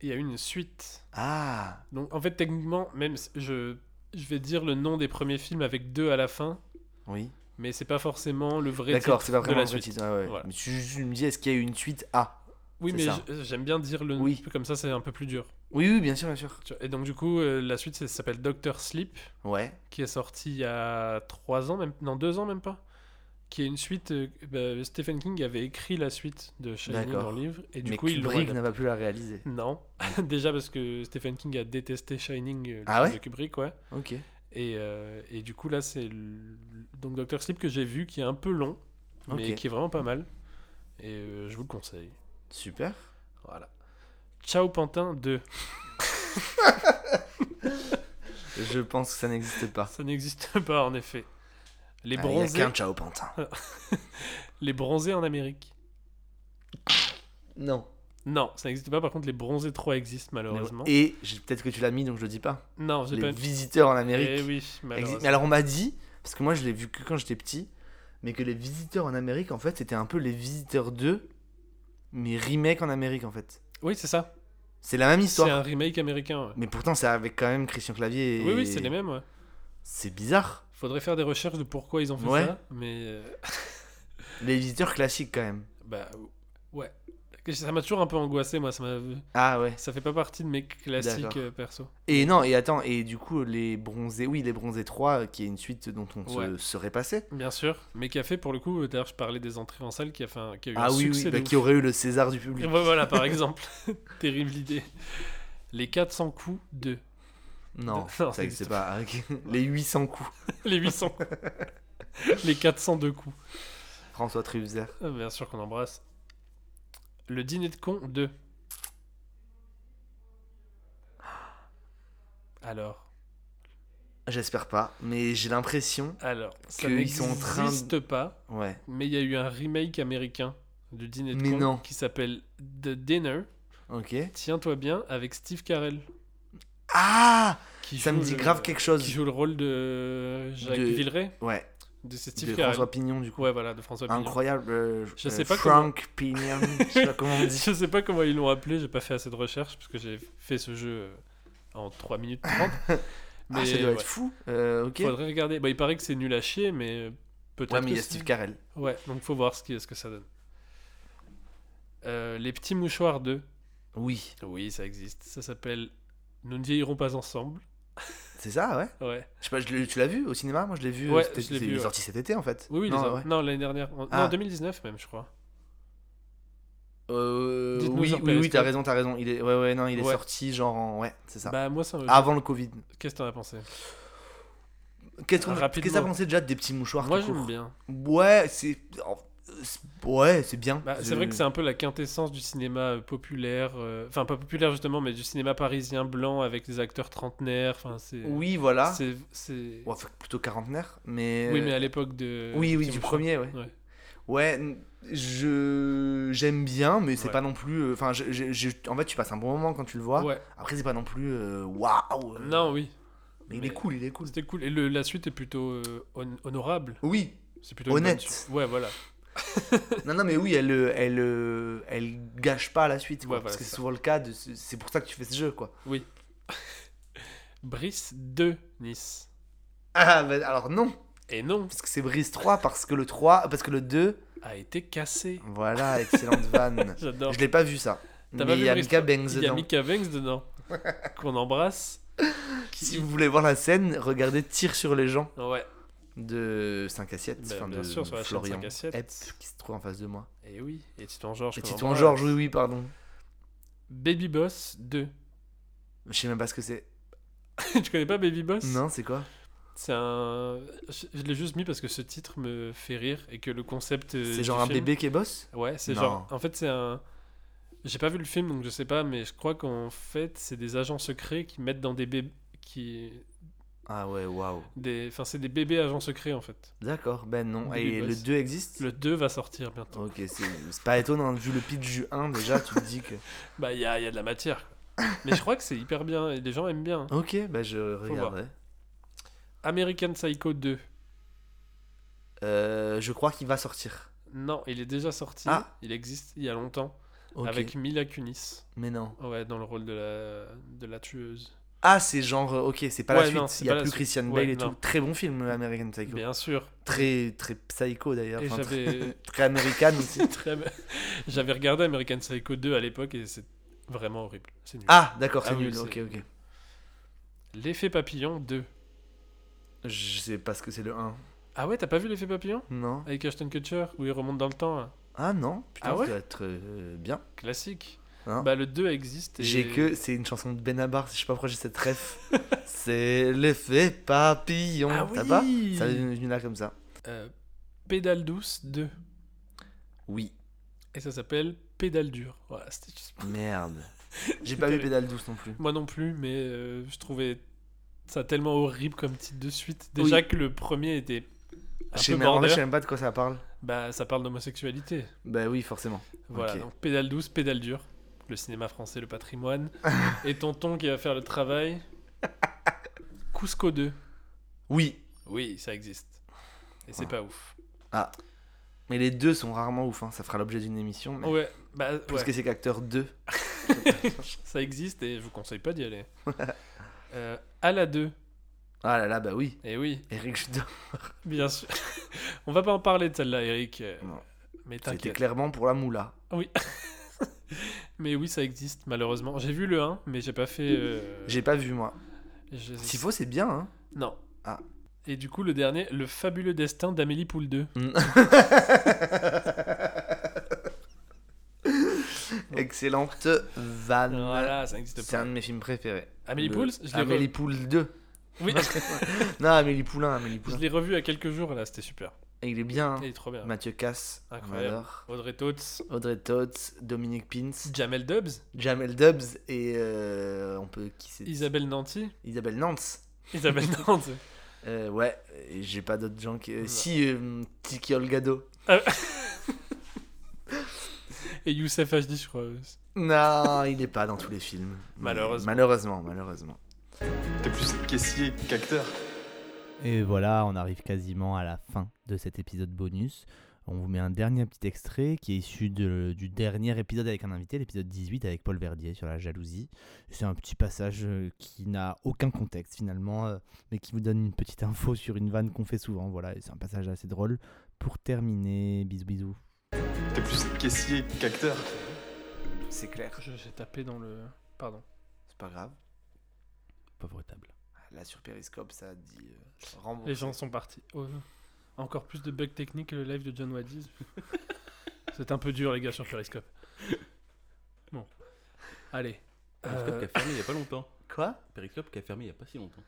S9: il y a eu une suite.
S8: Ah.
S9: Donc, en fait, techniquement, même si je, je vais dire le nom des premiers films avec deux à la fin.
S8: Oui.
S9: Mais c'est pas forcément le vrai
S8: D'accord,
S9: titre
S8: c'est pas vraiment
S9: la
S8: le vrai
S9: suite.
S8: titre. ouais, ouais.
S9: Voilà.
S8: Mais tu, tu me dis, est-ce qu'il y a eu une suite A?
S9: Oui, mais j'aime bien dire le nom.
S8: Oui.
S9: Comme ça, c'est un peu plus dur.
S8: Oui, oui, bien sûr, bien sûr.
S9: Et donc, du coup, euh, la suite, ça s'appelle Doctor Sleep.
S8: Ouais.
S9: Qui est sorti il y a 3 ans, même, non, 2 ans même pas. Qui est une suite. euh, bah, Stephen King avait écrit la suite de Shining
S8: D'accord.
S9: dans le livre. Et du
S8: Mais
S9: coup, il
S8: Kubrick n'a pas pu la réaliser.
S9: Non. Déjà parce que Stephen King a détesté Shining, euh, le
S8: Ah
S9: film
S8: ouais
S9: de Kubrick, ouais.
S8: Ok.
S9: Et, euh, et du coup, là, c'est le- donc Doctor Sleep que j'ai vu, qui est un peu long, mais
S8: Ok.
S9: qui est vraiment pas mal. Et euh, je vous le conseille.
S8: Super.
S9: Voilà. Ciao Pantin 2.
S8: Je pense que ça n'existe pas.
S9: Ça n'existe pas, en effet. Les
S8: Ah,
S9: bronzés.
S8: qu'un Ciao Pantin.
S9: les bronzés en Amérique.
S8: Non.
S9: Non, ça n'existe pas. Par contre, les bronzés 3 existent, malheureusement.
S8: Et peut-être que tu l'as mis, donc je le dis pas.
S9: Non, j'ai
S8: Les
S9: pas-
S8: visiteurs en Amérique.
S9: Eh oui, malheureusement.
S8: Mais alors on m'a dit, parce que moi je l'ai vu que quand j'étais petit, mais que les visiteurs en Amérique, en fait, c'était un peu les visiteurs 2, mais remake en Amérique, en fait.
S9: Oui, c'est ça.
S8: C'est la même
S9: C'est
S8: histoire.
S9: un remake américain. ouais.
S8: Mais pourtant, c'est avec quand même Christian Clavier. Et...
S9: Oui, oui, c'est les mêmes. ouais.
S8: C'est bizarre.
S9: Faudrait faire des recherches de pourquoi ils ont fait
S8: Ouais.
S9: ça. Mais. euh,
S8: Les visiteurs classiques, quand même.
S9: Bah ouais. Ça m'a toujours un peu angoissé moi, ça m'a
S8: Ah ouais.
S9: ça fait pas partie de mes classiques euh, perso.
S8: Et non, et attends, et du coup, les bronzés, oui, les bronzés 3, euh, qui est une suite dont on
S9: Ouais.
S8: se serait passé.
S9: Bien sûr, mais qui a fait pour le coup, euh, d'ailleurs je parlais des entrées en salle qui a fait un, qui a eu
S8: Ah
S9: un
S8: oui,
S9: succès
S8: oui, bah, qui aurait eu le César du public.
S9: Ouais, voilà par exemple, terrible idée. Les 400 coups de
S8: Non,
S9: Non,
S8: ça n'existe pas. Ok. Les 800 coups.
S9: les 800 les 402 coups.
S8: François Trufzer.
S9: Ah, Bien sûr qu'on embrasse. Le dîner de con de Alors,
S8: J'espère pas, mais j'ai l'impression
S9: alors, ça n'existe
S8: de...
S9: pas.
S8: Ouais.
S9: Mais il y a eu un remake américain du dîner de
S8: Mais
S9: con
S8: non.
S9: qui s'appelle The Dinner.
S8: Ok.
S9: Tiens-toi bien avec Steve Carell.
S8: Ah
S9: Qui
S8: Ça me dit
S9: le-
S8: grave quelque chose.
S9: Qui joue le rôle de Jacques
S8: De-
S9: Villeray.
S8: Ouais.
S9: De Steve
S8: De. François Pignon, du coup.
S9: Ouais, voilà, de François Pignon.
S8: Incroyable. euh,
S9: Je
S8: euh,
S9: sais pas
S8: Frank Pignon. je sais pas comment on dit.
S9: Je sais pas comment ils l'ont appelé, j'ai pas fait assez de recherche parce que j'ai fait ce jeu euh, en 3 minutes 30.
S8: Ah, ça doit être fou. Euh, ok.
S9: Faudrait regarder. Bah, il paraît que c'est nul à chier, mais peut-être.
S8: Ouais, mais il y a Steve Carell.
S9: Ouais, donc faut voir ce, qui, ce que ça donne. Euh, les petits mouchoirs 2.
S8: Oui.
S9: Oui, ça existe. Ça s'appelle Nous ne vieillirons pas ensemble.
S8: C'est ça, ouais
S9: Ouais.
S8: Je sais pas, je tu l'as vu au cinéma? Moi, je l'ai vu.
S9: Ouais,
S8: c'était-
S9: je l'ai
S8: c'est-
S9: vu,
S8: Il est sorti cet été, en fait.
S9: Oui, oui,
S8: non, ouais.
S9: non l'année dernière. En-
S8: Ah.
S9: Non, 2019 même, je crois.
S8: Euh, oui, oui, oui, t'as raison, t'as raison. Il est, ouais, ouais, non, il est
S9: Ouais.
S8: sorti genre, en- ouais, c'est ça.
S9: Bah, moi, ça
S8: Avant le Covid.
S9: Qu'est-ce que t'en as pensé?
S8: Qu'est-ce qu'on qu'est-ce que t'as pensé déjà des petits mouchoirs
S9: Moi, j'aime bien.
S8: Ouais, c'est- ouais, c'est bien.
S9: Bah, c'est
S8: Je-
S9: vrai que c'est un peu la quintessence du cinéma euh, populaire, euh, enfin pas populaire justement, mais du cinéma parisien blanc avec des acteurs trentenaires. Enfin, c'est.
S8: Oui, voilà.
S9: C'est.
S8: Ouais, plutôt quarantenaire, mais.
S9: Oui, mais à l'époque de.
S8: Oui, oui, du premier, ouais.
S9: Ouais.
S8: Je j'aime bien, mais c'est
S9: Ouais.
S8: pas non plus. euh, Enfin, en fait, tu passes un bon moment quand tu le vois.
S9: Ouais.
S8: Après, c'est pas non plus waouh. euh,
S9: Non, oui.
S8: Mais il est cool, il est cool.
S9: C'était cool. Et le- la suite est plutôt euh, hon- honorable.
S8: Oui.
S9: C'est plutôt bonne
S8: Honnête.
S9: suite. Ouais, voilà.
S8: Non, non, mais oui, elle, elle, elle gâche pas la suite, quoi,
S9: Ouais,
S8: parce
S9: voilà,
S8: que
S9: c'est
S8: souvent le cas. de C'est pour ça que tu fais ce jeu, quoi.
S9: Oui. Brice 2 Nice.
S8: Ah, bah, alors non.
S9: Et non.
S8: Parce que c'est Brise 3, parce que le 3, parce que le 2.
S9: A été cassé.
S8: Voilà, excellente vanne.
S9: J'adore.
S8: Je l'ai pas vu ça. Mais il y a
S9: Brice
S8: Mika
S9: 3?
S8: Banks
S9: Il y a
S8: dedans.
S9: Mika Banks dedans. Qu'on embrasse.
S8: Si vous voulez voir la scène, regardez Tire sur les gens
S9: Ouais.
S8: De 5 assiettes,
S9: Bah,
S8: enfin de
S9: sûr, sur la
S8: Florian
S9: 5 assiettes.
S8: Epp, qui se trouve en face de moi.
S9: Et oui. Et Titouan Georges.
S8: Et Titouan. Georges, oui, oui, pardon.
S9: Baby Boss 2.
S8: Je sais même pas ce que c'est.
S9: tu connais pas Baby Boss?
S8: Non, c'est quoi?
S9: C'est un. Je, l'ai juste mis parce que ce titre me fait rire et que le concept. euh,
S8: C'est genre un bébé qui est boss?
S9: Ouais, c'est genre. En fait, c'est un. J'ai pas vu le film donc je sais pas, mais je crois qu'en fait, c'est des agents secrets qui mettent dans des bébés. qui.
S8: Ah ouais, waouh.
S9: Des... Enfin, c'est des bébés agents secrets en fait.
S8: D'accord, ben non.
S9: Des
S8: Et le
S9: boss.
S8: 2 existe?
S9: Le 2 va sortir bientôt.
S8: Ok, c'est pas étonnant. Vu le pitch du 1, déjà, tu te dis que.
S9: Bah, il y a, y a de la matière. Mais je crois que c'est hyper bien et les gens aiment bien.
S8: Ok, bah je regarderai.
S9: American Psycho 2.
S8: Euh, je crois qu'il va sortir.
S9: Non, il est déjà sorti.
S8: Ah.
S9: Il existe il y a longtemps. Avec Mila Kunis.
S8: Mais non.
S9: Ouais, dans le rôle de la, de la tueuse.
S8: Ah, c'est genre. euh, Ok, c'est pas
S9: Ouais,
S8: la suite.
S9: non, c'est
S8: Il y a plus
S9: suite.
S8: Christian
S9: Ouais,
S8: Bale et
S9: non.
S8: tout. Très bon film, American Psycho.
S9: Bien sûr.
S8: Très, très psycho d'ailleurs. Enfin, très, très américain aussi.
S9: Très. J'avais regardé American Psycho 2 à l'époque et c'est vraiment horrible. C'est nul.
S8: Ah, d'accord, c'est
S9: Ah oui,
S8: nul.
S9: c'est-
S8: Ok, ok.
S9: L'effet papillon 2.
S8: Je sais pas ce que c'est le 1.
S9: Ah ouais, t'as pas vu l'effet papillon?
S8: Non.
S9: Avec Ashton Kutcher où il remonte dans le temps
S8: Ah non, putain,
S9: Ah ouais?
S8: ça doit être euh, bien.
S9: Classique.
S8: Hein
S9: bah le 2 existe. et-
S8: J'ai que. C'est une chanson de Benabar, je sais pas pourquoi j'ai cette ref. c'est l'effet papillon.
S9: Ah
S8: T'as pas
S9: oui
S8: Ça vient venu là comme ça.
S9: Euh, Pédale douce 2.
S8: Oui.
S9: Et ça s'appelle Pédale dure. Voilà, c'était juste-
S8: Merde. J'ai pas vu Pédale douce non plus.
S9: Moi non plus, mais euh, je trouvais ça tellement horrible comme titre de suite. Déjà que le premier était un
S8: Je sais
S9: peu
S8: même- en fait,
S9: border.
S8: je sais même pas de quoi ça parle.
S9: Bah, ça parle d'homosexualité.
S8: Bah oui, forcément.
S9: Voilà, donc pédale douce, pédale dure. Le cinéma français, le patrimoine. et tonton qui va faire le travail. Cusco 2.
S8: Oui.
S9: Oui, ça existe. Et c'est pas ouf.
S8: Ah. Mais les deux sont rarement ouf, hein. ça fera l'objet d'une émission. Mais...
S9: Ouais, bah, ouais.
S8: que c'est qu'acteur 2.
S9: ça existe et je vous conseille pas d'y aller. euh, à la 2.
S8: Ah là là, bah oui.
S9: Et oui.
S8: Eric Judor.
S9: Bien sûr. On va pas en parler de celle-là, Eric. euh, Mais
S8: C'était clairement pour la moula.
S9: Oui. Mais oui, ça existe, malheureusement. J'ai vu le 1, mais j'ai pas fait. euh,
S8: J'ai pas vu moi.
S9: je-
S8: S'il faut, c'est bien, hein.
S9: Non.
S8: Ah.
S9: Et du coup, le dernier, Le fabuleux destin d'Amélie Poule 2.
S8: Excellente vanne.
S9: Voilà, ça existe
S8: C'est
S9: pas.
S8: un de mes films préférés.
S9: Amélie
S8: Le-
S9: Poule je l'ai
S8: Amélie Poule 2.
S9: Oui.
S8: non, Amélie Poulain, Amélie
S9: Je
S8: Poulain.
S9: l'ai revu il y a quelques jours, là, c'était super.
S8: Et il est bien. hein.
S9: Il est trop bien.
S8: Mathieu Cass,
S9: Incroyable.
S8: adore.
S9: Audrey Tauts.
S8: Audrey Tauts, Dominique Pins,
S9: Jamel Dubs.
S8: Jamel Dubs et euh, on peut qui c'est
S9: Isabelle Nanty.
S8: Isabelle Nance.
S9: Isabelle Nantes.
S8: Euh, ouais, et j'ai pas d'autres gens qui. euh, Si, euh, Tiki Olgado.
S9: Ah. Et Youssef HD, je crois.
S8: Non, il est pas dans tous les films.
S9: Malheureusement.
S8: Malheureusement, malheureusement.
S5: T'es plus caissier qu'acteur.
S6: Et voilà, on arrive quasiment à la fin de cet épisode bonus. On vous met un dernier petit extrait qui est issu de- du dernier épisode avec un invité, l'épisode 18 avec Paul Verdier sur la jalousie. C'est un petit passage euh, qui n'a aucun contexte finalement, euh, mais qui vous donne une petite info sur une vanne qu'on fait souvent. Voilà, et c'est un passage assez drôle. Pour terminer, bisous bisous.
S5: T'es plus caissier qu'acteur.
S8: C'est clair.
S9: Je- J'ai tapé dans le. Pardon.
S8: C'est pas grave.
S6: Pauvre table.
S8: Là sur Periscope, ça dit euh.
S9: Les gens sont partis. Oh, encore plus de bugs techniques que le live de John Wadis. C'est un peu dur, les gars, sur Periscope. Bon. Allez.
S12: Periscope
S9: Euh,
S12: qui a fermé il y a pas longtemps.
S8: Quoi?
S12: Periscope qui a fermé il y a pas si longtemps.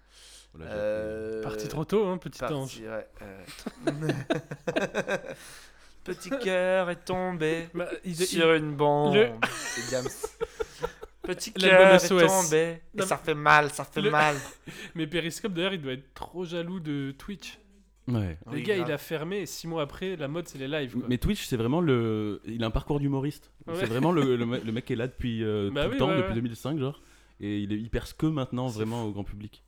S8: Euh,
S9: Parti trop tôt, hein, petit
S8: parti,
S9: ange.
S8: ouais, euh. Petit cœur est tombé
S9: Bah, il-
S8: sur
S9: il-
S8: une bombe.
S9: le-
S8: C'est James. Petit cœur est
S9: SOS.
S8: tombé. Et
S9: Non,
S8: ça fait mal, ça fait
S9: Le-
S8: mal.
S9: Mais Periscope, d'ailleurs, il doit être trop jaloux de Twitch.
S12: Ouais.
S9: Le
S8: Oui,
S9: gars,
S8: grave.
S9: il a fermé et six mois après, la mode, c'est les lives. Quoi.
S12: Mais Twitch, c'est vraiment le. Il a un parcours d'humoriste.
S9: Ouais.
S12: C'est vraiment le, le, me- le mec qui est là depuis euh,
S9: Bah
S12: tout
S9: oui,
S12: le temps,
S9: ouais,
S12: depuis
S9: ouais.
S12: 2005, genre. Et il est hyper que maintenant, vraiment, au grand public.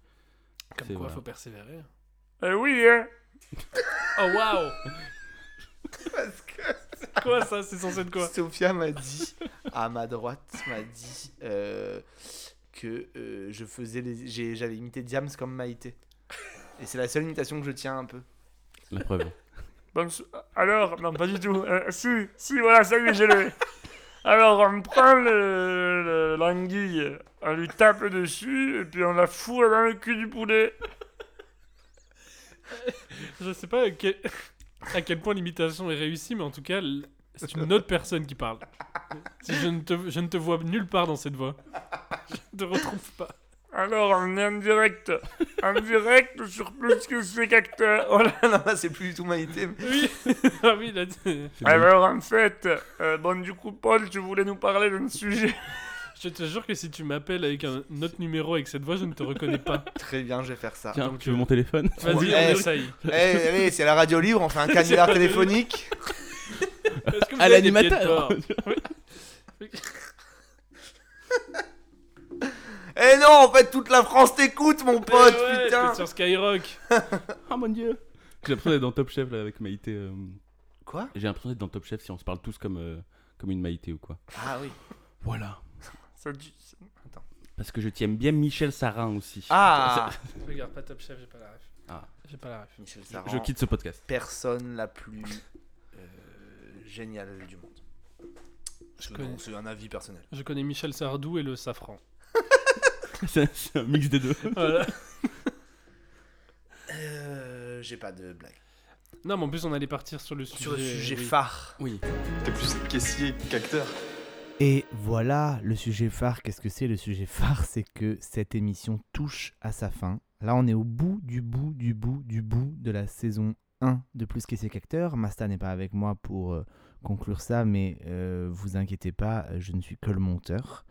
S9: Comme quoi,
S12: voilà.
S9: faut persévérer.
S8: Euh, oui, hein.
S9: Oh, waouh
S8: Parce que
S9: Quoi, ça? C'est censé être quoi?
S8: Sophia m'a dit, à ma droite, m'a dit euh, que euh, je faisais les... j'avais imité Diams comme Maïté. Et c'est la seule imitation que je tiens un peu.
S12: La preuve.
S13: Alors, non, pas du tout. Euh, si, si, voilà, ça y est, j'ai le. Alors, on prend le- le- l'anguille, on lui tape dessus, et puis on la fourre dans le cul du poulet.
S9: Je sais pas quel, à quel point l'imitation est réussie, mais en tout cas, c'est une autre personne qui parle. Si je, ne te, je ne te vois nulle part dans cette voix. Je ne te retrouve pas.
S13: Alors, on est en direct. En direct sur plus que c'est qu'acteur.
S8: Oh là là, là, c'est plus du tout Maïté. mais-
S9: Oui, ah oui, là,
S13: Alors, en fait, euh, bon, du coup, Paul, tu voulais nous parler d'un sujet.
S9: Je te jure que si tu m'appelles avec un autre numéro avec cette voix, je ne te reconnais pas.
S14: Très bien, je vais faire ça.
S10: Tiens,
S9: Donc,
S10: tu veux
S9: euh,
S10: mon téléphone
S9: Vas-y, on
S14: Eh,
S9: essaye.
S14: Eh, allez, c'est la radio libre, on fait un canular téléphonique.
S10: À l'animateur.
S14: Eh non, en fait, toute la France t'écoute, mon pote,
S9: ouais,
S14: putain.
S9: sur Skyrock.
S10: Oh mon dieu J'ai l'impression d'être dans Top Chef là avec Maïté. euh,
S14: Quoi?
S10: J'ai l'impression d'être dans Top Chef si on se parle tous comme, euh, comme une Maïté ou quoi.
S14: Ah oui.
S10: Voilà.
S13: Ça dit-
S14: Attends.
S10: Parce que je tiens bien Michel Sarin aussi.
S14: Ah
S9: Regarde, pas Top Chef, j'ai pas la ref.
S10: Ah.
S9: J'ai pas la ref.
S14: Michel
S10: Je
S14: Saran,
S10: quitte ce podcast.
S14: personne la plus euh, géniale du monde. C'est-
S9: connais.
S14: non, C'est un avis personnel.
S9: Je connais Michel Sardou et le safran.
S10: c'est c'est un mix des deux.
S9: Voilà.
S14: Euh, J'ai pas de blague.
S9: Non, mais en plus, on allait partir sur le sujet.
S14: Sur le sujet
S9: oui.
S14: phare.
S10: Oui.
S5: T'es plus caissier qu'acteur.
S8: Et voilà, le sujet phare, qu'est-ce que c'est Le sujet phare, c'est que cette émission touche à sa fin. Là, on est au bout du bout du bout du bout de la saison 1 de Plus qu'Essai qu'acteur. Masta n'est pas avec moi pour euh, conclure ça, mais euh, vous inquiétez pas, je ne suis que le monteur.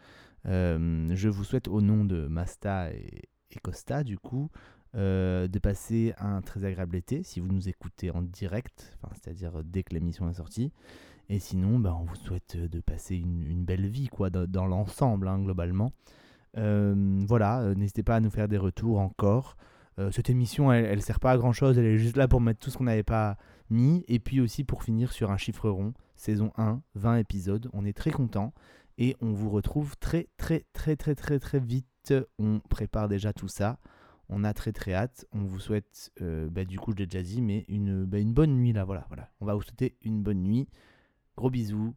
S8: Euh, je vous souhaite au nom de Masta et, Costa, du coup, euh, de passer un très agréable été si vous nous écoutez en direct, c'est-à-dire dès que l'émission est sortie. Et sinon, bah, on vous souhaite euh, de passer une, belle vie quoi, dans, l'ensemble, hein, globalement. Euh, voilà, euh, n'hésitez pas à nous faire des retours encore. Cette émission, elle, elle sert pas à grand chose, elle est juste là pour mettre tout ce qu'on n'avait pas mis. Et puis aussi pour finir sur un chiffre rond, saison 1, 20 épisodes. On est très content et on vous retrouve très, très, très, très, très, très vite. On prépare déjà tout ça. On a très très hâte. On vous souhaite, bah, du coup, je l'ai déjà dit, mais une, bah, une bonne nuit là. Voilà, voilà. On va vous souhaiter une bonne nuit. Gros bisous,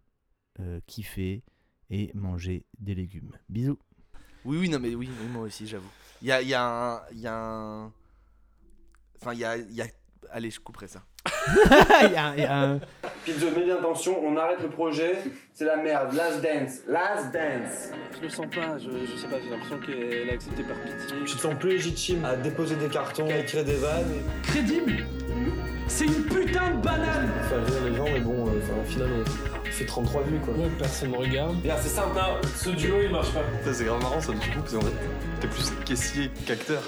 S8: euh, kiffez et mangez des légumes. Bisous.
S14: Oui, oui, non, mais oui, oui, moi aussi, j'avoue. Il y a, il y a un. Y a un. Enfin, il y a, il y a. Allez, je couperai ça.
S7: Il y a- y a un-
S15: Pizzo, mets bien attention, on arrête le projet, c'est la merde. Last dance, last dance.
S16: Je le sens pas, je, je sais pas, j'ai l'impression qu'elle a accepté par pitié.
S3: Tu te sens plus légitime à déposer des cartons, à écrire des vannes.
S17: Crédible C'est une putain de banane
S3: Faire rire les gens, mais bon, euh, enfin, au final, on fait 33 vues quoi.
S16: personne ne regarde.
S15: Bien, c'est simple, hein.
S16: Ce duo il marche pas.
S5: Ça, C'est grave marrant ça du coup, parce qu'en fait, t'es plus caissier qu'acteur.